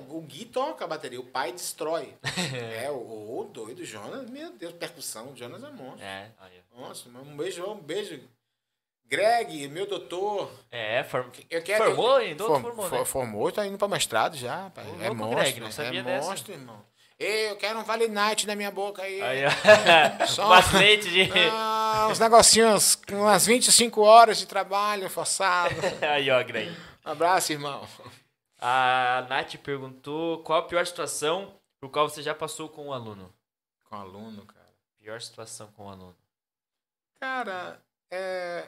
o Gui toca a bateria, o pai destrói. *laughs* é, o, o doido Jonas, meu Deus, percussão, o Jonas é monstro. É. Nossa, um beijo, um beijo. Greg, meu doutor. É, form... Eu quero, formou, eu- hein? Doutor Form- formou, for- né? Formou, tá indo pra mestrado já. É monstro, Greg, não sabia é dessa. monstro, irmão. Ei, eu quero um Vale Night na minha boca aí. Aí. *laughs* Só- Bastante de... Ah, uns negocinhos, com umas 25 horas de trabalho forçado. *laughs* Aí, ó, Greg. Um abraço, irmão. A Nath perguntou qual a pior situação por qual você já passou com um aluno. Com aluno, cara. Pior situação com um aluno. Cara, é,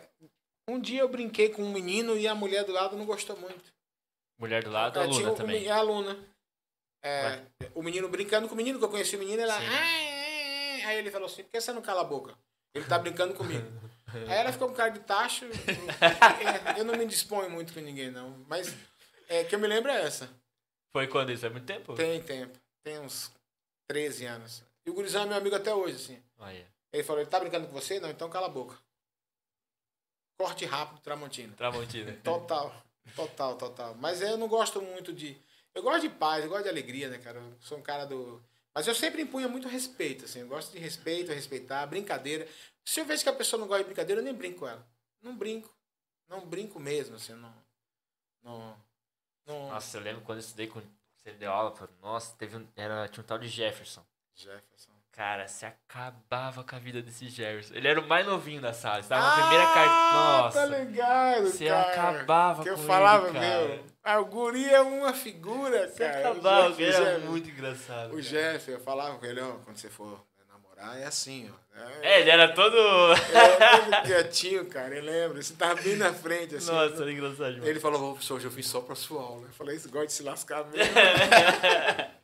um dia eu brinquei com um menino e a mulher do lado não gostou muito. Mulher do lado, É, aluna tinha o- também. É aluna. É, o menino brincando com o menino, que eu conheci o menino, ela. "Ah, é, é". Aí ele falou assim: por que você não cala a boca? Ele tá brincando comigo. *laughs* Aí ela ficou com cara de tacho. É, eu não me disponho muito com ninguém, não. Mas é, que eu me lembro é essa. Foi quando isso? Há muito tempo? Tem tempo. Tem uns 13 anos. E o gurizão é meu amigo até hoje, assim. Aí, Ele falou: ele tá brincando com você? Não, então cala a boca. Corte rápido, Tramontina. Tramontina. Total, total, total. Mas eu não gosto muito de. Eu gosto de paz, eu gosto de alegria, né, cara? Eu sou um cara do. Mas eu sempre impunha muito respeito, assim. Eu gosto de respeito, respeitar, brincadeira. Se eu vejo que a pessoa não gosta de brincadeira, eu nem brinco com ela. Não brinco. Não brinco mesmo, assim. Não. Não. não... Nossa, eu lembro quando eu estudei com... Você deu aula, pô. nossa, teve um... Era... tinha um tal de Jefferson. Jefferson. Cara, você acabava com a vida desse Jefferson. Ele era o mais novinho da sala. Estava na primeira carta. Nossa. Tá ligado, Você cara. acabava que eu com falava, ele, cara. meu. Ah, o guri é uma figura, Você cara. Ele o era Jeff- muito engraçado. O. Jeff, eu falava com ele, ó, quando você for namorar, é assim, ó. É, ele era todo. É, todo quietinho, cara, eu lembro. Você tava bem na frente, assim. Nossa, era engraçado demais. Ele falou, professor, hoje eu fiz só pra sua aula. Eu falei, isso gosta de se lascar mesmo. *laughs*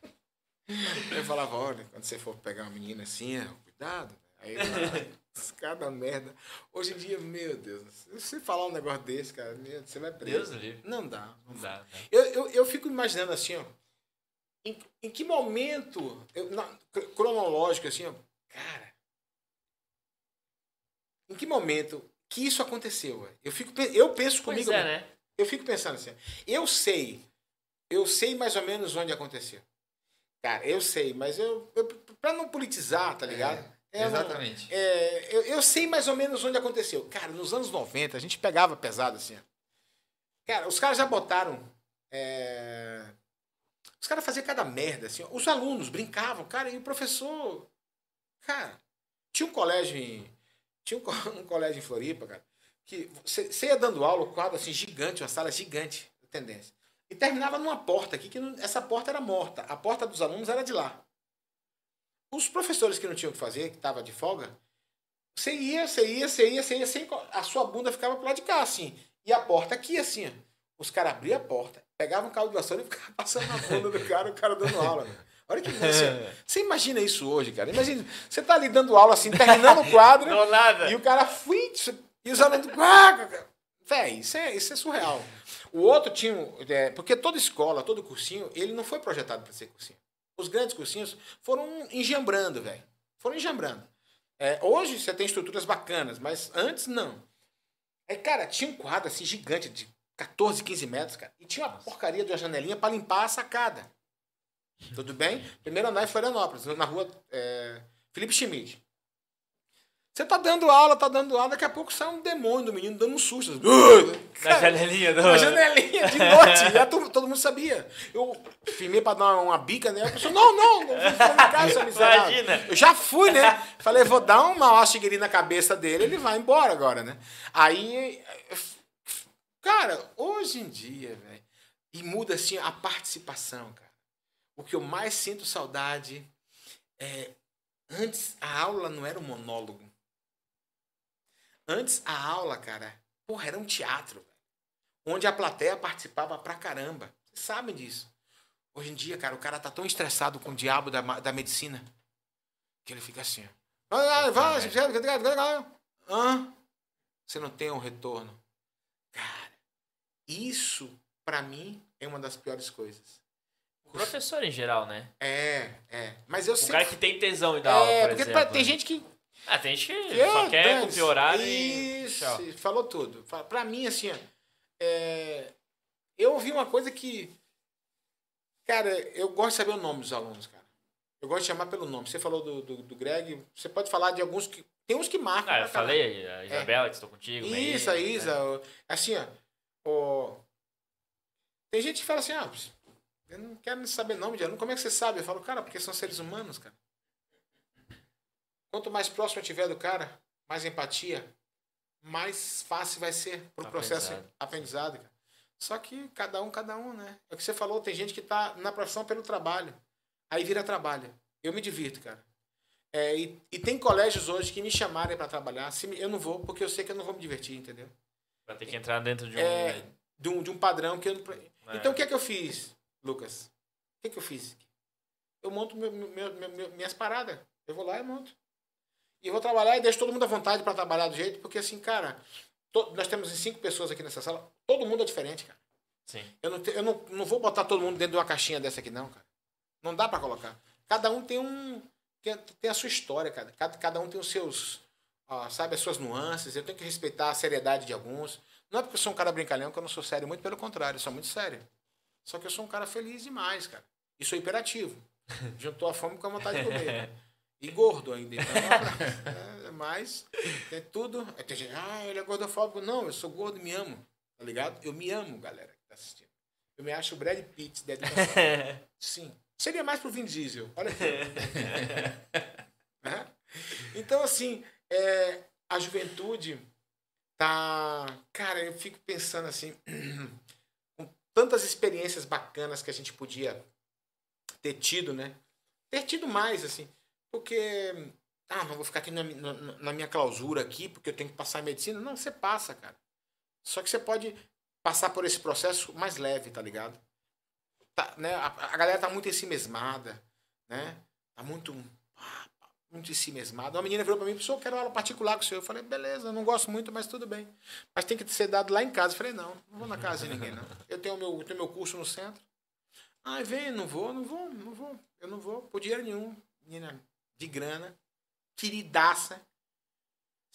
eu falava, olha, quando você for pegar uma menina assim, ó, cuidado. Aí, *laughs* ah, cada merda. Hoje em dia, meu Deus, se você falar um negócio desse, cara, você vai preso. Deus livre. Não dá. Não dá, né? Eu, eu, eu fico imaginando assim, ó. Em, em que momento, eu, na, cr- cronológico, assim, ó, cara. Em que momento que isso aconteceu? Eu, fico, eu penso comigo. é, né? Eu fico pensando assim, eu sei, eu sei mais ou menos onde aconteceu. Cara, eu sei, mas eu, eu pra não politizar, tá ligado? Eu não- Exatamente. é, eu, eu sei mais ou menos onde aconteceu. Cara, nos anos 90, a gente pegava pesado assim. Cara, os caras já botaram. é, Os caras faziam cada merda, assim. Os alunos brincavam, cara, e o professor. Cara, tinha um colégio em. Tinha um, *laughs* um colégio em Floripa, cara, que você ia dando aula, o quadro assim, gigante, uma sala gigante, tendência. E terminava numa porta aqui, que não- essa porta era morta. A porta dos alunos era de lá. Os professores que não tinham o que fazer, que estavam de folga, você ia, você ia, você ia, você ia, sem, a sua bunda ficava pro lado de cá, assim. E a porta aqui, assim, ó. Os caras abriam a porta, pegavam um cabo de vassoura e ficavam *laughs* passando na bunda do cara, o cara dando aula. velho. Olha que você, você imagina isso hoje, cara. Imagina, você tá ali dando aula assim, terminando o quadro. *laughs* Não nada. E o cara fui, e os alunos. Ah, Véi, isso é, isso é surreal. O outro tinha. É, porque toda escola, todo cursinho, ele não foi projetado para ser cursinho. Os grandes cursinhos foram engembrando, velho. Foram engembrando. É, hoje você tem estruturas bacanas, mas antes não. Aí, cara, tinha um quadro assim gigante de 14, 15 metros, cara. E tinha uma porcaria de uma janelinha para limpar a sacada. *laughs* Tudo bem? Primeiro andar em Florianópolis, na rua é, Felipe Schmidt. Você tá dando aula, tá dando aula, daqui a pouco sai um demônio do menino dando um susto. Na janelinha do... Na janelinha, de noite. Já todo, todo mundo sabia. Eu filmei pra dar uma, uma bica, né? A pessoa, não, não, não casa, Imagina. Eu já fui, né? Falei, vou dar uma astigueirinha na cabeça dele, ele vai embora agora, né? Aí, cara, hoje em dia, velho, e muda assim a participação, cara. O que eu mais sinto saudade é. Antes a aula não era um monólogo. Antes, a aula, cara, porra, era um teatro, velho, onde a plateia participava pra caramba. Vocês sabem disso. Hoje em dia, cara, o cara tá tão estressado com o diabo da, da medicina que ele fica assim. Vai, vai, você não tem um retorno. Cara, isso, para mim, é uma das piores coisas. O professor em geral, né? É, é. Mas eu o sei. cara que tem tesão em dar aula, É, por porque exemplo. tem gente que Ah, tem gente que só quer cumprir horário e... Isso, Tchau. falou tudo. Pra mim, assim, é, eu ouvi uma coisa que. Cara, eu gosto de saber o nome dos alunos, cara. Eu gosto de chamar pelo nome. Você falou do, do, do Greg, você pode falar de alguns que. Tem uns que marcam. Ah, eu falei, a Isabela que estou contigo. Isso, a Isa. né? Assim, ó. Tem gente que fala assim, ah, eu não quero saber nome de aluno. Como é que você sabe? Eu falo, cara, porque são seres humanos, cara. Quanto mais próximo eu tiver do cara, mais empatia, mais fácil vai ser pro processo Aprendizado. aprendizado, cara. Só que cada um, cada um, né? É o que você falou, tem gente que tá na profissão pelo trabalho. Aí vira trabalho. Eu me divirto, cara. É, e, e tem colégios hoje que me chamarem para trabalhar. Se me- eu não vou, porque eu sei que eu não vou me divertir, entendeu? Vai ter que entrar dentro de um... É, de, um, de um padrão que eu não. É. Então o que é que eu fiz, Lucas? O que é que eu fiz? Eu monto meu- meu- meu- minhas paradas. Eu vou lá e monto. E vou trabalhar e deixo todo mundo à vontade para trabalhar do jeito, porque assim, cara, to- nós temos cinco pessoas aqui nessa sala, todo mundo é diferente, cara. Sim. Eu não, te- eu não, não vou botar todo mundo dentro de uma caixinha dessa aqui, não, cara. Não dá para colocar. Cada um tem um. Tem, tem a sua história, cara. Cada, cada um tem os seus. ó, sabe, as suas nuances. Eu tenho que respeitar a seriedade de alguns. Não é porque eu sou um cara brincalhão que eu não sou sério, muito pelo contrário, eu sou muito sério. Só que eu sou um cara feliz demais, cara. E sou hiperativo. *laughs* Juntou a fome com a vontade de comer. cara. *laughs* E gordo ainda. Então, é, mas tem tudo. Tem gente, ah, ele é gordofóbico. Não, eu sou gordo e me amo. Tá ligado? Eu me amo, galera que tá assistindo. Eu me acho o Brad Pitt da educação. *laughs* Sim. Seria mais pro Vin Diesel. Olha aqui. Né? Então, assim, é, a juventude tá. Cara, eu fico pensando assim. *clears throat* com tantas experiências bacanas que a gente podia ter tido, né? Ter tido mais, assim. Porque. Ah, não vou ficar aqui na, na- na minha clausura aqui, porque eu tenho que passar em medicina. Não, você passa, cara. Só que você pode passar por esse processo mais leve, tá ligado? Tá, né? a, a galera tá muito ensimesmada, né? Tá muito muito ensimesmada. Uma menina virou pra mim, professor, eu quero aula particular com o senhor. Eu falei, beleza, não gosto muito, mas tudo bem. Mas tem que ser dado lá em casa. Eu falei, não, não vou na casa de ninguém, não. Eu tenho meu, eu tenho meu curso no centro. Ah, vem, não vou, não vou, não vou. Eu não vou, por dinheiro nenhum. Menina de grana, queridaça.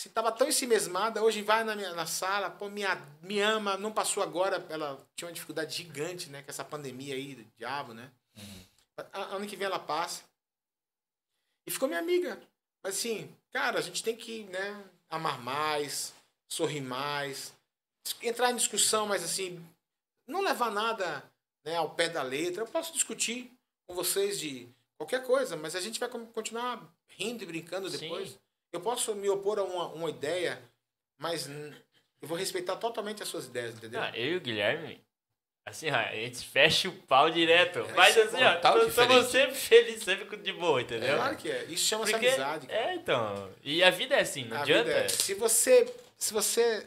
Se tava tão ensimesmada, hoje vai na minha na sala, pô, me, me ama, não passou agora, ela tinha uma dificuldade gigante, né, com essa pandemia aí, do diabo, né? A- Ano que vem ela passa. E ficou minha amiga. Mas assim, cara, a gente tem que, né, amar mais, sorrir mais, entrar em discussão, mas assim, não levar nada né, ao pé da letra. Eu posso discutir com vocês de qualquer coisa, mas a gente vai con- continuar rindo e brincando Sim. depois. Eu posso me opor a uma, uma ideia, mas eu vou respeitar totalmente as suas ideias, entendeu? Ah, eu e o Guilherme, assim, ó, a gente fecha o pau direto. É, Mas é assim, ó, estamos diferente. sempre felizes, sempre de boa, É entendeu? claro que é. Isso chama-se amizade. cara. é, então. E a vida é assim, não A adianta. é- Se você, se você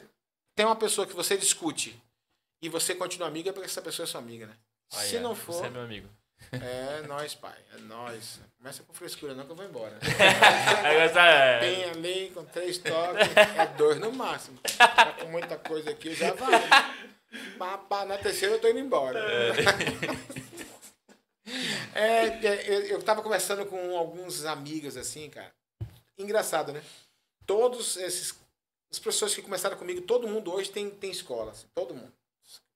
tem uma pessoa que você discute e você continua amiga, é porque essa pessoa é sua amiga, né? Olha, se não for, Você é meu amigo. É nós, pai. É nós. Começa com frescura, não que eu vou embora. *laughs* Agora Tem ali com três toques, é dois no máximo. Tá com muita coisa aqui, eu já vai. Pá, pá, na terceira eu tô indo embora. É, é, eu, eu tava conversando com alguns amigos assim, cara. Engraçado, né? Todos esses. Os professores que começaram comigo, todo mundo hoje tem, tem escola. assim, todo mundo.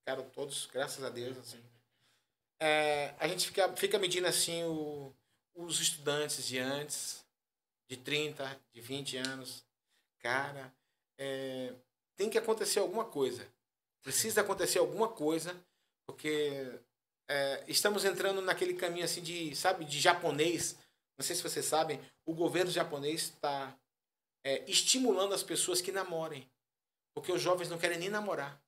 Cara, todos, graças a Deus, assim. É, a gente fica, fica medindo assim o, os estudantes de antes, de 30, de 20 anos. Cara, é, tem que acontecer alguma coisa. Precisa acontecer alguma coisa, porque é, estamos entrando naquele caminho assim de, sabe, de japonês. Não sei se vocês sabem, o governo japonês está é, estimulando as pessoas que namorem. Porque os jovens não querem nem namorar.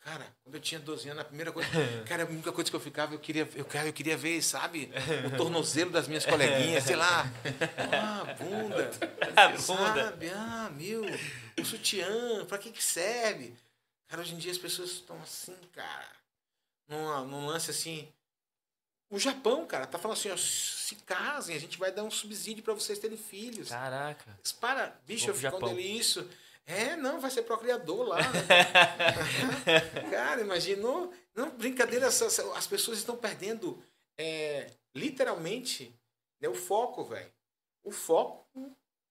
Cara, quando eu tinha 12 anos, a primeira coisa. *laughs* Cara, a única coisa que eu ficava, eu queria, eu, cara, eu queria ver, sabe? O tornozelo das minhas coleguinhas, sei lá. *laughs* Ah, bunda. A bunda. Sabe? Ah, meu. O sutiã, pra que que serve? Cara, hoje em dia as pessoas estão assim, cara. Num, num lance assim. O Japão, cara, tá falando assim, ó, se casem, a gente vai dar um subsídio pra vocês terem filhos. Caraca. Para, bicho, eu fico ele isso. É, não, vai ser procriador lá. né? *laughs* Cara, imaginou? Não, brincadeira, as pessoas estão perdendo é, literalmente né, o foco, velho. O foco,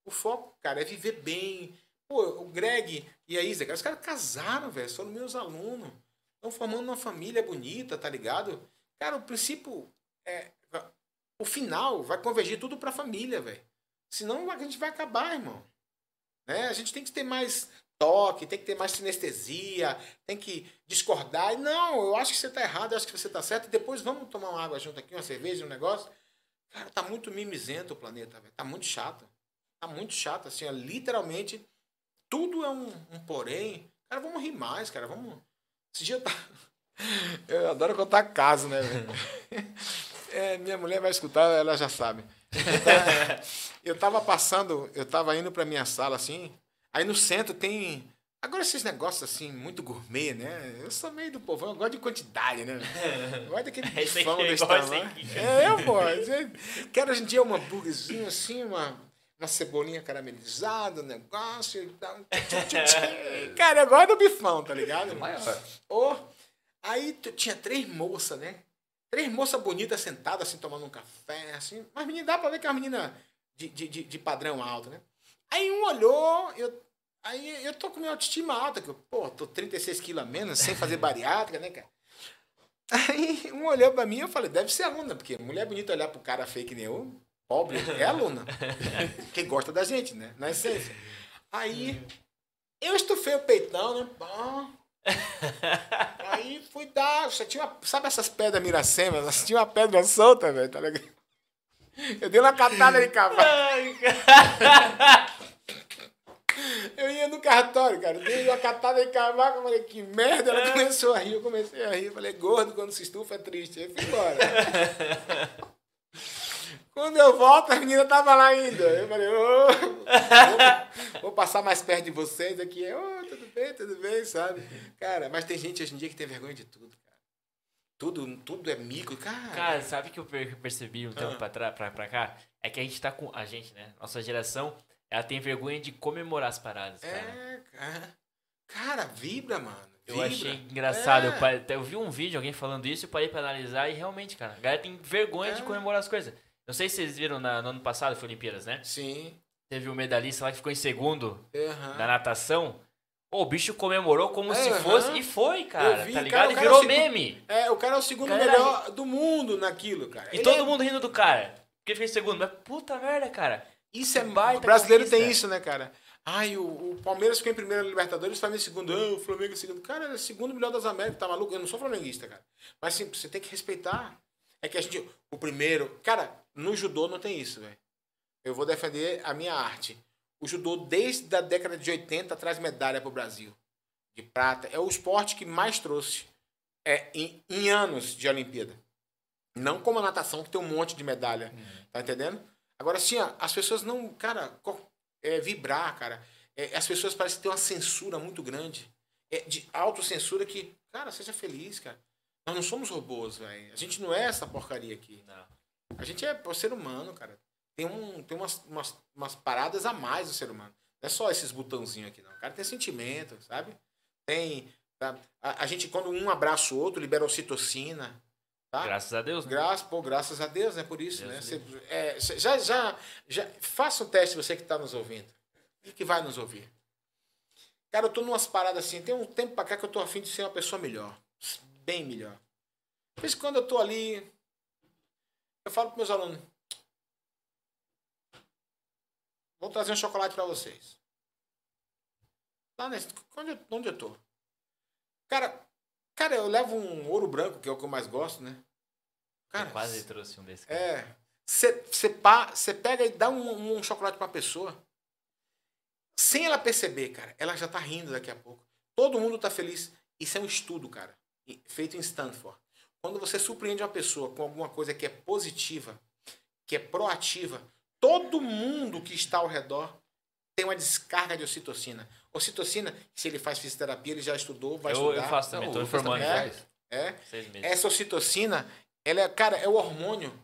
o foco, cara, é viver bem. Pô, o Greg e a Isa, cara, os caras casaram, velho, foram meus alunos. Estão formando uma família bonita, tá ligado? Cara, o princípio é. O final vai convergir tudo pra família, velho. Senão a gente vai acabar, irmão. Né? A gente tem que ter mais toque, tem que ter mais sinestesia, tem que discordar. Não, eu acho que você está errado, eu acho que você está certo. Depois vamos tomar uma água junto aqui, uma cerveja, um negócio. Cara, tá muito mimizento o planeta, velho. Tá muito chato. Tá muito chato, assim, ó, literalmente. Tudo é um, um porém. Cara, vamos rir mais, cara. Vamos. Esse dia tava... *laughs* Eu adoro contar caso, né, velho? *laughs* É, minha mulher vai escutar, ela já sabe. *laughs* Eu tava, passando, eu tava indo pra minha sala assim. Aí no centro tem. Agora esses negócios assim, muito gourmet, né? Eu sou meio do povão, eu gosto de quantidade, né? Eu gosto daquele *laughs* bifão aqui, desse tamanho. É, eu, pô. Quero hoje em dia um hambúrguerzinho assim, uma, uma cebolinha caramelizada, um negócio e tal. *laughs* Cara, eu gosto do bifão, tá ligado? Maior. Ô, aí tu- tinha três moças, né? Três moças bonitas sentadas, assim, tomando um café, assim. Mas menina, dá pra ver que é uma menina de, de, de, padrão alto, né? Aí um olhou, eu, aí eu tô com minha autoestima alta, que eu, pô, tô 36 quilos a menos, sem fazer *laughs* bariátrica, né, cara? Aí um olhou pra mim e eu falei, deve ser aluna, porque mulher bonita olhar pro cara fake nem eu, pobre, é aluna. *laughs* Quem gosta da gente, né? Na essência. Aí eu estufei o peitão, né? Pá. *laughs* Aí fui dar. Só tinha uma, sabe essas pedras Miracema? Só Tinha uma pedra solta, velho, tá ligado? Eu dei uma catada de cavalo. *laughs* Eu ia no cartório, cara. Dei uma catada de cavalo. Eu falei, que merda. Ela começou a rir. Eu comecei a rir. Eu falei, gordo, quando se estufa é triste. Aí fui embora. *laughs* Quando eu volto, a menina tava lá ainda. Eu falei, ô, vou, vou passar mais perto de vocês aqui. Ô, tudo bem, tudo bem, sabe? Cara, mas tem gente hoje em dia que tem vergonha de tudo, cara. Tudo, tudo é mico, cara. Cara, sabe o que eu per- percebi um tempo Ah. pra, trás, pra, pra cá? É que a gente tá com. A gente, né? Nossa geração, ela tem vergonha de comemorar as paradas, cara. é, cara. Cara, vibra, mano. Eu vibra. achei engraçado. É. Eu, eu vi um vídeo, alguém falando isso, eu parei pra analisar e realmente, cara, a galera tem vergonha de É. comemorar as coisas. Não sei se vocês viram na- no ano passado, foi Olimpíadas, né? Sim. Teve um medalhista lá que ficou em segundo Aham. na natação. Pô, o bicho comemorou como se Aham. fosse. E foi, cara. Vi, tá cara, ligado? o e cara virou é meme. É, o cara é o segundo Galera, melhor do mundo naquilo, cara. E Ele todo é- mundo rindo do cara. Porque fez segundo. Mas puta merda, cara. Isso é baita O brasileiro conquista. tem isso, né, cara? Ai, o, o Palmeiras ficou em primeiro na Libertadores, o Flamengo em segundo. Ah, o Flamengo em segundo. Cara, é o segundo melhor das Américas, tá maluco? Eu não sou flamenguista, cara. Mas assim, você tem que respeitar. É que a gente. O primeiro. Cara, no judô não tem isso, velho. Eu vou defender a minha arte. O judô, desde a década de 80, traz medalha pro Brasil. De prata. É o esporte que mais trouxe é, em, em anos de Olimpíada. Não como a natação, que tem um monte de medalha. Tá entendendo? Agora, assim, ó, as pessoas não. Cara, é, vibrar, cara. É, as pessoas parecem ter uma censura muito grande. É, de autocensura que. Cara, seja feliz, cara. Nós não somos robôs, velho. A gente não é essa porcaria aqui. Não. A gente é ser humano, cara. Tem, um, tem umas, umas, umas paradas a mais do ser humano. Não é só esses botãozinhos aqui, não. O cara tem sentimento, sabe? Tem. tá? A, a gente, quando um abraça o outro, libera ocitocina. Tá? Graças a Deus, né? Graças, pô, graças a Deus, né? Por isso, Deus né? Cê- é, cê- já, já, já, faça um teste você que está nos ouvindo. E que vai nos ouvir. Cara, eu tô numas paradas assim, tem um tempo pra cá que eu tô afim de ser uma pessoa melhor. Bem melhor. De vez em quando eu tô ali, eu falo pros meus alunos, vou trazer um chocolate pra vocês. Lá nesse, onde, eu- onde eu tô? Cara, cara, eu levo um ouro branco, que é o que eu mais gosto, né? Eu quase trouxe um desse. cara. É. Você pega e dá um, um chocolate pra uma pessoa. Sem ela perceber, cara. Ela já tá rindo daqui a pouco. Todo mundo tá feliz. Isso é um estudo, cara. Feito em Stanford. Quando você surpreende uma pessoa com alguma coisa que é positiva, que é proativa, todo mundo que está ao redor tem uma descarga de ocitocina. Ocitocina, se ele faz fisioterapia, ele já estudou, vai Eu, estudar. eu faço também, Lucas informando. É. É. Essa ocitocina, ela é, cara, é o hormônio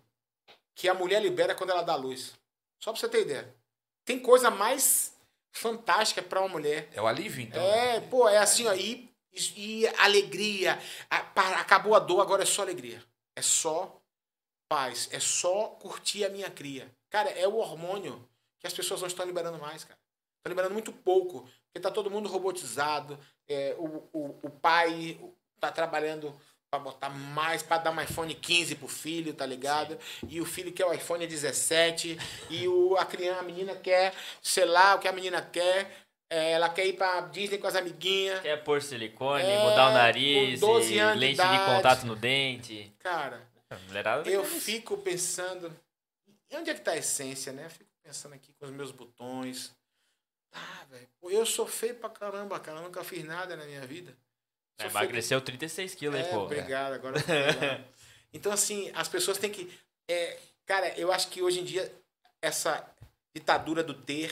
que a mulher libera quando ela dá luz. Só pra você ter ideia. Tem coisa mais fantástica pra uma mulher. É o alívio, então. É, pô, é assim, ó, e, e alegria. Acabou a dor, agora é só alegria. É só paz. É só curtir a minha cria. Cara, é o hormônio que as pessoas não estão liberando mais, cara. Estão liberando muito pouco. Porque tá todo mundo robotizado. É, o, o, o pai tá trabalhando pra botar mais, pra dar um iPhone 15 pro filho, tá ligado? E o filho quer o iPhone 17. E o, a criança, a menina quer, sei lá, o que a menina quer. É, ela quer ir pra Disney com as amiguinhas. Quer pôr silicone, É, mudar o nariz, com 12 anos de lente de, idade. contato no dente. Cara, eu fico pensando. Onde é que tá a essência, né? Eu fico pensando aqui com os meus botões. Ah, velho. Eu sou feio pra caramba, cara. Eu nunca fiz nada na minha vida. É, Sou feio- emagreceu 36 quilos aí, É, pô. obrigado. *laughs* Agora. Então, assim, as pessoas têm que. é, cara, eu acho que hoje em dia essa ditadura do ter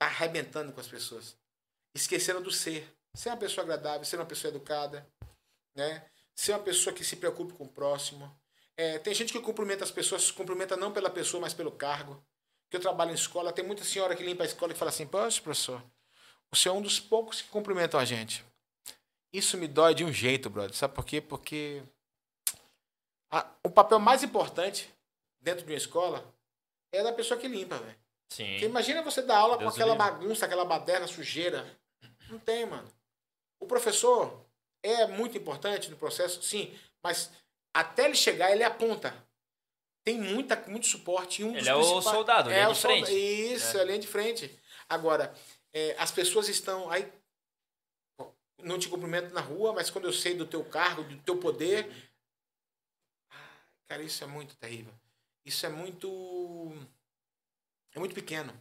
arrebentando com as pessoas. Esqueceram do ser. Ser uma pessoa agradável, ser uma pessoa educada, né? Ser uma pessoa que se preocupe com o próximo. É, tem gente que cumprimenta as pessoas, cumprimenta não pela pessoa, mas pelo cargo. Que eu trabalho em escola, tem muita senhora que limpa a escola e fala assim: Poxa, professor, o senhor é um dos poucos que cumprimentam a gente. Isso me dói de um jeito, brother. Sabe por quê? Porque a- o papel mais importante dentro de uma escola é da pessoa que limpa, velho. Sim. Porque imagina você dar aula Deus com aquela bagunça, aquela baderna, sujeira. Não tem, mano. O professor é muito importante no processo, sim, mas até ele chegar, ele aponta. Tem muita, muito suporte. E um Ele é o soldado, linha é de o solda- frente. Isso, é. linha de frente. Agora, é, as pessoas estão aí. Não te cumprimento na rua, mas quando eu sei do teu cargo, do teu poder. ah, Cara, isso é muito terrível. Isso é muito. É muito pequeno.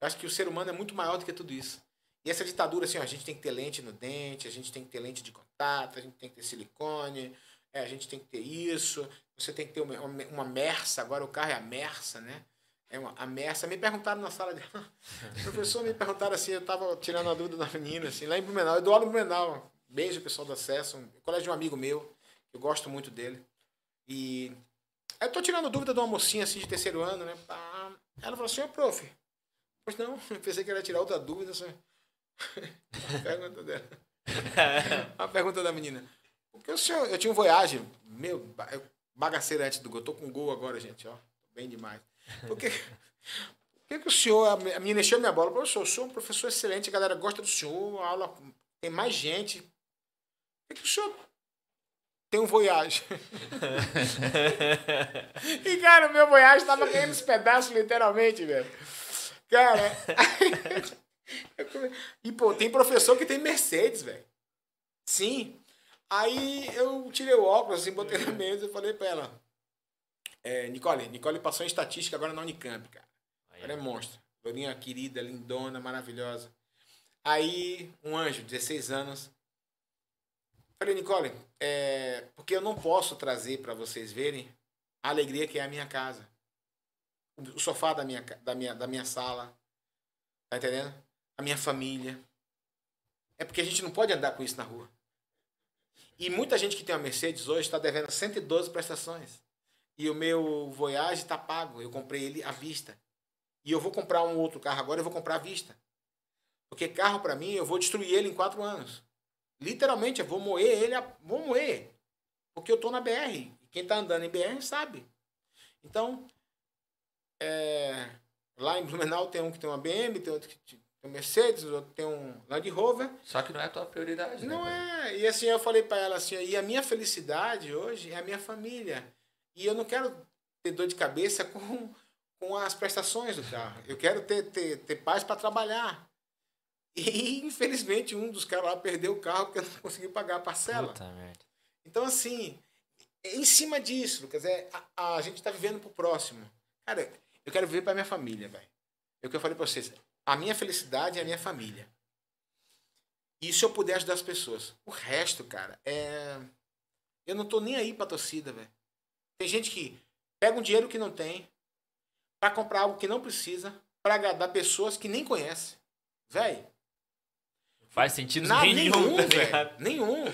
Eu acho que o ser humano é muito maior do que tudo isso. E essa ditadura, assim, ó, a gente tem que ter lente no dente, a gente tem que ter lente de contato, a gente tem que ter silicone, é, a gente tem que ter isso, você tem que ter uma, uma, Mersa, agora o carro é a Mersa, né? É uma, a Mersa. Me perguntaram na sala de. *laughs* professor, me perguntaram assim, eu tava tirando a dúvida da menina, assim, lá em Blumenau. Eu dou aula em Blumenau. Beijo, pessoal do Acesso, um colégio de um amigo meu, eu gosto muito dele. E eu tô tirando dúvida de uma mocinha assim de terceiro ano, né? Pá. Ela falou assim, ô prof. Pois não, eu pensei que ela ia tirar outra dúvida. Assim. *laughs* a pergunta dela. *laughs* A pergunta da menina. Porque o senhor, eu tinha um Voyage, meu, ba- eu- bagaceiro antes do gol. Tô com gol agora, gente, ó. Bem demais. Por que, *laughs* por que, que o senhor, a me- a menina encheu minha bola? Professor, o senhor é um professor excelente, a galera gosta do senhor, a aula tem mais gente. Por que, que o senhor tem um Voyage? E, cara, o meu Voyage tava caindo os pedaços, literalmente, velho. Cara. *laughs* e, pô, tem professor que tem Mercedes, velho. Sim. Aí eu tirei o óculos, assim, botei na mesa e falei pra ela. É, Nicole, Nicole passou em estatística agora na Unicamp, cara. Ela é monstro. Lourinha querida, lindona, maravilhosa. Aí, um anjo, 16 anos. Falei, Nicole, é, porque eu não posso trazer para vocês verem a alegria que é a minha casa. O sofá da minha, da minha, da minha sala. Tá entendendo? A minha família. É porque a gente não pode andar com isso na rua. E muita gente que tem uma Mercedes hoje está devendo 112 prestações. E o meu Voyage está pago. Eu comprei ele à vista. E eu vou comprar um outro carro agora, eu vou comprar à vista. Porque carro, para mim, eu vou destruir ele em quatro anos. Literalmente, eu vou moer ele, vou moer. Porque eu tô na BR. Quem tá andando em BR sabe. Então, é, lá em Blumenau tem um que tem uma BM, tem outro que tem um Mercedes, outro tem um Land Rover. Só que não é a tua prioridade, Não né? é. E assim, eu falei para ela assim, e a minha felicidade hoje é a minha família. E eu não quero ter dor de cabeça com, com as prestações do carro. Eu quero ter, ter, ter paz para trabalhar. E infelizmente um dos caras lá perdeu o carro porque não conseguiu pagar a parcela. Puta. Então, assim, em cima disso, Lucas, é, a, a gente tá vivendo pro próximo. Cara, eu quero viver pra minha família, velho. É o que eu falei pra vocês. A minha felicidade é a minha família. E se eu puder ajudar as pessoas. O resto, cara, é. Eu não tô nem aí pra torcida, velho. Tem gente que pega um dinheiro que não tem pra comprar algo que não precisa pra agradar pessoas que nem conhece. Velho, Faz sentido Nada, nenhum, nenhum, tá velho. Nenhum.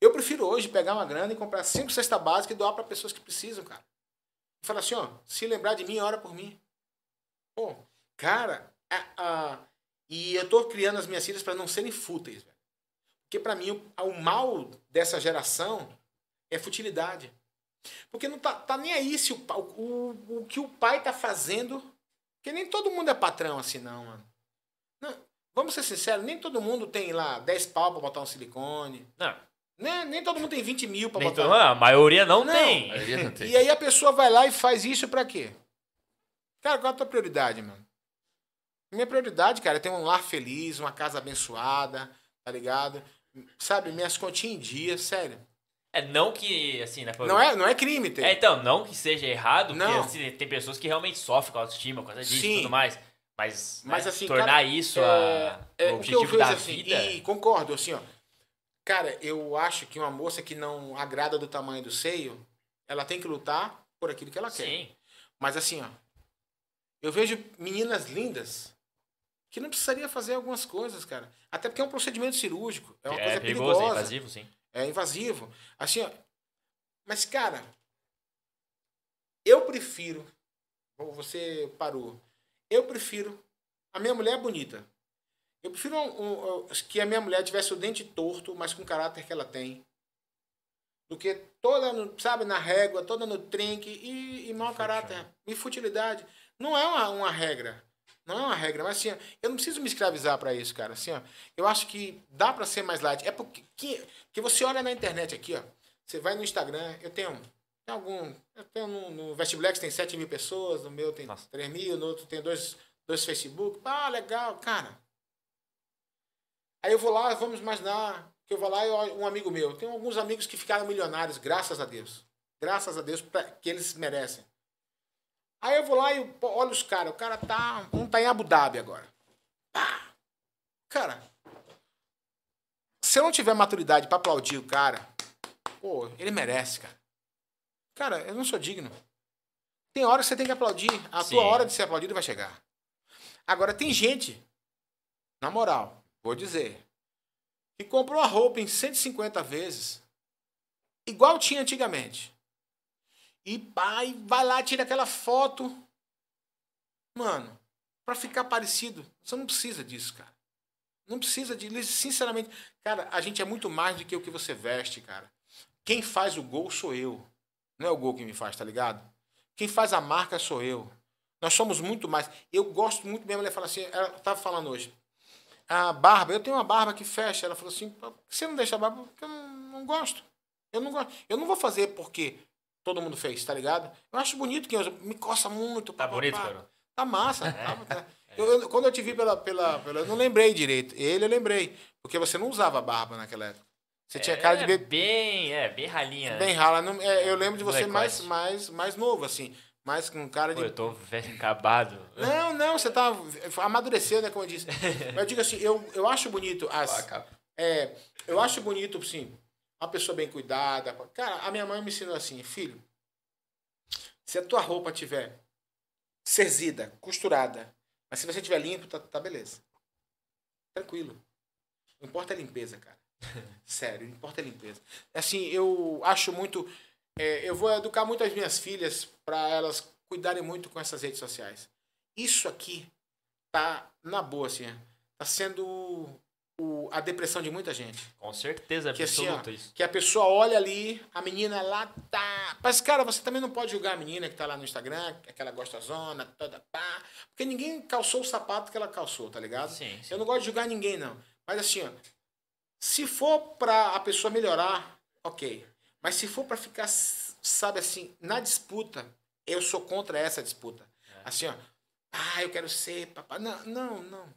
Eu prefiro hoje pegar uma grana e comprar cinco cesta básica e doar para pessoas que precisam, cara. E falar assim, ó, se lembrar de mim, ora por mim. Pô, cara, a, a- e eu tô criando as minhas filhas para não serem fúteis, velho. Porque para mim o, o mal dessa geração é futilidade. Porque não tá, tá nem aí se o, o, o que o pai tá fazendo. Porque nem todo mundo é patrão assim, não, mano. Vamos ser sinceros, nem todo mundo tem lá 10 pau pra botar um silicone. Não, Nem, nem todo mundo tem 20 mil pra nem botar. todo- a maioria não, Não. tem. A maioria não tem. E aí a pessoa vai lá e faz isso pra quê? Cara, qual é a tua prioridade, mano? Minha prioridade, cara, é ter um lar feliz, uma casa abençoada, tá ligado? Sabe, minhas continhas em dia, sério. É não que, assim, né? Não é, não é crime ter. É, então, não que seja errado, porque Não. assim, tem pessoas que realmente sofrem com a autoestima, com a disso e tudo mais. Mas, Mas, né, assim, tornar cara, isso é, a, é, o o que eu objetivo vejo da assim, vida. e concordo, assim, ó. Cara, eu acho que uma moça que não agrada do tamanho do seio, ela tem que lutar por aquilo que ela quer. Sim. Mas assim, ó, eu vejo meninas lindas que não precisaria fazer algumas coisas, cara. Até porque é um procedimento cirúrgico, é uma é coisa perigoso, é perigosa, invasivo, sim. é invasivo. Assim, ó, mas cara, eu prefiro, você parou, eu prefiro, a minha mulher é bonita. Eu prefiro um- um- que a minha mulher tivesse o dente torto, mas com o caráter que ela tem. Do que toda, sabe, na régua, toda no trinque e, e mau caráter. E futilidade. Não é uma, uma regra. Não é uma regra, mas assim, ó, eu não preciso me escravizar para isso, cara. Assim, ó, eu acho que dá para ser mais light. É porque que, que você olha na internet aqui, ó. Você vai no Instagram, eu tenho, tem algum. Eu tenho no, no Vestiblex tem 7 mil pessoas, no meu tem Nossa. 3 mil, no outro tem dois, dois Facebook. Ah, legal, cara. Aí eu vou lá, vamos imaginar que eu vou lá e olho um amigo meu. Tem alguns amigos que ficaram milionários, graças a Deus. Graças a Deus, que eles merecem. Aí eu vou lá e olho os caras. O cara tá. Um tá em Abu Dhabi agora. Pá! Cara, se eu não tiver maturidade pra aplaudir o cara, pô, ele merece, cara. Cara, eu não sou digno. Tem hora que você tem que aplaudir. A Sim. tua hora de ser aplaudido vai chegar. Agora, tem gente, na moral, vou dizer, que comprou a roupa em 150 vezes, igual tinha antigamente. E pai vai lá, tira aquela foto. Mano, pra ficar parecido, você não precisa disso, cara. Não precisa de. Sinceramente, cara, a gente é muito mais do que o que você veste, cara. Quem faz o gol sou eu. Não é o gol que me faz, tá ligado? Quem faz a marca sou eu. Nós somos muito mais. Eu gosto muito, minha mulher fala assim, ela tava falando hoje. A barba, eu tenho uma barba que fecha. Ela falou assim: por que você não deixa a barba? Porque eu não, não gosto. Eu não gosto. Eu não vou fazer porque todo mundo fez, tá ligado? Eu acho bonito que me coça muito. Tá pá, bonito, pá. cara. Tá massa. *laughs* tá- tá- Eu, eu- quando eu te vi pela, pela, pela. Eu não lembrei direito. Ele eu lembrei. Porque você não usava barba naquela época. Você tinha cara de É bebê bem, é, bem ralinha. bem né? rala. Não- é, eu lembro de você Molecote. mais, mais, mais novo, assim. Mais com cara de. Pô, eu tô velho, acabado. Não, não, você tá. Amadureceu, né? Como eu disse. *laughs* Mas eu digo assim, eu, eu acho bonito as. Ah. É, eu acho bonito, assim, uma pessoa bem cuidada. Cara, a minha mãe me ensinou assim, filho, se a tua roupa tiver cerzida, costurada, mas se você tiver limpo, tá, tá beleza. Tranquilo. Não importa a limpeza, cara. *laughs* Sério, importa é limpeza. Assim, eu acho muito. é, eu vou educar muito as minhas filhas para elas cuidarem muito com essas redes sociais. Isso aqui tá na boa, assim. Tá sendo o- a depressão de muita gente. Com certeza, Que assim, ó, absoluta isso. que a pessoa olha ali, a menina lá tá. Mas, cara, você também não pode julgar a menina que tá lá no Instagram, aquela gostosona, toda pá. Porque ninguém calçou o sapato que ela calçou, tá ligado? Sim, sim. Eu não gosto de julgar ninguém, não. Mas assim, ó. Se for pra a pessoa melhorar, ok. Mas se for pra ficar, sabe assim, na disputa, eu sou contra essa disputa. Assim, ó. Ah, eu quero ser papai. Não, não, não.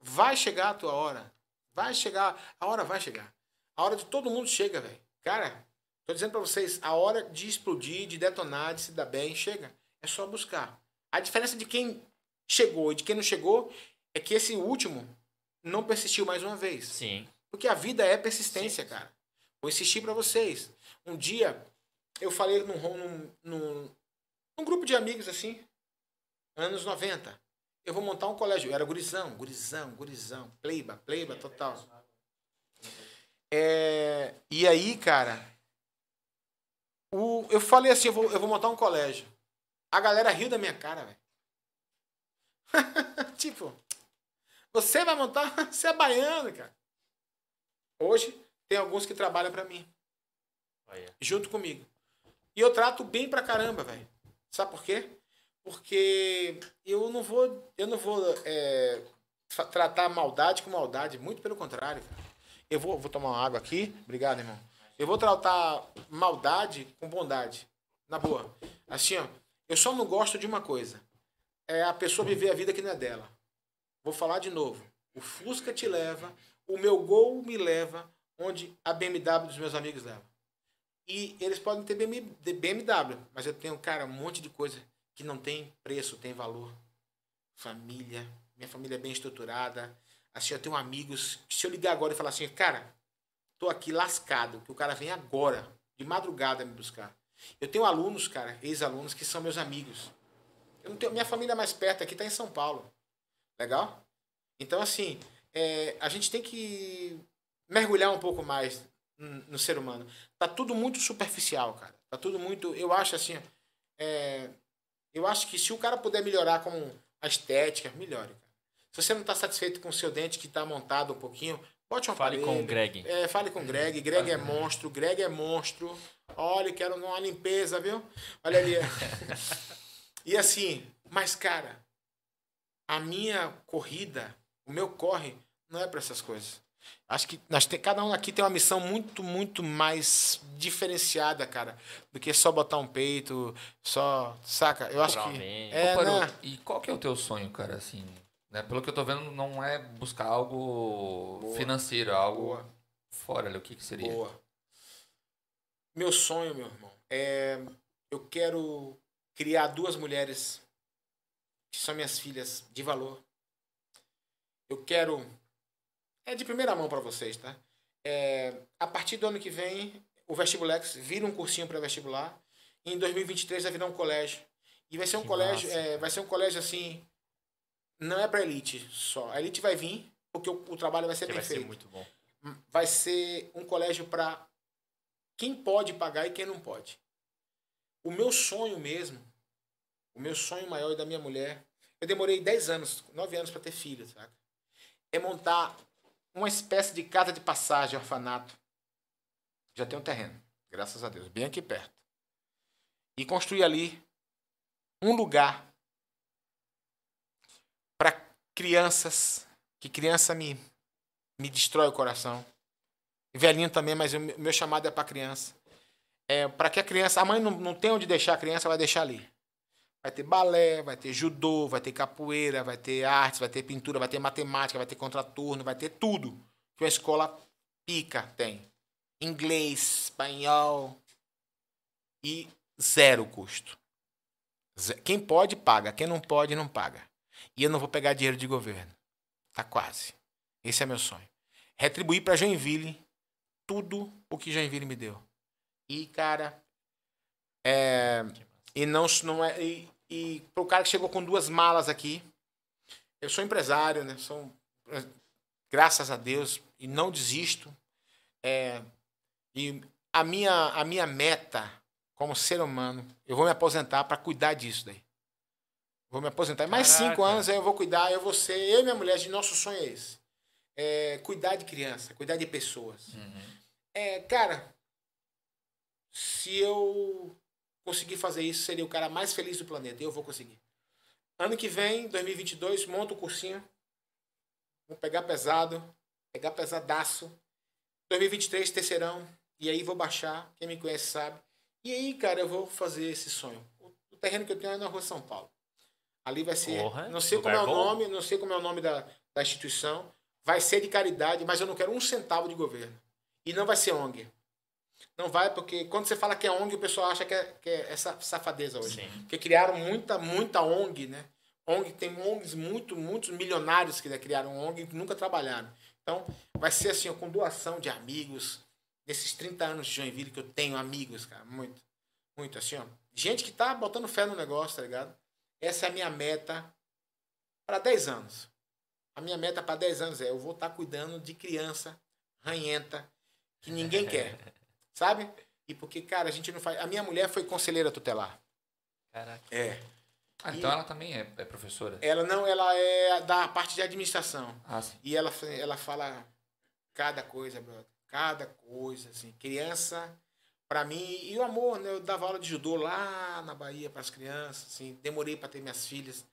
Vai chegar a tua hora. Vai chegar. A hora vai chegar. A hora de todo mundo chega, velho. Cara, tô dizendo pra vocês, a hora de explodir, de detonar, de se dar bem, chega. É só buscar. A diferença de quem chegou e de quem não chegou é que esse último não persistiu mais uma vez. Sim. Porque a vida é persistência, cara. Vou insistir pra vocês. Um dia, eu falei num, num, num, num grupo de amigos assim, anos 90. Eu vou montar um colégio. Eu era gurizão, gurizão, gurizão. Pleiba, pleiba total. É, e aí, cara, o, eu falei assim, eu vou, eu vou montar um colégio. A galera riu da minha cara, velho. *laughs* tipo, você vai montar? *laughs* Você é baiano, cara. Hoje, tem alguns que trabalham pra mim, Olha. junto comigo. E eu trato bem pra caramba, velho. Sabe por quê? Porque eu não vou, eu não vou é, tratar maldade com maldade, muito pelo contrário, cara. Eu vou, vou tomar uma água aqui. Obrigado, irmão. Eu vou tratar maldade com bondade. Na boa. Assim, ó. Eu só não gosto de uma coisa. É a pessoa viver a vida que não é dela. Vou falar de novo. O Fusca te leva, o meu gol me leva onde a BMW dos meus amigos leva. E eles podem ter BMW, mas eu tenho, cara, um monte de coisa que não tem preço, tem valor. Família, minha família é bem estruturada. Assim, eu tenho amigos que se eu ligar agora e falar assim, cara, tô aqui lascado, que o cara vem agora, de madrugada me buscar. Eu tenho alunos, cara, ex-alunos, que são meus amigos. Eu não tenho, minha família mais perto aqui tá em São Paulo. Legal? Então, assim, é, a gente tem que mergulhar um pouco mais no, ser humano. Tá tudo muito superficial, cara. Tá tudo muito. Eu acho assim. é, eu acho que se o cara puder melhorar com a estética, melhore, cara. Se você não tá satisfeito com o seu dente que tá montado um pouquinho, bote um Fale com o. Greg. É, fale com o Greg. Greg é monstro. Greg é monstro. Olha, quero uma limpeza, viu? Olha ali. *laughs* e assim, mas cara, a minha corrida, o meu corre, não é para essas coisas. Acho que nós tem, cada um aqui tem uma missão muito, muito mais diferenciada, cara, do que só botar um peito, só. Saca? Eu acho que. É, Ô, Paru, né? E qual que é o teu sonho, cara, assim? Né? Pelo que eu tô vendo, não é buscar algo Boa. financeiro, é algo Boa. fora ali. O que que seria? Boa. Meu sonho, meu irmão, é. Eu quero criar duas mulheres que são minhas filhas de valor. Eu quero. É de primeira mão para vocês, tá? É, a partir do ano que vem, o Vestibulex vira um cursinho para vestibular. E em 2023 vai virar um colégio. E vai ser um Que colégio, é, vai ser um colégio assim. Não é para elite só. A elite vai vir, porque o, o trabalho vai ser Que bem vai ser feito muito bom. vai ser um colégio para quem pode pagar e quem não pode. O meu sonho mesmo, o meu sonho maior e da minha mulher, eu demorei 10 anos, 9 anos para ter filho, sabe? É montar uma espécie de casa de passagem, orfanato. Já tem um terreno, graças a Deus, bem aqui perto. E construir ali um lugar para crianças, que criança me, me destrói o coração. Velhinho também, mas o meu chamado é para criança. É, para que a criança, a mãe não, não tem onde deixar a criança, vai deixar ali. Vai ter balé, vai ter judô, vai ter capoeira, vai ter artes, vai ter pintura, vai ter matemática, vai ter contraturno, vai ter tudo que uma escola pica tem. Inglês, espanhol e zero custo. Quem pode, paga. Quem não pode, não paga. E eu não vou pegar dinheiro de governo. Tá quase. Esse é meu sonho. Retribuir para Joinville tudo o que Joinville me deu. E, cara, é, e não, não é. E, e pro cara que chegou com duas malas aqui, eu sou empresário, né? Sou, graças a Deus, e não desisto. É, e a minha, a minha meta como ser humano, eu vou me aposentar para cuidar disso daí. Vou me aposentar. Mais cinco anos aí eu vou cuidar, eu vou ser, eu e minha mulher, de nosso sonho é esse. É, cuidar de criança, cuidar de pessoas. É, cara, se eu conseguir fazer isso, seria o cara mais feliz do planeta. E eu vou conseguir. Ano que vem, 2022, monto o cursinho. Vou pegar pesado, pegar pesadaço. 2023, terceirão. E aí vou baixar. Quem me conhece sabe. E aí, cara, eu vou fazer esse sonho. O terreno que eu tenho é na rua São Paulo. Ali vai ser. Porra, não sei como é o bom. nome, não sei como é o nome da, da instituição. Vai ser de caridade, mas eu não quero um centavo de governo. E não vai ser ONG. Não vai, porque quando você fala que é ONG, o pessoal acha que é, que é essa safadeza hoje. Sim. Porque criaram muita, muita ONG, né? ONG, tem ONGs muito, muitos milionários que criaram ONG e nunca trabalharam. Então, vai ser assim, ó, com doação de amigos. Nesses 30 anos de Joinville que eu tenho amigos, cara, muito. Muito, assim, ó. Gente que tá botando fé no negócio, tá ligado? Essa é a minha meta para 10 anos. A minha meta para 10 anos é eu vou estar cuidando de criança ranhenta que ninguém *laughs* quer. Sabe? E porque, cara, a gente não faz. A minha mulher foi conselheira tutelar. Caraca. É. Ah, então ela também é, é professora. Ela não, ela é da parte de administração. Ah, sim. E ela, ela fala cada coisa, brother. Cada coisa, assim. Criança, pra mim. E o amor, né? Eu dava aula de judô lá na Bahia para as crianças, assim. Demorei para ter minhas filhas.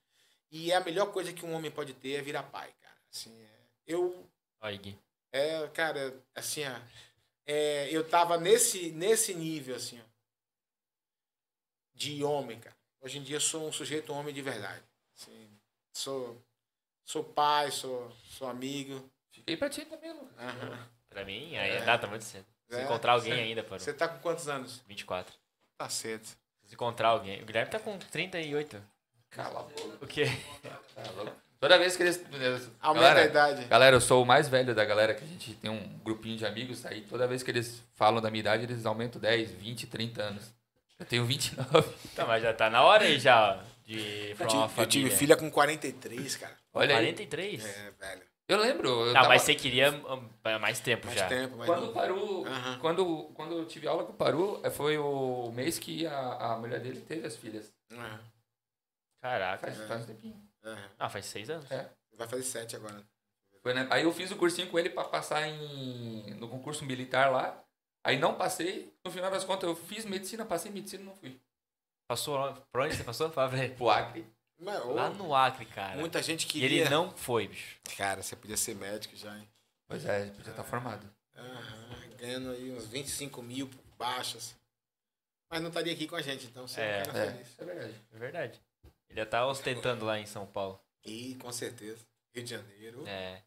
E é a melhor coisa que um homem pode ter é virar pai, cara. Assim, é- eu Olha, Gui. É, cara, assim, é, eu tava nesse, nesse nível, assim, ó, de homem, cara. Hoje em dia eu sou um sujeito homem de verdade. Assim, sou, sou pai, sou, sou amigo. Fiquei pra ti também, Lu. Aham. Pra mim, aí é. data muito cedo. Se É, encontrar alguém você- ainda, parou. Você tá com quantos anos? 24. Tá cedo. Se encontrar alguém. O Guilherme tá com 38. Cala a boca. O quê? Tá louco. Toda vez que eles. Aumenta galera, a idade. Galera, eu sou o mais velho da galera, que a gente tem um grupinho de amigos, aí toda vez que eles falam da minha idade, eles aumentam 10, 20, 30 anos. Eu tenho 29. *laughs* Tá, mas já tá na hora aí já ó, de Eu formar tive, uma eu família. tive filha com 43, cara. Olha aí. 43? É, velho. Eu lembro. Eu Tá, tava- mas você queria hum, mais tempo Mais já. tempo, mais Quando o Paru. Aham. Quando, quando eu tive aula com o Paru, eh, foi o mês que a, a mulher dele teve as filhas. Aham, Caraca. Faz, faz um tempinho. Aham. Ah, faz seis anos? É. Vai fazer sete agora. Foi, né? Aí eu fiz o cursinho com ele pra passar em, no concurso militar lá. Aí não passei. No final das contas, eu fiz medicina, passei medicina e não fui. Passou lá- pra onde você passou? Fala pra ele. Pro Acre. Mas, ô, Lá no Acre, cara. muita gente E queria. ele não foi, bicho. Cara, você podia ser médico já, hein? Pois é, podia estar formado. Aham, ganhando aí uns 25 mil baixas. Mas não estaria aqui com a gente, então você é, É, É, feliz. é verdade. É verdade. Ele ia estar ostentando lá em São Paulo. E com certeza. Rio de Janeiro. É.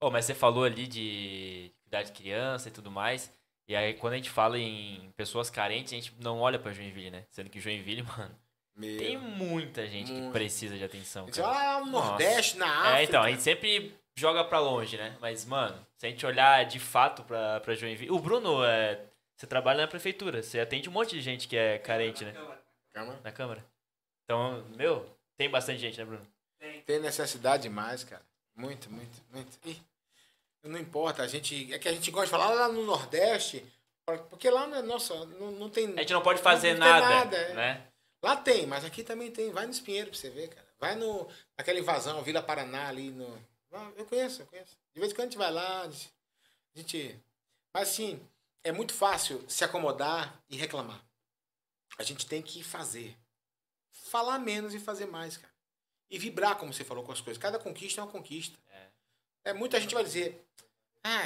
Oh, mas você falou ali de cuidar de criança e tudo mais. E aí, quando a gente fala em pessoas carentes, a gente não olha pra Joinville, né? Sendo que Joinville, *laughs* mano, Meu. tem muita gente que Muito. precisa de atenção. Cara. olha lá no Nordeste, na África. É, então, a gente sempre joga pra longe, né? Mas, mano, se a gente olhar de fato pra, pra Joinville. O Bruno, é, você trabalha na prefeitura, você atende um monte de gente que é carente, né? Calma. Na Câmara. Então, meu, tem bastante gente, né, Bruno? Tem necessidade demais, cara. Muito, muito, muito. Ih, não importa, a gente. É que a gente gosta de falar lá no Nordeste, porque lá não é nossa, não, não tem. A gente não pode fazer não tem nada, é. né? Lá tem, mas aqui também tem. Vai no Espinheiro pra você ver, cara. Vai no. Naquela invasão, Vila Paraná ali no. Ah, Eu conheço, eu conheço. De vez em quando a gente vai lá, a gente. a gente- Mas assim, é muito fácil se acomodar e reclamar. A gente tem que fazer. Falar menos e fazer mais, cara. E vibrar, como você falou, com as coisas. Cada conquista é uma conquista. É, muita gente vai dizer. Ah,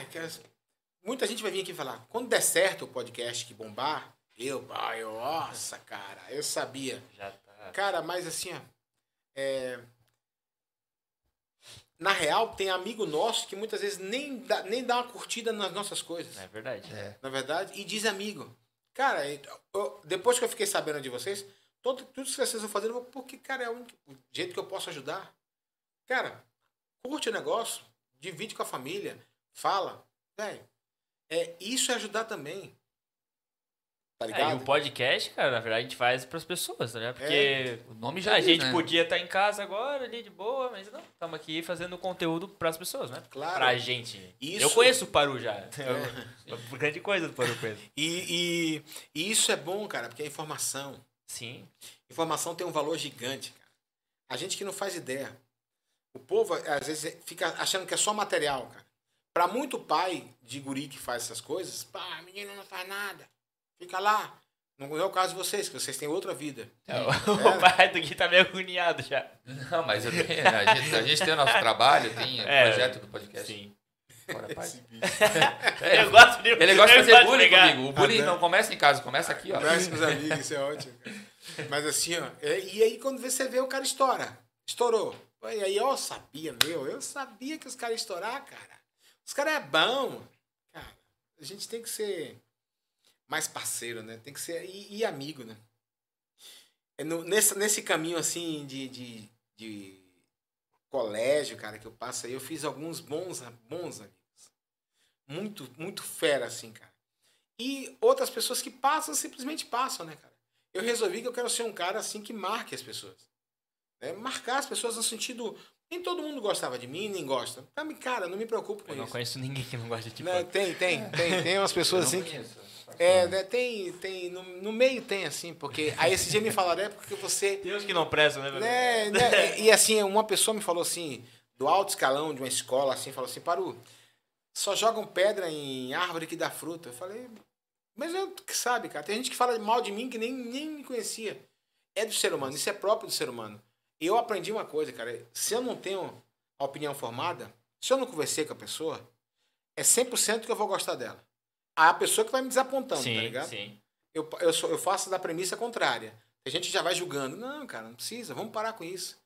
muita gente vai vir aqui falar. Quando der certo o podcast que bombar, eu, eu, nossa, cara, eu sabia. Já tá. Cara, mas assim, ó, é, na real, tem amigo nosso que muitas vezes nem dá, nem dá uma curtida nas nossas coisas, É verdade. É. na verdade, e diz amigo. Cara, eu- depois que eu fiquei sabendo de vocês, todo, tudo que vocês estão fazendo, eu vou, porque, cara, é o único o jeito que eu posso ajudar. Cara, curte o negócio, divide com a família, fala. Velho, é, isso é ajudar também. Tá É, e ligado? o podcast, cara, na verdade a gente faz pras pessoas, né? Porque O nome já a diz, gente né? podia estar em casa agora, ali de boa, mas não. Estamos aqui fazendo conteúdo pras pessoas, né? Claro. Pra gente. Isso- Eu conheço o Paru já. É. Uma grande coisa do Paru conheço. E, e, e isso é bom, cara, porque é informação. Sim. Informação tem um valor gigante, cara. A gente que não faz ideia. O povo, às vezes, fica achando que é só material, cara. Pra muito pai de guri que faz essas coisas, pá, menino não faz nada. Fica lá. Não é o caso de vocês, que vocês têm outra vida. *laughs* O pai do Gui tá meio agoniado já. Não, mas eu tenho, a, gente, a gente tem o nosso trabalho, tem *laughs* o É, projeto do podcast. Sim. É, *laughs* *laughs* eu gosto de Ele gosta de fazer bullying comigo. O bullying Ah, não começa em casa, começa aqui, ó. Conversa com os amigos, isso é ótimo. Mas assim, ó. é- E aí, quando você vê, o cara estoura. Estourou. E aí, ó, eu sabia, meu. Eu sabia que os caras iam estourar, cara. Os caras é bom. Cara, a gente tem que ser mais parceiro, né? Tem que ser. E, e amigo, né? É no- nesse, nesse caminho, assim, de, de, de colégio, cara, que eu passo aí, eu fiz alguns bons, bons amigos. Muito, muito fera, assim, cara. E outras pessoas que passam, simplesmente passam, né, cara? Eu resolvi que eu quero ser um cara assim que marque as pessoas. Né? Marcar as pessoas no sentido. Nem todo mundo gostava de mim, nem gosta. Cara, não me preocupo com Eu não isso. conheço ninguém que não gosta de Né, tipo. tem, tem, tem. Tem umas *laughs* pessoas assim que. É, né, tem, tem. No, no meio tem, assim, porque. Aí esse dia me falaram, é porque você. Tem uns que não prestam, né? Né, né, e, e, assim, uma pessoa me falou assim, do alto escalão de uma escola, assim, falou assim, Paru, só jogam pedra em árvore que dá fruta. Eu falei, mas eu que sabe, cara, tem gente que fala mal de mim que nem, nem me conhecia. É do ser humano, isso é próprio do ser humano. E eu aprendi uma coisa, cara, se eu não tenho a opinião formada, se eu não conversei com a pessoa, é 100% que eu vou gostar dela. A pessoa que vai me desapontando, tá sim, ligado? sim. eu, eu, sou, eu faço da premissa contrária. A gente já vai julgando. Não, cara, não precisa, vamos parar com isso.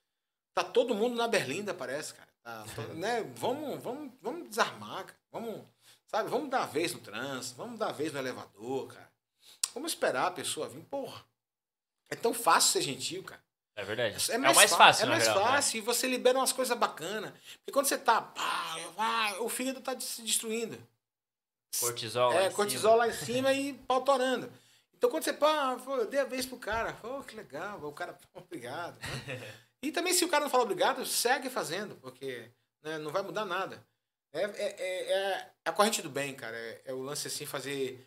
Tá todo mundo na berlinda, parece, cara. To- né? vamos, vamos, vamos desarmar, cara. Vamos, sabe? Vamos dar vez no trânsito, vamos dar vez no elevador, cara. Vamos esperar a pessoa vir. Porra, é tão fácil ser gentil, cara. É verdade. É É, mais, o mais fácil, É mais né? fácil e você libera umas coisas bacanas. Porque quando você tá, pá, vai, o fígado tá se destruindo. Cortisol. lá É, em cortisol cima. lá em cima e pau torando. Então quando você, pá, eu dei a vez pro cara, pô, que legal, o cara, *laughs* obrigado. né? *laughs* E também se o cara não falar obrigado, segue fazendo, porque né, não vai mudar nada. É, é, é, é a corrente do bem, cara. É, é o lance assim, fazer,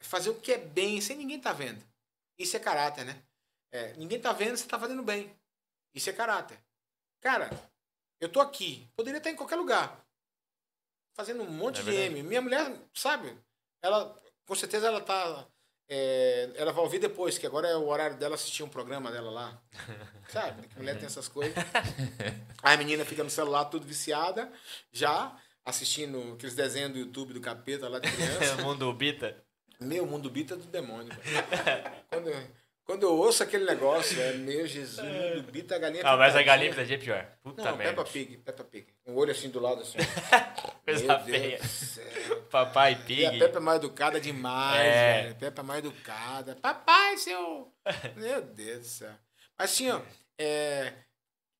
fazer o que é bem sem ninguém tá vendo. Isso é caráter, né? É, ninguém tá vendo, você tá fazendo bem. Isso é caráter. Cara, eu tô aqui, poderia estar em qualquer lugar. Fazendo um monte É de. M. Minha mulher, sabe? Ela, com certeza ela tá. É, ela vai ouvir depois, que agora é o horário dela assistir um programa dela lá. *laughs* Sabe? Que mulher tem essas coisas. Aí a menina fica no celular tudo viciada, já assistindo aqueles desenhos do YouTube do capeta lá de *laughs* criança. Mundo Bita. Meu, mundo bita é do demônio. quando, eu, *laughs* quando eu ouço aquele negócio, é meu Jesus, mundo bita, a galinha Ah, mas a galinha pitadinha é pior. Puta Não, merda. Peppa Pig, Peppa Pig. Um olho assim do lado, assim. *laughs* Coisa Meu Deus feia. do céu. Papai E Pig. a Peppa é mais educada demais, É. velho. Peppa é mais educada. Papai, seu... *laughs* Meu Deus do céu. Mas assim, ó, é...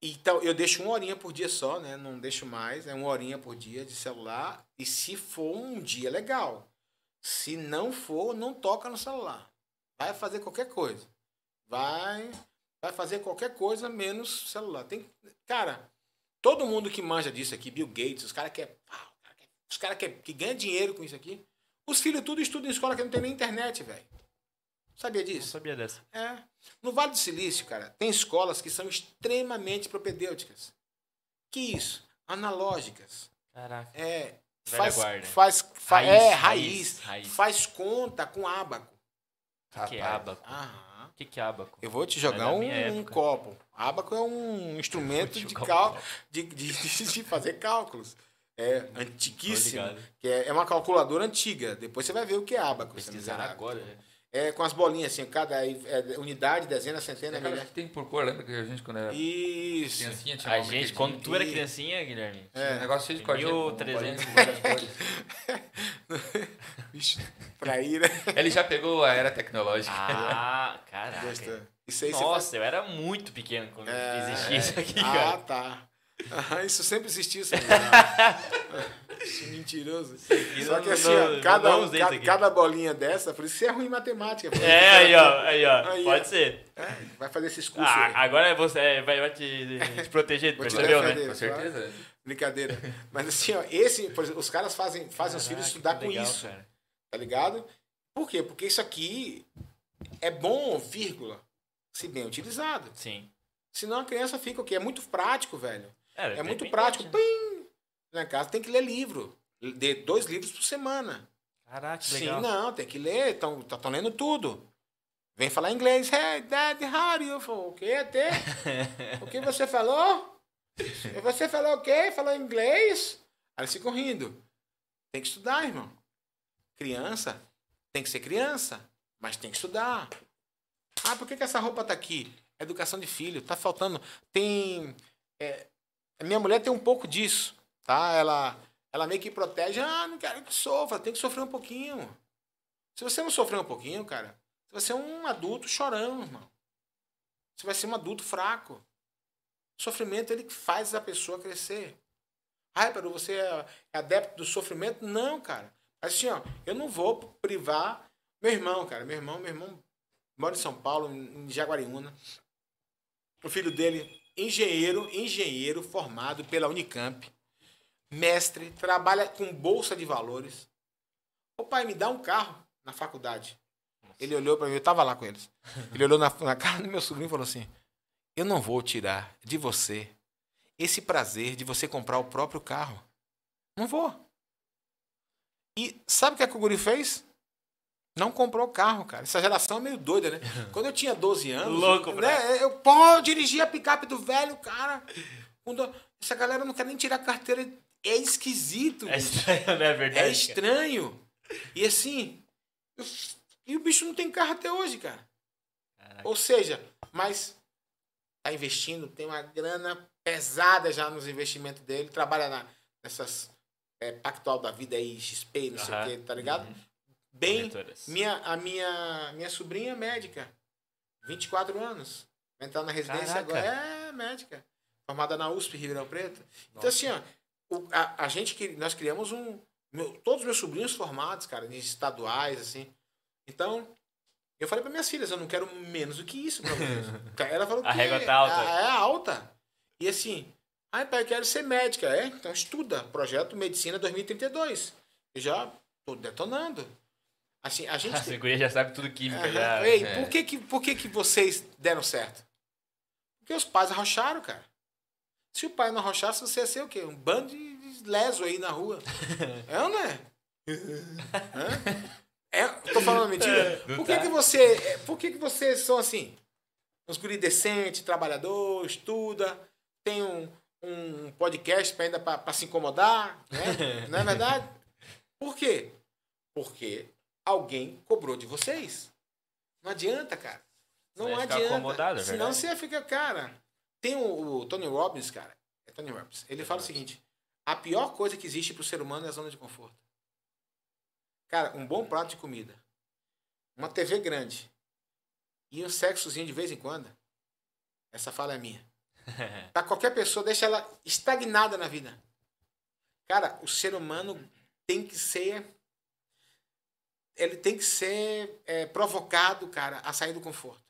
Então, eu deixo uma horinha por dia só, né? Não deixo mais. É uma horinha por dia de celular. E se for um dia legal. Se não for, não toca no celular. Vai fazer qualquer coisa. Vai, vai fazer qualquer coisa menos celular. Tem, cara, todo mundo que manja disso aqui, Bill Gates, os caras que é, que- os caras que, que ganham dinheiro com isso aqui, os filhos tudo estudam em escola que não tem nem internet, velho. Sabia Não disso? sabia dessa. É. No Vale do Silício, cara, tem escolas que são extremamente propedêuticas. Que isso? Analógicas. Caraca. É, faz, guarda. faz, fa- Raiz, é, raiz, raiz. Faz conta com ábaco. O que é abaco? Aham. O que, que é abaco? Eu vou te jogar um, um copo. Ábaco é um instrumento *laughs* de, cal, de, de, de- fazer cálculos. É antiquíssimo. Que é, é uma calculadora antiga. Depois você vai ver o que é esse Pesquisar agora. né? É com as bolinhas assim, cada é, unidade, dezena, É centena, aquela milhar. que tem por cor, lembra que a gente quando era Isso. criancinha tinha A gente, quando tu era criancinha, Guilherme, Tinha um negócio cheio de cordinha. com 1300. bolinha de várias cores. Vixe, traíra. Ele já pegou a era tecnológica. Ah, caraca. Gostou. Isso aí Nossa, eu era muito pequeno quando É, existia isso aqui, Ah, cara. tá. Aham, isso sempre existiu? *laughs* Isso é Mentiroso. aqui Só não- que assim, não- ó, cada, cada, cada bolinha dessa, por isso você é ruim em matemática. É, aí, ó. Aí, ó. Aí, ó. Pode ser. É, vai fazer esses cursos Ah, aí. agora você é, vai, vai te, te proteger, Vou te percebeu, né? Com certeza. Brincadeira. Mas assim, ó, esse, por exemplo, os caras fazem, fazem os filhos estudar que com legal, isso, cara. tá ligado? Por quê? Porque isso aqui é bom, vírgula, se bem utilizado. Sim. Senão a criança fica o quê? É muito prático, velho. É muito prático. né? Pim! Na casa tem que ler livro. Dê dois livros por semana. Caraca, que Sim, legal. não, tem que ler. Estão tá, lendo tudo. Vem falar inglês. Hey, Dad, how are you? Falo, O quê, até? *laughs* O que você falou? Você falou o quê? Falou inglês? Aí eles ficam rindo. Tem que estudar, irmão. Criança tem que ser criança, mas tem que estudar. Ah, por que, que essa roupa tá aqui? Educação de filho, tá faltando. Tem. é, minha mulher tem um pouco disso, tá? Ela, ela meio que protege. Ah, não quero que sofra, tem que sofrer um pouquinho. Se você não sofrer um pouquinho, cara, você vai ser um adulto chorão, irmão. Você vai ser um adulto fraco. O sofrimento ele que faz a pessoa crescer. Ai, Pedro, você é é adepto do sofrimento? Não, cara. Assim, ó, eu não vou privar meu irmão, cara. Meu irmão, meu irmão mora em São Paulo, em Jaguariúna. O filho dele, engenheiro, engenheiro formado pela Unicamp, mestre, trabalha com bolsa de valores. Ô pai, me dá um carro na faculdade. Ele olhou para mim, eu tava lá com eles. Ele olhou na, na cara do meu sobrinho e falou assim: Eu não vou tirar de você esse prazer de você comprar o próprio carro. Não vou. E sabe o que, é que o Guri fez? Não comprou carro, cara. Essa geração é meio doida, né? *laughs* Quando eu tinha 12 anos, Louco, né? Eu pô, dirigir a picape do velho, cara. Quando- Essa galera não quer nem tirar carteira. É esquisito. É estranho, né? É verdade. É cara. estranho. E assim. eu- E o bicho não tem carro até hoje, cara. Caraca. Ou seja, mas tá investindo, tem uma grana pesada já nos investimentos dele, trabalha na, nessas é, Pactual da Vida aí, XP, não sei o que, tá ligado? Uhum. Bem, Corretoras. minha, a minha, minha sobrinha é médica, 24 anos. Vai entrar na residência Caraca. agora. É médica. Formada na USP, Ribeirão Preto. Então, assim, ó, o- a, a gente que nós criamos um. meu- todos os meus sobrinhos formados, cara, de estaduais, assim. Então, eu falei para minhas filhas, eu não quero menos do que isso pra vocês. *laughs* Ela falou A que régua tá alta. É, é alta. E assim, ai, pai, eu quero ser médica. É, então estuda. Projeto Medicina 2032. Eu já tô detonando. Assim, a gente. *laughs* A já sabe tudo química. Aham. Já. Ei, é. por, que, que, por que, que vocês deram certo? Porque os pais arrocharam, cara. Se o pai não arrochasse, você ia ser o quê? Um bando de leso aí na rua. *laughs* é ou não é? *laughs* É tô falando mentira? Não Por que, tá. que você. é, Por que, que vocês são assim? Uns guri decente, trabalhador, estuda, tem um, um podcast pra ainda para se incomodar, né? Não é verdade? Por quê? Porque alguém cobrou de vocês. Não adianta, cara. Não Você adianta. é Senão verdade. você fica, cara. Tem o, o Tony Robbins, cara. É Tony Robbins. Ele fala o seguinte: a pior coisa que existe pro ser humano é a zona de conforto. Cara, um bom prato de comida, uma TV grande e um sexozinho de vez em quando. Essa fala é minha. *laughs* Pra qualquer pessoa, deixa ela estagnada na vida. Cara, o ser humano tem que ser. Ele tem que ser é, provocado, cara, a sair do conforto.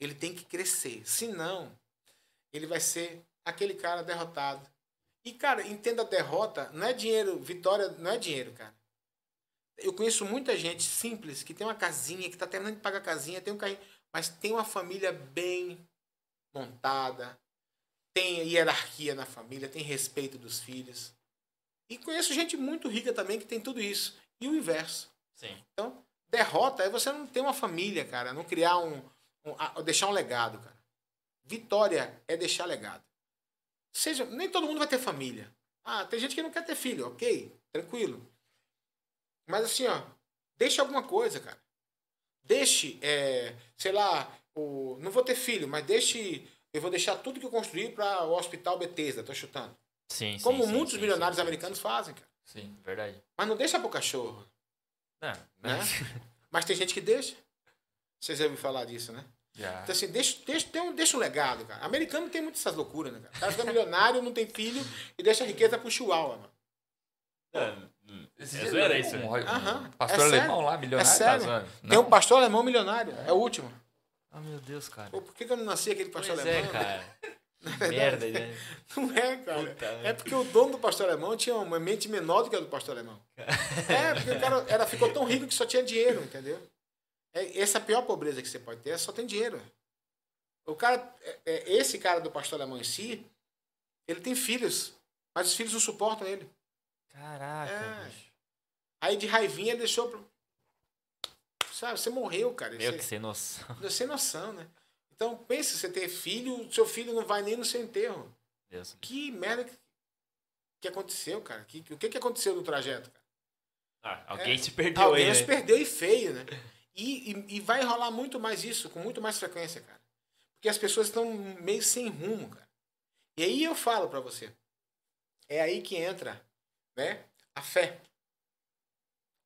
Ele tem que crescer. Senão, ele vai ser aquele cara derrotado. E, cara, entenda a derrota, não é dinheiro, vitória não é dinheiro, cara. Eu conheço muita gente simples que tem uma casinha, que tá terminando de pagar a casinha, tem um carrinho, mas tem uma família bem montada, tem hierarquia na família, tem respeito dos filhos. E conheço gente muito rica também que tem tudo isso. E o inverso. Sim. Então, derrota é você não ter uma família, cara, não criar um, um deixar um legado, cara. Vitória é deixar legado. Seja, nem todo mundo vai ter família. Ah, tem gente que não quer ter filho, ok, tranquilo. Mas assim, ó, deixe alguma coisa, cara. Deixe, é, sei lá, o, não vou ter filho, mas deixe, eu vou deixar tudo que eu construí para o Hospital Bethesda, tô chutando. Sim, Como sim, muitos sim, milionários sim, americanos fazem, cara. Sim. Verdade. Mas não deixa pro cachorro. Não, Né? mas- Mas tem gente que deixa. Vocês já ouviram falar disso, né? Já. Então, assim, deixa, deixa, tem um, deixa um legado, cara. Americano tem muitas essas loucuras, né, cara? O cara fica milionário, não tem filho e deixa a riqueza pro chihuahua, mano. É, Esse é zoeira eu- isso, um, né? um Aham. pastor É sério. alemão lá, É milionário. sério. Tá? Tem um pastor alemão milionário. É o último. Ah, meu Deus, cara. Pô, por que, que eu não nasci aquele pastor Pois alemão? é, cara. *laughs* Merda, né? Não é, cara. Puta é porque o dono do pastor alemão tinha uma mente menor do que a do pastor alemão. *laughs* É, porque o cara era, ficou tão rico que só tinha dinheiro, entendeu? É, essa é a pior pobreza que você pode ter, é só tem dinheiro. O cara, é- é, esse cara do pastor alemão em si, ele tem filhos, mas os filhos não suportam ele. Caraca, É. Aí de raivinha ele deixou pro... Sabe, você morreu, cara. Meu, Você- que sem noção. Sem noção, né? Então, pense, você ter filho, seu filho não vai nem no seu enterro. Deus. Que merda que, que aconteceu, cara? Que, que- o que, que aconteceu no trajeto, cara? Ah, alguém É, se perdeu Alguém aí, se né? perdeu e feio, né? E, e, e vai rolar muito mais isso, com muito mais frequência, cara. Porque as pessoas estão meio sem rumo, cara. E aí eu falo pra você. É aí que entra, né? A fé.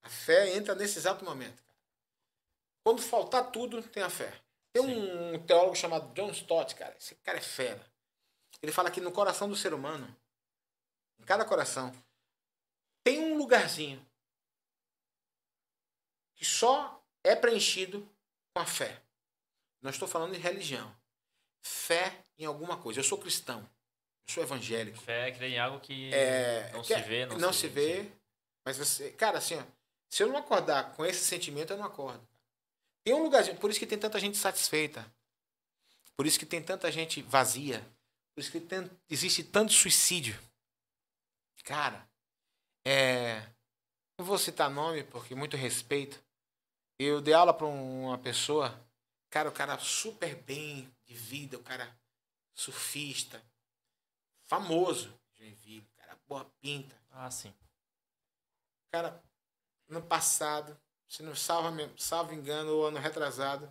A fé entra nesse exato momento. cara. Quando faltar tudo, tem a fé. Tem um teólogo chamado John Stott, cara. Esse cara é fera. Ele fala que no coração do ser humano, em cada coração, tem um lugarzinho que só é preenchido com a fé. Não estou falando de religião. Fé em alguma coisa. Eu sou cristão. Eu sou evangélico. Fé é crer em algo que É, não que- se vê, não, não se vê. sim. Mas você. Cara, assim, ó, se eu não acordar com esse sentimento, eu não acordo. Tem um lugarzinho. Por isso que tem tanta gente satisfeita. Por isso que tem tanta gente vazia. Por isso que tem, existe tanto suicídio. Cara, é. Não vou citar nome, porque muito respeito. Eu dei aula para uma pessoa. Cara, o cara super bem de vida, o cara surfista, famoso, Joinville, cara, boa pinta. Ah, sim. Cara, no passado, se não salva, salvo engano, ou ano retrasado,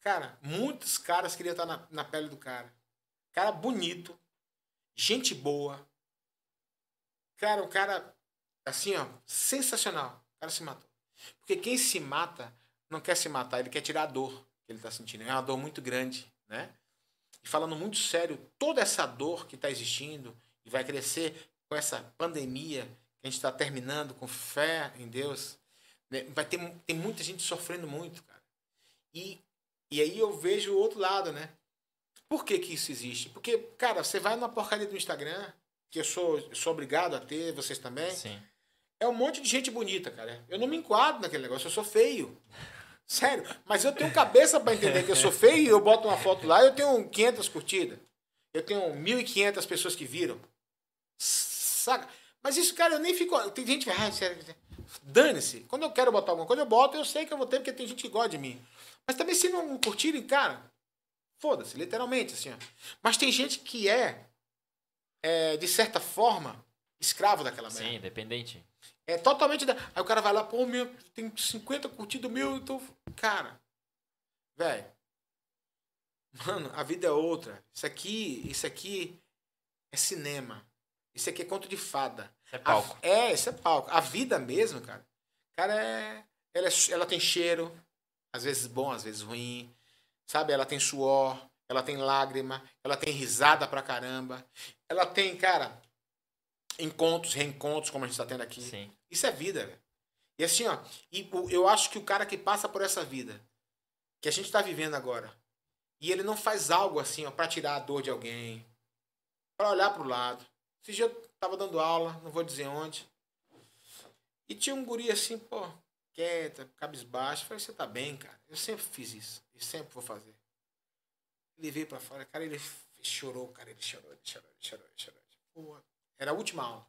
cara, muitos caras queriam estar na, na pele do cara. Cara bonito, gente boa. Cara, o cara, assim, ó, sensacional. O cara se matou. Porque quem se mata não quer se matar, ele quer tirar a dor que ele está sentindo. É uma dor muito grande, né? E falando muito sério, toda essa dor que está existindo e vai crescer com essa pandemia que a gente está terminando com fé em Deus, né? vai ter tem muita gente sofrendo muito, cara. E, e aí eu vejo o outro lado, né? Por que, que isso existe? Porque, cara, você vai na porcaria do Instagram, que eu sou, eu sou obrigado a ter, vocês também. Sim. É um monte de gente bonita, cara. Eu não me enquadro naquele negócio, eu sou feio. *laughs* Sério. Mas eu tenho cabeça para entender que eu sou feio e eu boto uma foto lá eu tenho 500 curtidas. Eu tenho 1.500 pessoas que viram. Saca? Mas isso, cara, eu nem fico. Tem gente que. Ah, sério. Dane-se. Quando eu quero botar alguma coisa, eu boto, eu sei que eu vou ter, porque tem gente que gosta de mim. Mas também se não curtirem, cara, foda-se, literalmente, assim, ó. Mas tem gente que é, é, de certa forma, escravo daquela merda. Sim, independente. É totalmente. Da... Aí o cara vai lá, pô, meu, tem 50 curtidas mil, então. Cara, velho. Mano, a vida é outra. Isso aqui, isso aqui é cinema. Isso aqui é conto de fada. Isso é A- palco. é, isso é palco. A vida mesmo, cara. Cara, é, ela, é- ela tem cheiro, às vezes bom, às vezes ruim. Sabe? Ela tem suor, ela tem lágrima, ela tem risada pra caramba. Ela tem, cara, encontros, reencontros, como a gente tá tendo aqui. Sim. Isso é vida, velho. E assim, ó, e eu acho que o cara que passa por essa vida, que a gente tá vivendo agora, e ele não faz algo assim, ó, pra tirar a dor de alguém, pra olhar pro lado. Esse dia eu tava dando aula, não vou dizer onde, e tinha um guri assim, pô, quieta, cabisbaixo. Falei, você tá bem, cara? Eu sempre fiz isso, e sempre vou fazer. Ele veio pra fora, cara, ele chorou, cara, ele chorou, ele chorou, ele chorou, ele chorou. Era a última aula.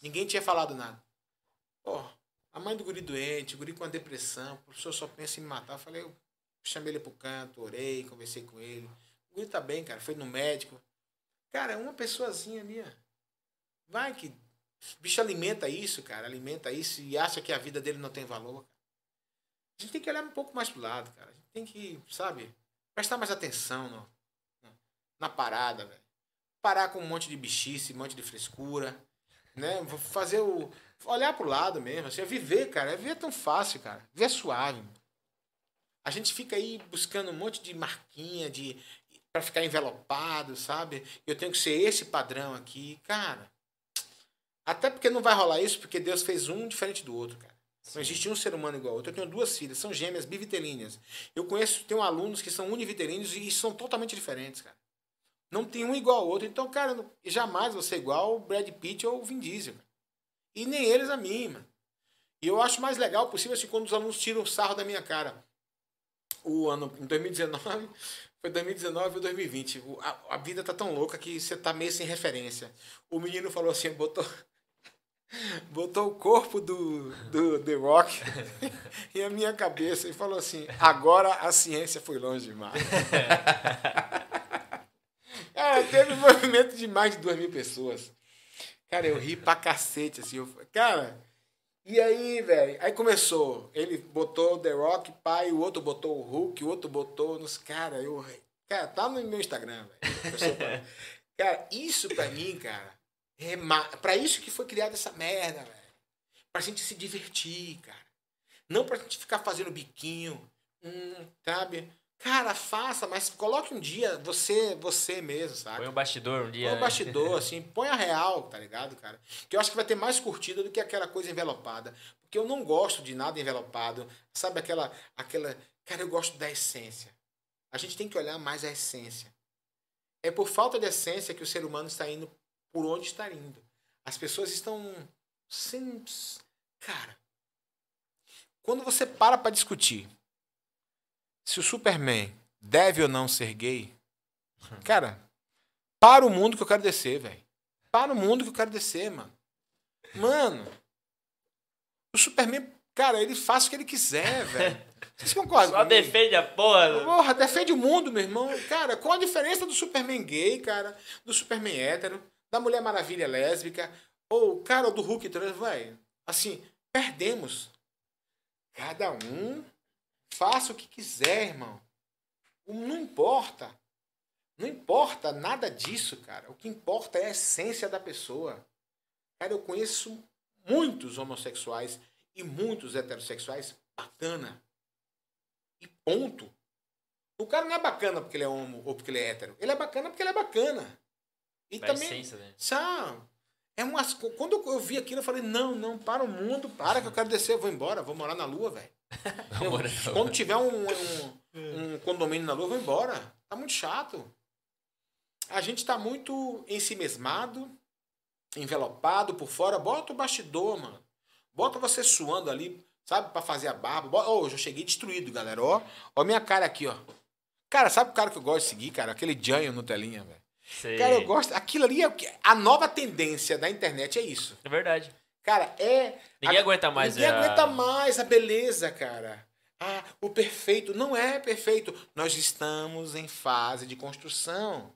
Ninguém tinha falado nada. Pô, a mãe do guri doente, o guri com a depressão, o professor só pensa em me matar. Eu falei, eu chamei ele pro canto, orei, conversei com ele. O guri tá bem, cara, foi no médico. Cara, uma pessoazinha ali, ó. Vai que. O bicho alimenta isso, cara, alimenta isso e acha que a vida dele não tem valor. A gente tem que olhar um pouco mais pro lado, cara. A gente tem que, sabe, prestar mais atenção no, na parada, velho. Parar com um monte de bichice, um monte de frescura, né? Fazer o. Olhar pro lado mesmo, assim, é viver, cara. É viver tão fácil, cara. Viver suave. mano. A gente fica aí buscando um monte de marquinha de para ficar envelopado, sabe? Eu tenho que ser esse padrão aqui, cara. Até porque não vai rolar isso, porque Deus fez um diferente do outro, cara. Não existe um ser humano igual ao outro. Eu tenho duas filhas, são gêmeas bivitelíneas. Eu conheço, tenho alunos que são univitelíneos e são totalmente diferentes, cara. Não tem um igual ao outro. Então, cara, não- jamais você é igual o Brad Pitt ou o Vin Diesel. cara. E nem eles a mim, mano. E eu acho mais legal possível assim quando os alunos tiram o sarro da minha cara. O ano, em 2019, foi 2019 ou 2020. O- A, a vida tá tão louca que você tá meio sem referência. O menino falou assim, botou, botou o corpo do, do The Rock *laughs* em a minha cabeça e falou assim: agora a ciência foi longe demais. Cara, *laughs* teve um movimento de mais de duas mil pessoas. Cara, eu ri pra cacete, assim. Eu, cara, e aí, velho? Aí começou. Ele botou o The Rock, pai, o outro botou o Hulk, o outro botou nos. Cara, eu. Cara, tá no meu Instagram, velho. *laughs* Cara, isso pra mim, cara, ma... pra isso que foi criada essa merda, velho. Pra gente se divertir, cara. Não pra gente ficar fazendo biquinho, hum, sabe? Cara, faça, mas coloque um dia você, você mesmo, sabe? Põe um bastidor um dia. Põe o né? bastidor, *laughs* assim, põe a real, tá ligado, cara? Que eu acho que vai ter mais curtida do que aquela coisa envelopada. Porque eu não gosto de nada envelopado. Sabe aquela. aquela Cara, eu gosto da essência. A gente tem que olhar mais a essência. É por falta de essência que o ser humano está indo por onde está indo. As pessoas estão. Sem... Cara. Quando você para pra discutir se o Superman deve ou não ser gay, *laughs* cara, para o mundo que eu quero descer, velho. Para o mundo que eu quero descer, mano. Mano, o Superman, cara, ele faz o que ele quiser, *laughs* velho. Vocês concordam Só comigo? defende a porra. Porra, defende o mundo, meu irmão. Cara, qual a diferença do Superman gay, cara? Do Superman hétero? Da Mulher Maravilha lésbica? Ou, cara, do Hulk trans, vai. Assim, perdemos. Cada um faça o que quiser, irmão. Não importa. Não importa nada disso, cara. O que importa é a essência da pessoa. Cara, eu conheço muitos homossexuais e muitos heterossexuais bacana. E ponto. O cara não é bacana porque ele é homo ou porque ele é hétero. Ele é bacana porque ele é bacana. E Da também. essência, né? Sabe? É umas, quando eu vi aquilo, eu falei: não, não, para o mundo, para que eu quero descer, eu vou embora, vou morar na lua, velho. *laughs* Eu- morar na lua. Quando tiver um, um, um condomínio na lua, eu vou embora. Tá muito chato. A gente tá muito ensimesmado, envelopado por fora. Bota o bastidor, mano. Bota você suando ali, sabe, pra fazer a barba. Bota, oh, eu já cheguei destruído, galera. Ó, ó minha cara aqui, ó. Cara, sabe o cara que eu gosto de seguir, cara? Aquele Janho no telinha, velho. Sei. Cara, eu gosto. Aquilo ali é. A nova tendência da internet é isso. É verdade. Cara, é. Ninguém a- aguenta mais Ninguém a- aguenta mais a beleza, cara. Ah, o perfeito. Não é perfeito. Nós estamos em fase de construção.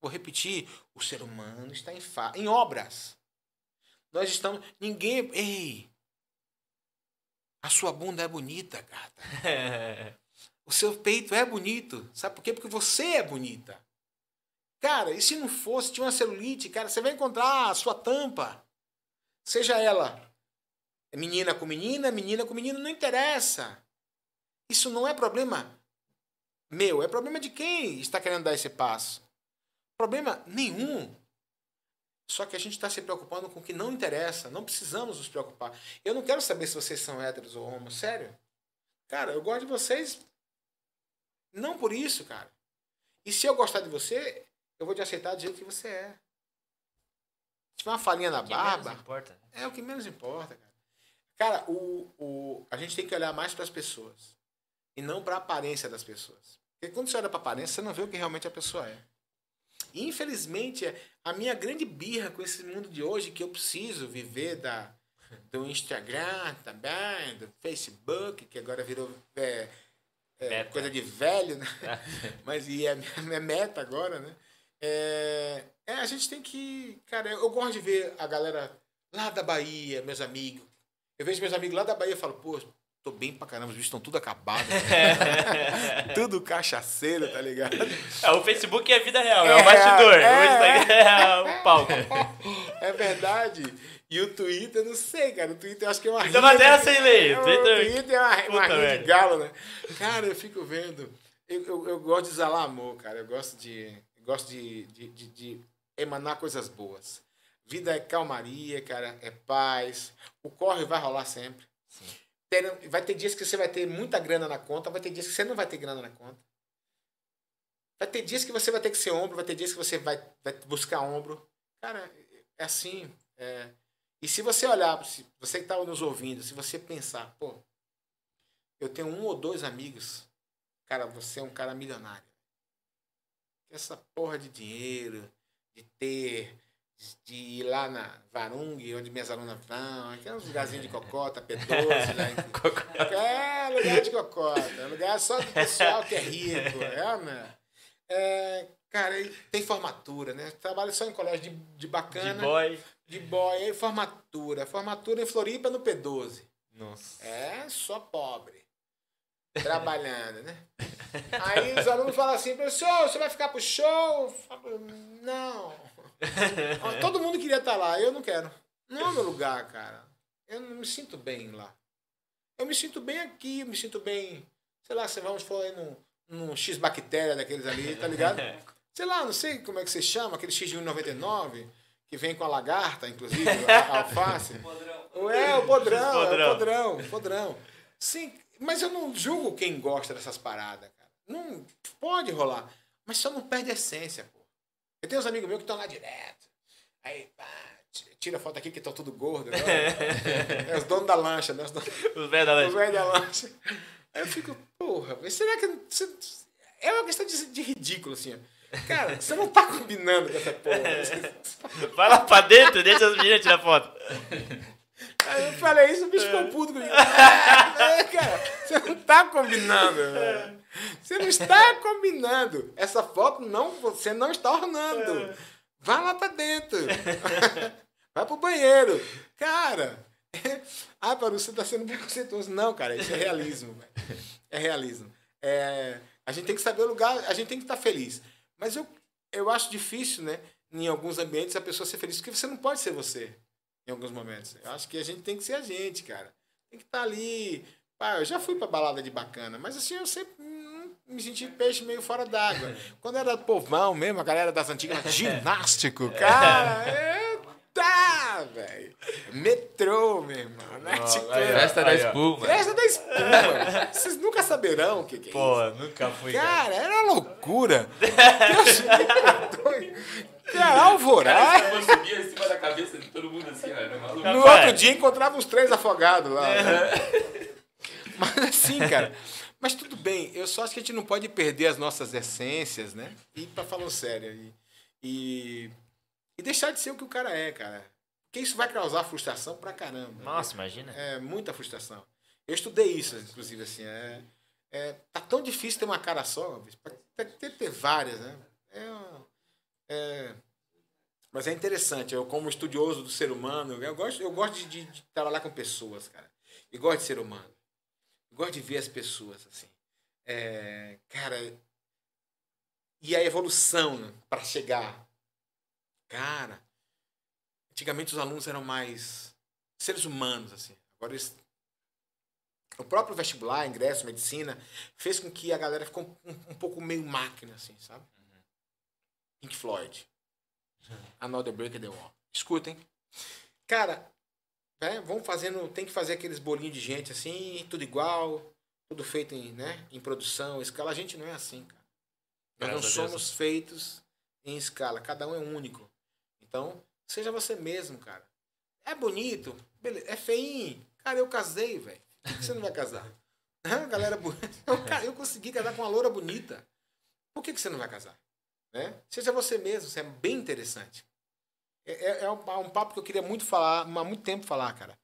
Vou repetir. O ser humano está em, fa... em obras. Nós estamos. Ninguém. Ei! A sua bunda é bonita, gata. *laughs* O seu peito é bonito. Sabe por quê? Porque você é bonita. Cara, e se não fosse, tinha uma celulite, cara, você vai encontrar a sua tampa. Seja ela menina com menina, menina com menino, não interessa. Isso não é problema meu, é problema de quem está querendo dar esse passo. Problema nenhum. Só que a gente está se preocupando com o que não interessa. Não precisamos nos preocupar. Eu não quero saber se vocês são héteros ou homos. Sério. Cara, eu gosto de vocês não por isso, cara. E se eu gostar de você, eu vou te aceitar do jeito que você é. Se tiver uma falinha na Que menos barba, importa. é o que menos importa, cara. Cara, o, o, a gente tem que olhar mais para as pessoas. E não para a aparência das pessoas. Porque quando você olha para a aparência, você não vê o que realmente a pessoa é. E, infelizmente, é a minha grande birra com esse mundo de hoje, que eu preciso viver da, do Instagram também, do Facebook, que agora virou é, é, coisa de velho, né? *laughs* Mas e é minha minha meta agora, né? É, é, a gente tem que. Cara, eu gosto de ver a galera lá da Bahia, meus amigos. Eu vejo meus amigos lá da Bahia e falo, pô, tô bem pra caramba, os bichos estão tudo acabados. *laughs* tudo cachaceiro, tá ligado? É, o Facebook é a vida real, é, É, o bastidor. é. O Instagram é o palco. É verdade. E o Twitter, não sei, cara. O Twitter eu acho que é uma Então vai rinha- ter sem ler. O Twitter- é uma, uma rinha de galo, né? Cara, eu fico vendo. Eu, eu, eu gosto de exalar amor, cara. Eu gosto de. Gosto de, de, de, de emanar coisas boas. Vida é calmaria, cara. É paz. O corre vai rolar sempre. Sim. Vai ter dias que você vai ter muita grana na conta, vai ter dias que você não vai ter grana na conta. Vai ter dias que você vai ter que ser ombro, vai ter dias que você vai, vai buscar ombro. Cara, é assim. é. E se você olhar, se você que está nos ouvindo, se você pensar, pô, eu tenho um ou dois amigos, cara, você é um cara milionário. Essa porra de dinheiro, de ter, de ir lá na Varung, onde minhas alunas vão, aqueles lugarzinhos de cocota, P12, lá em é lugar de cocota, lugar só do pessoal que é rico, é, né? É, cara, tem formatura, né? Trabalho só em colégio de, de De bacana, boy. de boy, aí formatura. Formatura em Floripa no P12. Nossa. É, só pobre. Trabalhando, né? Aí os alunos falam assim, professor, você vai ficar pro show? Falo, Não. Todo mundo queria estar lá, eu não quero. Não é o meu lugar, cara. Eu não me sinto bem lá. Eu me sinto bem aqui, eu me sinto bem. Sei lá, se vamos for aí num, num X-bactéria daqueles ali, tá ligado? Sei lá, não sei como é que você chama, aquele X de 1,99, que vem com a lagarta, inclusive, a, a alface. É, o podrão, é o Podrão. podrão, o podrão. Sim, mas eu não julgo quem gosta dessas paradas, cara. Não pode rolar. Mas só não perde a essência, pô. Eu tenho uns amigos meus que estão lá direto. Aí, pá, tira foto aqui que estão tudo gordo. né? *laughs* É os donos da lancha, né? Os donos, *laughs* Os velhos da os lancha. velhos da lancha. Aí eu fico, porra, mas será que. É uma questão de, de ridículo, assim. Cara, você não tá combinando com essa porra. *laughs* Vai lá pra dentro, deixa as meninas tirar foto. Aí eu falei isso, o bicho ficou puto comigo. É, cara, você não tá combinando. Você não está combinando. Essa foto não, você não está ornando. Vai lá pra dentro. *laughs* Vai pro banheiro. Cara. *laughs* Ah, Paru, você tá sendo preconceituoso. Não, cara, isso é realismo. É realismo. É, a gente tem que saber o lugar, a gente tem que estar feliz. Mas eu, eu acho difícil, né? Em alguns ambientes a pessoa ser feliz, porque você não pode ser você em alguns momentos. Eu acho que a gente tem que ser a gente, cara. Tem que estar ali. Pá, eu já fui pra balada de bacana, mas assim, eu sempre hum, me senti peixe meio fora d'água. *laughs* Quando era povão mesmo, a galera das antigas, *laughs* ginástico, cara, é, tá, velho. Metrô, meu irmão, né? Tipo, aí, ó. Festa da espuma. Festa da espuma. Vocês nunca saberão o que, que é isso. Pô, nunca fui, cara. Cara, era loucura. Deus me perdoe. Cara, alvorada. Eu subia em cima da cabeça de todo mundo assim, ó. Era maluco. No Rapaz. outro dia encontrava uns três afogados lá. né? Mas assim, cara. Mas tudo bem, eu só acho que a gente não pode perder as nossas essências, né? E pra falar sério. E, e, e deixar de ser o que o cara é, cara. Porque isso vai causar frustração pra caramba. Nossa, imagina. É muita frustração. Eu estudei isso, inclusive, assim. É, é, tá tão difícil ter uma cara só, pra ter, ter várias, né? É, é- mas é interessante. Eu, como estudioso do ser humano, eu gosto, eu gosto de, de- de trabalhar com pessoas, cara. E gosto de ser humano. Eu gosto de ver as pessoas, assim. É, cara, e a evolução né, para chegar. Cara, antigamente os alunos eram mais seres humanos, assim. Agora eles o próprio vestibular, ingresso, medicina, fez com que a galera ficou um, um pouco meio máquina, assim, sabe? Pink Floyd. Another Break the Wall. Escutem. Cara, né, vamos fazendo, tem que fazer aqueles bolinhos de gente assim, tudo igual, tudo feito em, né, em produção, escala. A gente não é assim, cara. Nós não Graças Deus. somos feitos em escala, cada um é único. Então, seja você mesmo, cara. É bonito, beleza. É feinho. Cara, eu casei, velho. Por que você não vai casar? *laughs* Hã, galera, bu- *laughs* eu, consegui casar com uma loura bonita. Por que, que você não vai casar? Né? Seja você mesmo, isso é bem interessante. É, é- é um, pa- um papo que eu queria muito falar, há muito tempo falar, cara.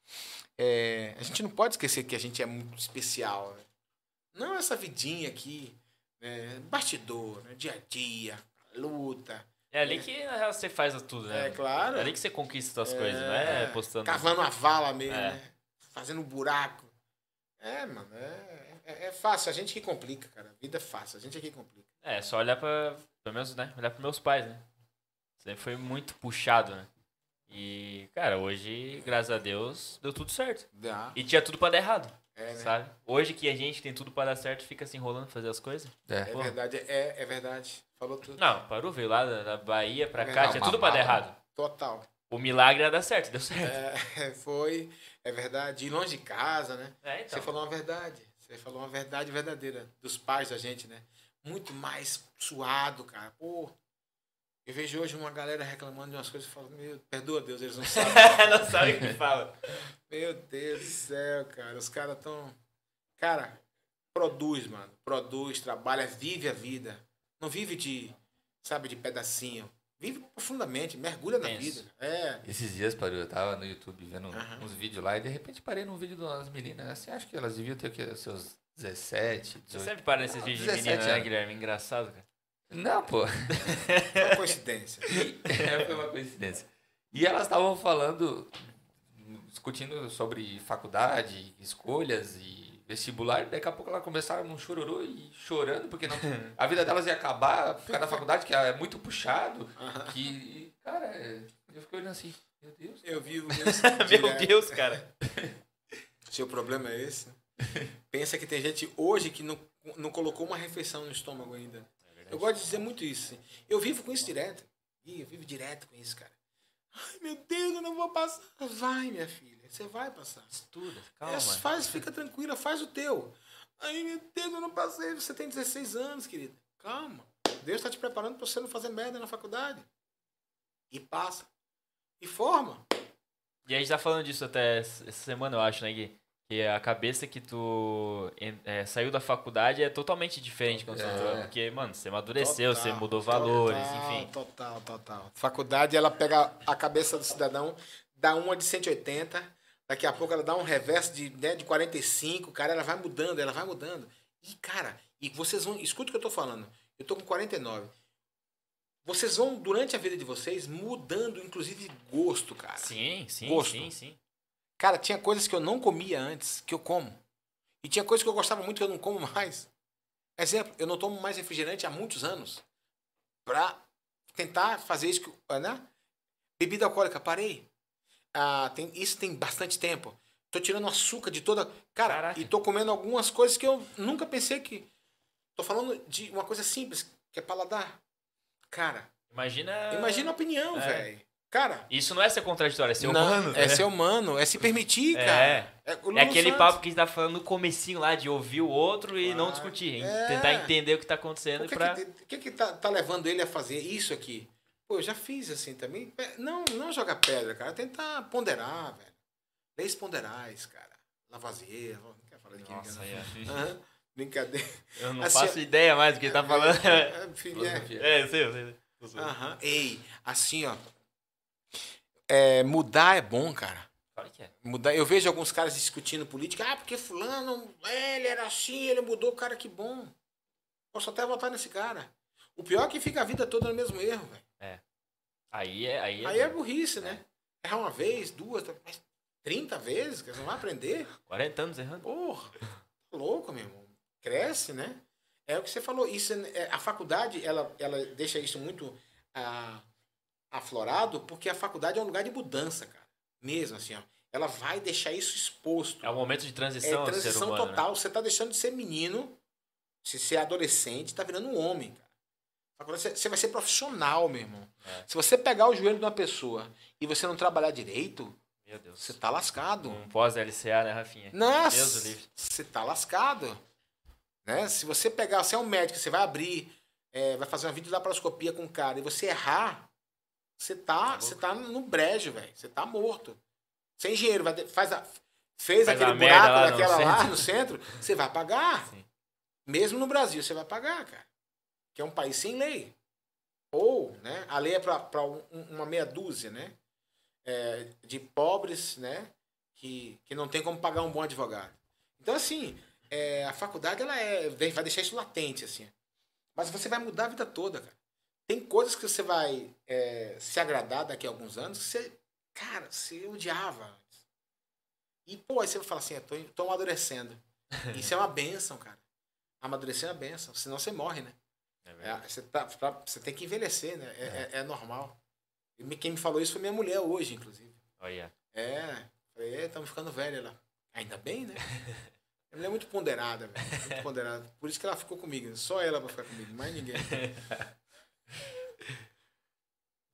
É, a gente não pode esquecer que a gente é muito especial. né? Não essa vidinha aqui, né? bastidor, né? dia a dia, luta. É ali que você faz tudo, né? É claro. É ali que você conquista as coisas, não é postando. Cavando a vala mesmo, É. né? Fazendo um buraco. É, mano, é, é, é fácil. A gente que complica, cara. A vida é fácil. A gente é que complica. É, só olhar pra. Pelo menos, né? Olhar pros meus pais, né? Sempre foi muito puxado, né? E, cara, hoje, graças a Deus, deu tudo certo. E tinha tudo pra dar errado, É, né? sabe? Hoje que a gente tem tudo pra dar certo, fica se enrolando fazer as coisas. É. É verdade, é, é verdade. Falou tudo. Não, parou, veio lá da, da Bahia pra cá, Não, tinha tudo pra dar errado. Total. O milagre era dar certo, deu certo. É, *laughs* foi, é verdade. E longe de casa, né? É, então. Você falou uma verdade. Você falou uma verdade verdadeira dos pais da gente, né? Muito mais suado, cara. Pô, eu vejo hoje uma galera reclamando de umas coisas e falo, meu, perdoa Deus, eles não *laughs* sabem. não sabe o que fala. *laughs* meu Deus do céu, cara. Os caras tão. Cara, produz, mano. Produz, trabalha, vive a vida. Não vive de, sabe, de pedacinho. Vive profundamente, mergulha na Penso. vida. É. Esses dias, parou, eu tava no YouTube vendo Aham. uns vídeos lá e de repente parei num vídeo de umas meninas. Assim, acho que elas deviam ter o quê? Seus 17, Você 18. sempre para nesses Ah, vídeos de 17 menina, né. Guilherme? Engraçado, cara. Não, pô. Foi uma coincidência. *laughs* É, foi uma coincidência. E elas estavam falando, discutindo sobre faculdade, escolhas e vestibular. E daqui a pouco elas começaram num chororô e chorando, porque não, *laughs* a vida delas ia acabar por causa da faculdade, que é muito puxado. Que, cara, é, eu fiquei olhando assim, meu Deus. Eu vivo *laughs* isso. Meu. Deus, cara. Seu problema é esse? Pensa que tem gente hoje que não, não colocou uma refeição no estômago ainda. Eu gosto de dizer muito isso. assim. Eu vivo com isso direto. Ih, eu vivo direto com isso, cara. Ai, meu Deus, eu não vou passar. Vai, minha filha. Você vai passar. Estuda, É, calma. faz, fica tranquila, faz o teu. Ai, meu Deus, eu não passei. Você tem 16 anos, querida. Calma. Deus está te preparando para você não fazer merda na faculdade. E passa. E forma. E a gente tá falando disso até essa semana, eu acho, né, Gui? Que a cabeça que tu é, saiu da faculdade é totalmente diferente quando você É. entrou. Porque, mano, você amadureceu, você Total, mudou valores, total, enfim. Total, total. Faculdade, ela pega a cabeça do cidadão, dá uma de 180, daqui a pouco ela dá um reverso de, né, de 45, cara, ela vai mudando, ela vai mudando. E, cara, e vocês vão. Escuta o que eu tô falando. Eu tô com 49. Vocês vão, durante a vida de vocês, mudando, inclusive, gosto, cara. Sim, sim, Gosto. sim, sim. Cara, tinha coisas que eu não comia antes, que eu como. E tinha coisas que eu gostava muito que eu não como mais. Exemplo, eu não tomo mais refrigerante há muitos anos. Pra tentar fazer isso, né? Bebida alcoólica, parei. Ah, tem, isso tem bastante tempo. Tô tirando açúcar de toda. Cara, Caraca. e tô comendo algumas coisas que eu nunca pensei que. Tô falando de uma coisa simples, que é paladar. Cara, Imagina. imagina a opinião, é. velho. Cara, Isso não é ser contraditório, é ser não, humano. é né? ser humano, é se permitir, É. cara. É, É Lulu aquele Santos. papo que a gente tá falando no comecinho lá, de ouvir o outro e não Claro. discutir. É. Tentar entender o que tá acontecendo O que, pra... que, que, que tá, tá levando ele a fazer isso aqui? Pô, eu já fiz assim também. É, Não, não jogar pedra, cara. Tentar ponderar, velho. Leis ponderais, cara. Lavoisier. Não quero falar de quem Nossa, é. Brincadeira. eu não Assim, faço ideia mais do que ele tá falando. É, filho, é. É, eu sei, eu sei. Eu sei. Aham. Ei, assim, ó. É, mudar é bom, cara. Claro que é. Mudar. Eu vejo alguns caras discutindo política. Ah, porque fulano, é, ele era assim, ele mudou, cara, que bom. Posso até votar nesse cara. O pior é que fica a vida toda no mesmo erro, velho. Aí é. Aí é, Aí é burrice, né? Errar uma vez, duas, mas 30 vezes, que você não vai aprender. 40 anos errando. Porra, tá louco, meu irmão. Cresce, né? É o que você falou. Isso é- é- a faculdade, ela, ela deixa isso muito ah, aflorado, porque a faculdade é um lugar de mudança, cara. Mesmo assim, ó. Ela vai deixar isso exposto. É um momento de É transição, ser transição humano. né? total. Você tá deixando de ser menino, se ser adolescente, tá virando um homem, cara. Agora você vai ser profissional, meu irmão. É. Se você pegar o joelho de uma pessoa e você não trabalhar direito, Meu Deus. você tá lascado. Um pós-LCA, né, Rafinha? Nossa, você tá lascado. Né? Se você pegar, você é um médico, você vai abrir, é, vai fazer uma videolaparoscopia com o cara e você errar, você tá, louco. você tá no brejo, velho. Você tá morto. Você é engenheiro, vai, faz a, fez Faz aquele buraco lá no daquela lá centro. no centro, você vai pagar. Sim. Mesmo no Brasil, você vai pagar, cara. Que é um país sem lei. Ou, né, a lei é para uma meia dúzia, né? é, de pobres, né? Que, que não tem como pagar um bom advogado. Então, assim, é, a faculdade ela é, vai deixar isso latente, assim. Mas você vai mudar a vida toda, cara. Tem coisas que você vai é, se agradar daqui a alguns anos que você, cara, você odiava. E, pô, aí você vai falar assim, eu tô, tô amadurecendo. *laughs* Isso é uma benção, cara. Amadurecer é uma benção, senão você morre, né? É É, você, tá, você tem que envelhecer, né? É, é- é normal. E Quem me falou isso foi minha mulher hoje, inclusive. Olha. É, falei, é, estamos ficando velha lá. Ainda bem, né? *laughs* Ela é muito ponderada, velho. Muito ponderada. Por isso que ela ficou comigo. Só ela pra ficar comigo, mais ninguém. *laughs*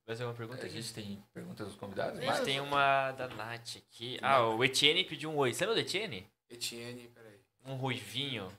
Mais alguma pergunta A gente tem perguntas dos convidados? Mas tem uma da Nath aqui. Ah, o Etienne pediu um oi. Você lembra do Etienne? Etienne, peraí. Um ruivinho.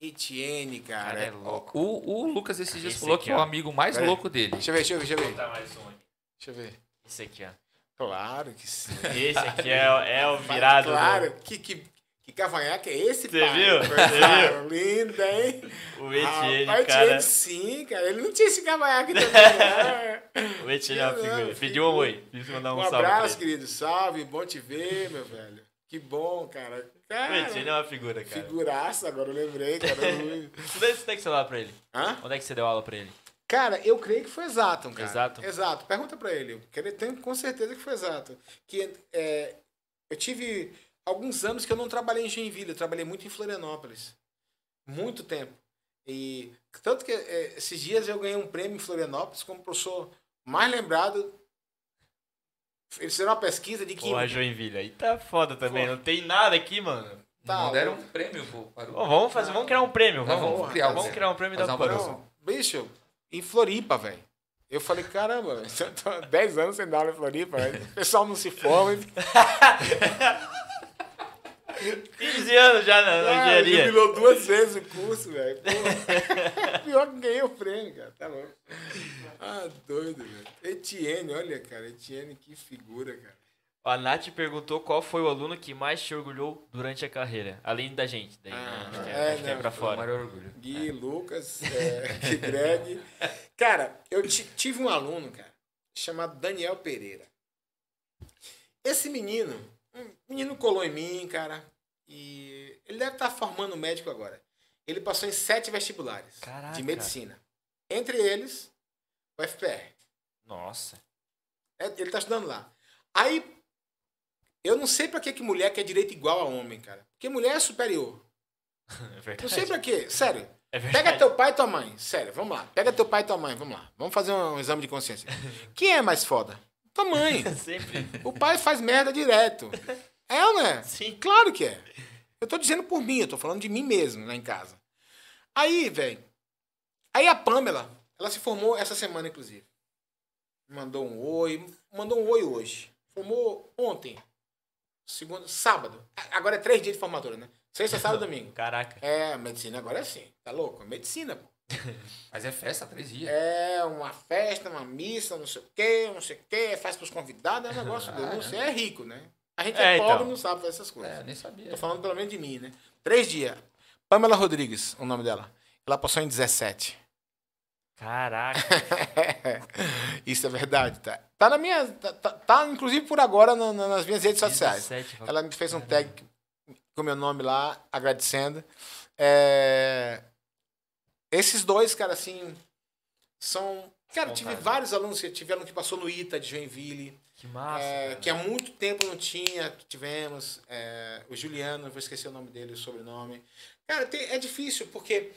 Etienne, cara. Cara, é louco. o, o Lucas esses dias Esse falou aqui, que é o ó. amigo mais Pera aí. louco dele. Deixa eu ver, deixa eu ver, deixa eu Vou ver. botar mais um aqui. Deixa eu ver. Esse aqui, ó. Claro que sim. Esse aqui é, *laughs* é o virado. do- Claro, que, que, que cavanhaque é esse, Você pai? viu? Você Linda, hein? O Etienne, Rapaz, cara. Etienne, sim, cara. Ele não tinha esse cavanhaque também, né? *laughs* O Etienne é uma figura. Pediu um oi. Quis mandar um, Um salve. pra abraço, querido. Salve, bom te ver, meu velho. Que bom, cara. Cara, O Etienne é uma figura, cara. figuraça, agora eu lembrei, cara. *laughs* Você deu celular pra ele? Hã? Onde é que você deu aula pra ele? Cara, eu creio que foi exato, cara. Exato? Exato. Pergunta pra ele. Que ele tem com certeza que foi exato. Que é, eu tive alguns anos que eu não trabalhei em Joinville, eu trabalhei muito em Florianópolis. Muito tempo. E tanto que é, esses dias eu ganhei um prêmio em Florianópolis como professor mais lembrado. Eles fizeram uma pesquisa de que Porra, Joinville. Aí tá foda também. Porra. Não tem nada aqui, mano. Tá, não deram um prêmio pro, para o... Ô, vamos fazer, vamos criar um prêmio. Não, Vamos, vamos criar um vamos prêmio. criar um prêmio Fazer da. Não, bicho, em Floripa, velho. Eu falei, caramba, *laughs* eu tô há 10 anos sem dar aula em Floripa, velho. o pessoal não se forma. *laughs* 15 anos já na, na Ah, engenharia. jubilou duas vezes o curso, velho. *laughs* Pior que ganhei o prêmio, cara. Tá louco. Ah, doido, velho. Etienne, olha, cara. Etienne, que figura, cara. A Nath perguntou qual foi o aluno que mais te orgulhou durante a carreira. Além da gente. Daí, né? Ah, acho que é, é, é pra Foi o fora. maior orgulho. Gui, Lucas, é, *laughs* Greg. Cara, eu ti- tive um aluno, cara, chamado Daniel Pereira. Esse menino, um menino colou em mim, cara, e ele deve estar formando médico agora. Ele passou em sete vestibulares Caraca. de medicina. Entre eles, o FPR. Nossa. É, Ele tá estudando lá. Aí, eu não sei pra que, que mulher quer direito igual a homem, cara. Porque mulher é superior. *laughs* É verdade. Não sei pra quê. Sério. É verdade. Pega teu pai e tua mãe. Sério, vamos lá. Pega teu pai e tua mãe, vamos lá. Vamos fazer um exame de consciência. *laughs* Quem é mais foda? Tua *laughs* mãe. Sempre. O pai faz merda direto. É ou não é? Sim. Claro que é. Eu tô dizendo por mim, eu tô falando de mim mesmo lá em casa. Aí, velho. Aí a Pamela, ela se formou essa semana, inclusive. Mandou um oi. Mandou um oi hoje. Formou ontem. Segunda, sábado. Agora é três dias de formatura, né? Sexta, sábado e *laughs* domingo. Caraca. É, medicina agora é assim. Tá louco? É medicina, pô. *laughs* Mas é festa, três dias. É uma festa, uma missa, não sei o quê, não sei o quê, faz pros convidados, é um negócio doido. Você é rico, né? A gente é, É, pobre então. e não sabe fazer essas coisas. É, nem sabia. Tô falando pelo menos de mim, né? Três dias. Pamela Rodrigues, o nome dela. Ela passou em 17. Caraca. *laughs* Isso é verdade, tá? Tá na minha. Tá, tá- tá, inclusive por agora na- na- nas minhas redes sociais. 17, Ela me fez um tag com meu nome lá, agradecendo. É, Esses dois, cara, assim, são. Cara, tive vários alunos. que- Tive aluno que passou no ITA de Joinville, Que massa. é, que há muito tempo não tinha, que tivemos. é, o Juliano, vou esquecer o nome dele, o sobrenome. Cara, tem- é difícil, porque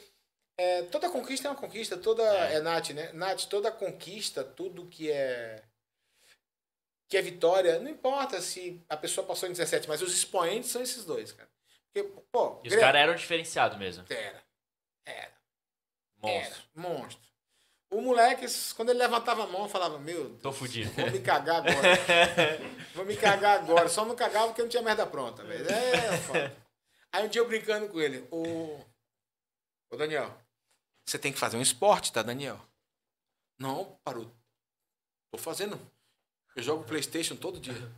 é, toda conquista é uma conquista, toda. É. É, Nath, né? Nath, toda conquista, tudo que é. Que é vitória, não importa se a pessoa passou em 17, mas os expoentes são esses dois, cara. Porque, pô, E os caras eram diferenciados mesmo. Era, era, Monstro. era, monstro. O moleque, quando ele levantava a mão, falava, meu, Tô fudido. vou me cagar agora. *laughs* vou me cagar agora. Só não cagava porque não tinha merda pronta, velho. É, foda. Aí um dia eu brincando com ele, o. Ô Daniel, você tem que fazer um esporte, tá, Daniel? Não, parou. Tô fazendo. Eu jogo Playstation todo dia.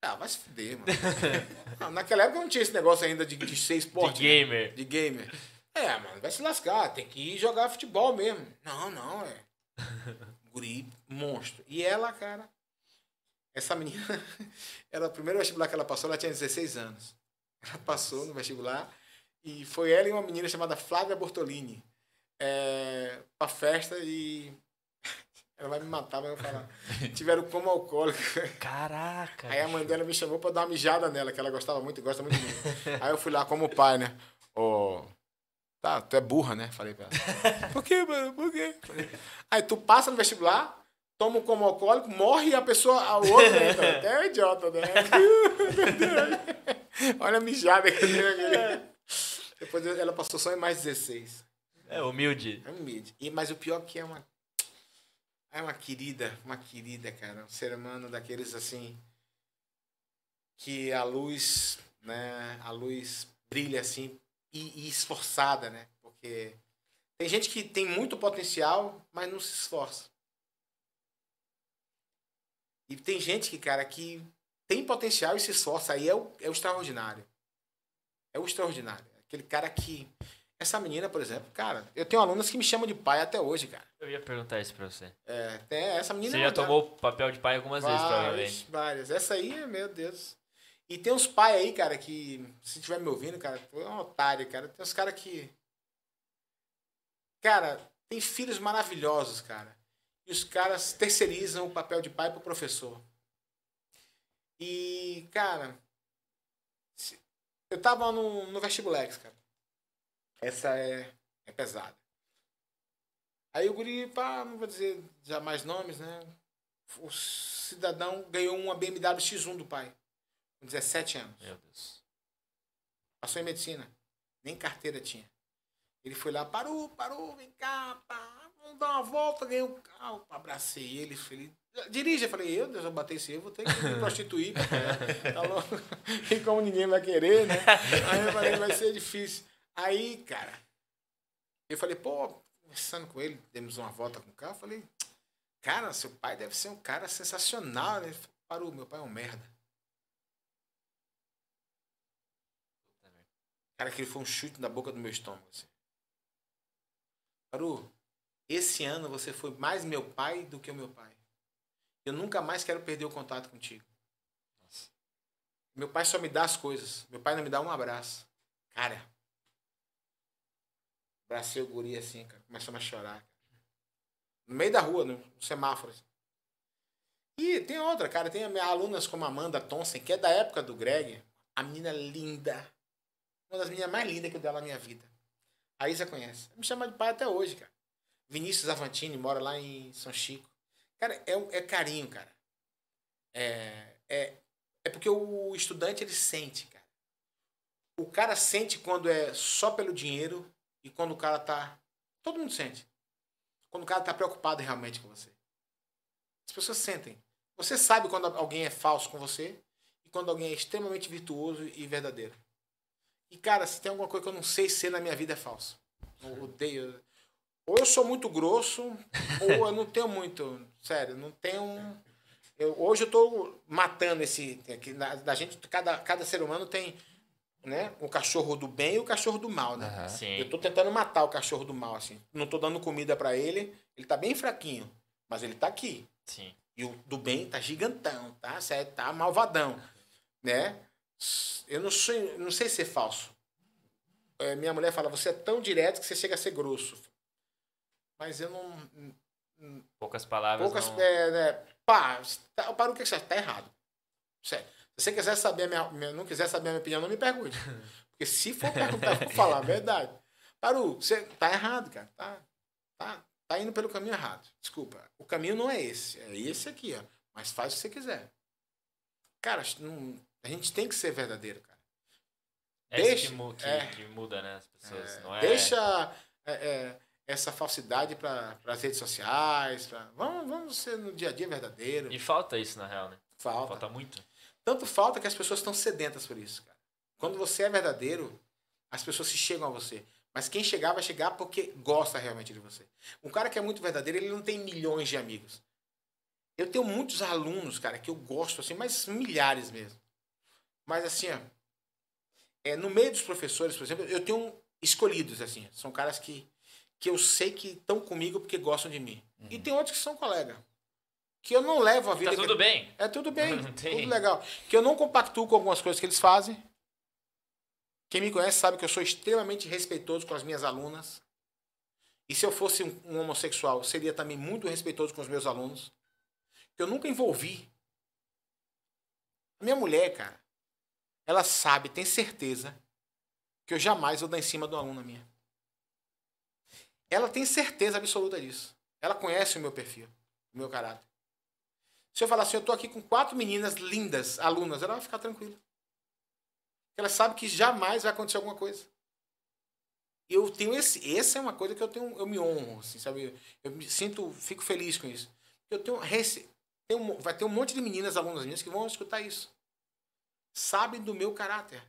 Ah, vai se fuder, mano. *laughs* Ah, naquela época não tinha esse negócio ainda de, de ser esporte. De né? gamer. De gamer. É, mano, vai se lascar. Tem que ir jogar futebol mesmo. Não, não, é. *laughs* Guri, monstro. E ela, cara, essa menina, *laughs* era o primeiro vestibular que ela passou, ela tinha 16 anos. Ela passou no vestibular e foi ela e uma menina chamada Flávia Bortolini é, pra festa e. *laughs* Ela vai me matar, mas eu vou falar. Tiveram como alcoólico. Caraca. Aí a mãe dela me chamou pra dar uma mijada nela, que ela gostava muito e gosta muito de mim. Aí eu fui lá como pai, né? Ô. Tá, tu é burra, né? Falei pra ela. *laughs* Por quê, mano? Por quê? Aí tu passa no vestibular, toma um como alcoólico, morre e a pessoa, a outra, né, cara? É um idiota, né? *laughs* Olha a mijada que eu dei aqui. Depois ela passou só em mais 16. É humilde. É humilde. E, mas o pior que é uma. É uma querida, uma querida, cara. Um ser humano daqueles assim. Que a luz, né? A luz brilha assim e, e esforçada, né? Porque tem gente que tem muito potencial, mas não se esforça. E tem gente que, cara, que tem potencial e se esforça. Aí é o, é o extraordinário. É o extraordinário. Aquele cara que. Essa menina, por exemplo, cara, eu tenho alunas que me chamam de pai até hoje, cara. Eu ia perguntar isso pra você. É, tem essa menina. Você já tomou o papel de pai algumas vezes, várias, provavelmente. várias. Essa aí, meu Deus. E tem uns pais aí, cara, que, se estiver me ouvindo, cara, é um otário, cara. Tem uns caras que. Cara, tem filhos maravilhosos, cara. E os caras terceirizam o papel de pai pro professor. E, cara, eu tava no, no vestibulex, cara. Essa é, é pesada. Aí o guri, pá, não vou dizer já mais nomes, né? O cidadão ganhou uma BMW X1 do pai, com 17 anos. Meu Deus. Passou em medicina. Nem carteira tinha. Ele foi lá, parou, parou, vem cá, pá, vamos dar uma volta, ganhei um carro. Abracei ele, falei, dirige. Eu falei, eu, Deus, eu bater esse eu vou ter que me prostituir. tá louco? *laughs* E como ninguém vai querer, né? Aí eu falei, vai ser difícil. Aí, cara, eu falei, pô, conversando com ele, demos uma volta com o carro, eu falei, cara, seu pai deve ser um cara sensacional, né? Ele falou, Parou, meu pai é um merda. Cara, aquele foi um chute na boca do meu estômago. Assim. Paru, esse ano você foi mais meu pai do que o meu pai. Eu nunca mais quero perder o contato contigo. Meu pai só me dá as coisas. Meu pai não me dá um abraço. Cara, abracei o guri assim, cara. Começamos a chorar. No meio da rua, no semáforo. assim. E tem outra, cara. Tem alunas como Amanda Thompson, que é da época do Greg. A menina linda. Uma das meninas mais lindas que eu dei na minha vida. A Isa conhece. Me chama de pai até hoje, cara. Vinícius Avantini mora lá em São Chico. Cara, é, é carinho, cara. É, é, é porque o estudante, ele sente, cara. O cara sente quando é só pelo dinheiro e quando o cara tá... Todo mundo sente. Quando o cara tá preocupado realmente com você. As pessoas sentem. Você sabe quando alguém é falso com você e quando alguém é extremamente virtuoso e verdadeiro. E, cara, se tem alguma coisa que eu não sei ser na minha vida é falso. Eu odeio. Ou eu sou muito grosso, *laughs* ou eu não tenho muito. Sério, não tenho. um- Eu, hoje eu tô matando esse. Aqui, na, da gente, cada, cada ser humano tem né, o cachorro do bem e o cachorro do mal, né? Sim. Eu tô tentando matar o cachorro do mal, assim. Não tô dando comida pra ele. Ele tá bem fraquinho. Mas ele tá aqui. Sim. E o do bem tá gigantão, tá? Certo? Tá malvadão, né? Eu não, sou, não sei ser falso. É, minha mulher fala, você é tão direto que você chega a ser grosso. Mas eu não... Poucas palavras. Poucas... não... É, né? Pá, tá, para o que você tá errado. Sério. Se você quiser saber a minha, minha- não quiser saber a minha opinião, não me pergunte. *laughs* Porque se for perguntar, eu vou falar a verdade. Paru, você tá errado, cara. Tá, tá, tá indo pelo caminho errado. Desculpa. O caminho não é esse. É esse aqui, ó. Mas faz o que você quiser. Cara, não- a gente tem que ser verdadeiro, cara. É deixa- isso que, é. que muda, né? As pessoas. não é... Deixa é, é, essa falsidade para as redes sociais. Pra... Vamos, vamos ser no dia a dia verdadeiro. E falta isso, na real, né? Falta. Falta muito. Tanto falta que as pessoas estão sedentas por isso, cara. Quando você é verdadeiro, as pessoas se chegam a você. Mas quem chegar vai chegar porque gosta realmente de você. Um cara que é muito verdadeiro, ele não tem milhões de amigos. Eu tenho muitos alunos, cara, que eu gosto, assim, mas milhares mesmo. Mas assim, ó, é, no meio dos professores, por exemplo, eu tenho escolhidos, assim. São caras que, que eu sei que estão comigo porque gostam de mim. E tem outros que são colega. Que eu não levo a vida. Tá que- tudo bem. é tudo bem, *laughs* tudo legal. Que eu não compactuo com algumas coisas que eles fazem. Quem me conhece sabe que eu sou extremamente respeitoso com as minhas alunas. E se eu fosse um, um homossexual, seria também muito respeitoso com os meus alunos. Que eu nunca envolvi. A minha mulher, cara, ela sabe, tem certeza, que eu jamais vou dar em cima de uma aluna minha. Ela tem certeza absoluta disso. Ela conhece o meu perfil. do meu caráter. Se eu falar assim, eu tô aqui com quatro meninas lindas, alunas, ela vai ficar tranquila. Ela sabe que jamais vai acontecer alguma coisa. Eu tenho esse, essa é uma coisa que eu tenho, eu me honro, assim, sabe? Eu me sinto, fico feliz com isso. Eu tenho, um- vai ter um monte de meninas, alunas minhas, que vão escutar isso. Sabem do meu caráter.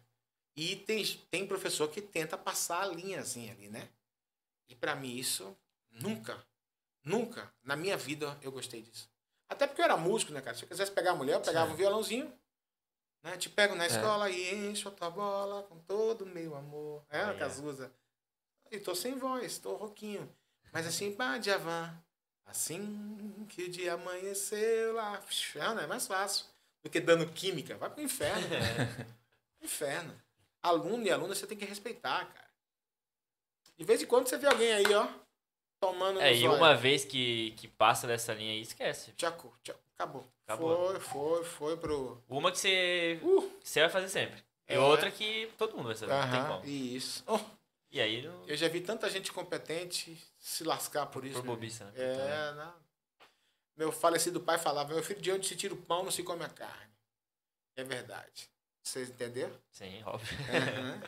E tem, tem professor que tenta passar a linha assim ali, né? E pra mim isso nunca, nunca na minha vida eu gostei disso. Até porque eu era músico, né, cara? Se eu quisesse pegar a mulher, eu pegava um violãozinho, né? Te pego na escola e encho a tua bola com todo o meu amor. É, a Cazuza. E tô sem voz, tô rouquinho. Mas assim, pá, Djavan. Assim que o dia amanheceu lá. Ah, não é mais fácil do que dando química. Vai pro inferno. *laughs* cara. inferno. Aluno e aluna você tem que respeitar, cara. De vez em quando você vê alguém aí, ó, tomando É, e zóio. uma vez que, que passa dessa linha aí, esquece. Tchacu, tchacu, acabou. Acabou. Foi, foi, foi pro. Uma que você, Uh, que você vai fazer sempre. E É. outra que todo mundo vai saber. Não tem aham, como. isso. Oh, E aí, não, eu já vi tanta gente competente se lascar por isso. por meu bobiça, né? É, não. Meu falecido pai falava: meu filho, de onde se tira o pão, não se come a carne. É verdade. Vocês entenderam? Sim, óbvio. Aham.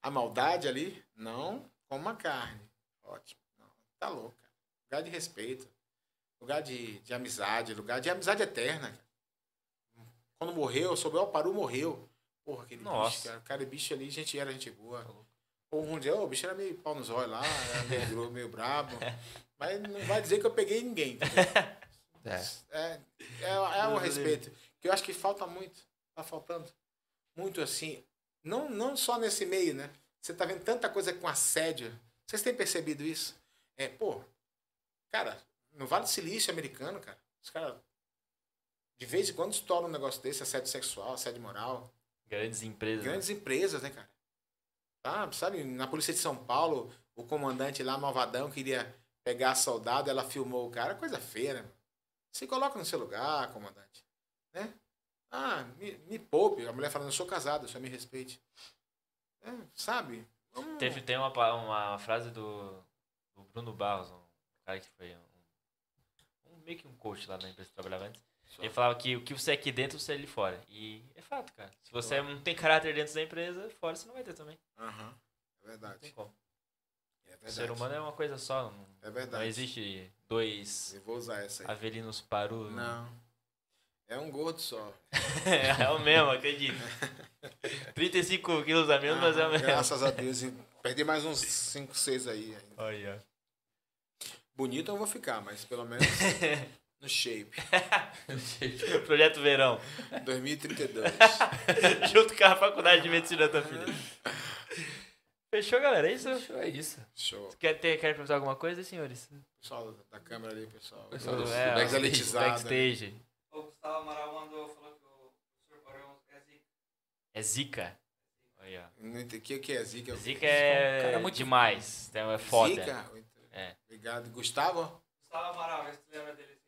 A maldade ali, não como a carne. Ótimo. Não, tá louco, cara. Lugar de respeito. Lugar de, de amizade. Lugar de amizade eterna. cara. Quando morreu, ó, o Paru morreu. Porra, aquele Nossa. bicho, cara. Cara, bicho ali, gente era gente boa. Ou um dia, o bicho era meio pau nos olhos lá, era meio, *laughs* meio brabo. Mas não vai dizer que eu peguei ninguém. *laughs* É. É, é, é o respeito. Que eu acho que falta muito. Tá faltando. Muito assim. Não, não só nesse meio, né? Você tá vendo tanta coisa com assédio. Vocês têm percebido isso? É, pô, cara, no Vale do Silício americano, cara, os caras. De vez em quando estouram um negócio desse, assédio sexual, assédio moral. Grandes empresas. né? Grandes empresas, né, cara? Tá, sabe, na Polícia de São Paulo, o comandante lá, malvadão, queria pegar soldado, ela filmou o cara, coisa feia, né? Se coloca no seu lugar, comandante. Né? Ah, me, me poupe. A mulher falando, eu sou casado, só me respeite. É, sabe? Vamos- Teve, tem uma, uma frase do, do Bruno Barros, um cara que foi um, um- meio que um coach lá na empresa que trabalhava antes. Só. Ele falava que o que você é aqui dentro, você é ali fora. E é fato, cara. Se você não tem caráter dentro da empresa, fora você não vai ter também. Aham, é Não verdade. tem como. É O verdade. ser humano é uma coisa só. Não, É verdade. não existe dois Eu vou usar essa aí. Avelinos Paru. Não. É um gordo só. *laughs* é o mesmo, acredito. *laughs* 35 quilos a menos, mas é o Ah, mesmo. Graças a Deus. Perdi mais uns 5, 6 aí. ainda. Olha. Bonito eu vou ficar, mas pelo menos *laughs* no shape. Projeto Verão. 2032. Junto com a faculdade de medicina da filha. Fechou, galera? É isso? É isso. Show. Quer, ter, quer perguntar alguma coisa, senhores? Pessoal da câmera ali, pessoal. Pessoal do- É, do ó, backstage. Backstage. O Gustavo Amaral mandou, falou que o professor Barão é zica. É zica. Não entendi. O que que é Zica? Zica é cara muito- demais. Então é foda. Zica? É. Obrigado. Gustavo? Gustavo Amaral, vê se tu lembra dele assim.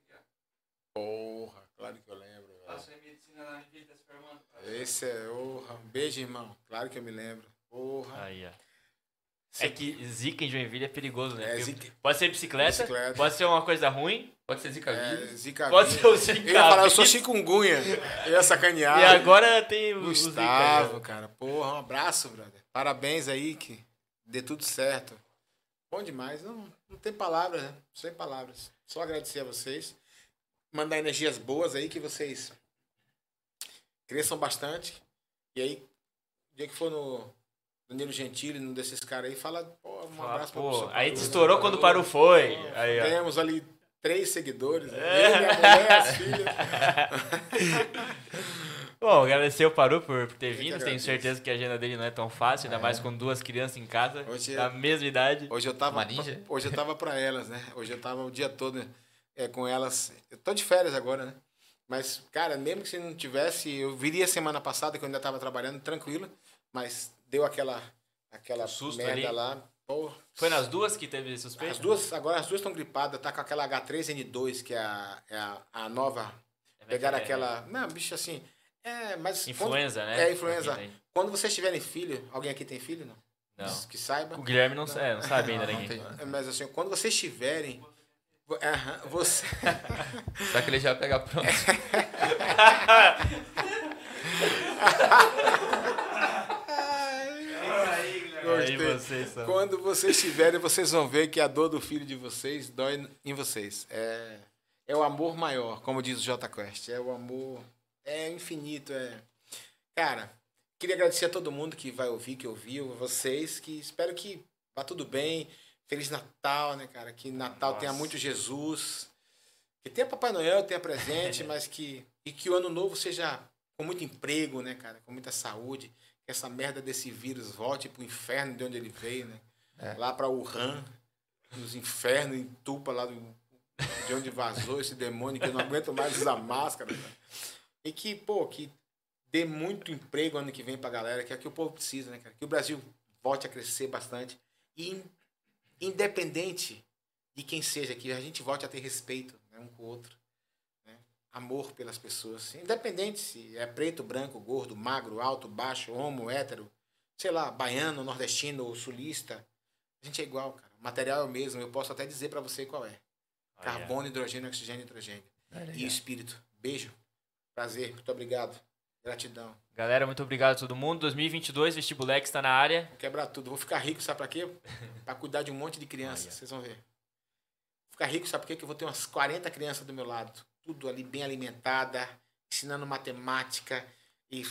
Porra, claro que eu lembro. Passou em medicina na se formando. cara. Esse é, porra. Um beijo, irmão. Claro que eu me lembro. Porra. Aí, ó. É que zica em Joinville é perigoso, né? É, zica- Pode ser bicicleta, Bicicleta. pode ser uma coisa ruim, Pode ser zica É. Zika pode ser o zica. Eu ia falar, eu sou chikungunya. Eu ia sacanear. E agora tem o, o zica. Gustavo, né? cara. Porra, um abraço, brother. Parabéns aí, que dê tudo certo. Bom demais. Não, não tem palavras, né? Sem palavras. Só agradecer a vocês. Mandar energias boas aí, que vocês cresçam bastante. E aí, o dia que for no Danilo Gentili, num desses caras aí, fala, pô, um Fala, abraço pra pô, pessoa. aí Paru, te estourou quando parou foi. Aí, ó. Temos ali três seguidores. né? É. Eu, minha mulher, as filhas. *laughs* Bom, agradecer o Paru por, por ter Eu vindo. Tenho certeza que a agenda dele não é tão fácil, ainda É. mais com duas crianças em casa, Hoje é- da mesma idade. Hoje eu tava. Ninja? Hoje eu tava pra elas, né? Hoje eu tava o dia todo é, com elas. Eu tô de férias agora, né? Mas, cara, mesmo que se não tivesse, eu viria semana passada, que eu ainda tava trabalhando tranquilo, mas deu aquela, aquela Um susto merda ali. lá. Pô, Foi nas duas que teve suspeita? as duas, agora as duas estão gripadas, tá com aquela H3N2, que é a, é a, a nova. É, Pegaram é, aquela. Não, bicho assim. É, mas. Influenza, quando, né? É, influenza. Quando vocês tiverem filho, alguém aqui tem filho? Não. Não. Que saiba. O Guilherme não, é, não sabe ainda, Não, ninguém. não tem. Mas assim, quando vocês tiverem, Aham, você. *laughs* Só que ele já pega pronto. *laughs* Gostei. vocês são. Quando vocês tiverem, vocês vão ver que a dor do filho de vocês dói em vocês. É, é o amor maior, como diz o J Quest. É o amor. É infinito. É... Cara, queria agradecer a todo mundo que vai ouvir, que ouviu, vocês, que espero que vá tudo bem. Feliz Natal, né, cara? Que Natal Nossa. tenha muito Jesus. Que tenha Papai Noel, tenha presente, *laughs* mas que. E que o ano novo seja com muito emprego, né, cara? Com muita saúde. Que essa merda desse vírus volte pro inferno de onde ele veio, né? É. Lá pra Wuhan, nos infernos, em Tupa, lá do, de onde vazou esse demônio, que eu não aguento mais usar máscara. cara. E que, pô, que dê muito emprego ano que vem pra galera, que é o que o povo precisa, né, cara? Que o Brasil volte a crescer bastante. E in- independente de quem seja, que a gente volte a ter respeito né, um com o outro. Amor pelas pessoas. Independente se é preto, branco, gordo, magro, alto, baixo, homo, hétero, sei lá, baiano, nordestino ou sulista. A gente é igual, cara. O material é o mesmo. Eu posso até dizer pra você qual é. Olha. Carbono, hidrogênio, oxigênio, nitrogênio. E o espírito. Beijo. Prazer. Muito obrigado. Gratidão. Galera, muito obrigado a todo mundo. 2022, Vestibulex está na área. Vou quebrar tudo. Vou ficar rico, sabe pra quê? *laughs* Pra cuidar de um monte de crianças. Vocês vão ver. Vou ficar rico, sabe por quê? Que eu vou ter umas 40 crianças do meu lado. Tudo ali bem alimentada, ensinando matemática e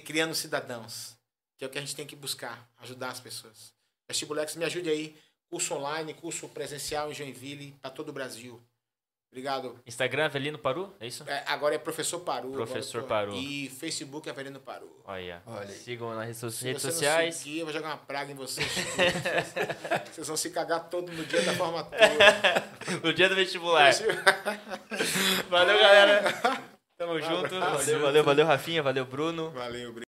criando cidadãos. Que é o que a gente tem que buscar. Ajudar as pessoas. Vestibulex, me ajude aí. Curso online, curso presencial em Joinville, para todo o Brasil. Obrigado. Instagram, Avelino Paru, é isso? É, agora é Professor Paru. Professor tô- Paru. E Facebook Avelino Paru. Olha. Olha. Sigam nas redes, Se redes você não sociais. seguir, eu vou jogar uma praga em vocês. *laughs* vocês vão se cagar todo no dia da formatura. no dia do vestibular. Valeu, galera. *laughs* Tamo junto. Valeu, valeu, valeu, Rafinha. Valeu, Bruno. Valeu, obrigado.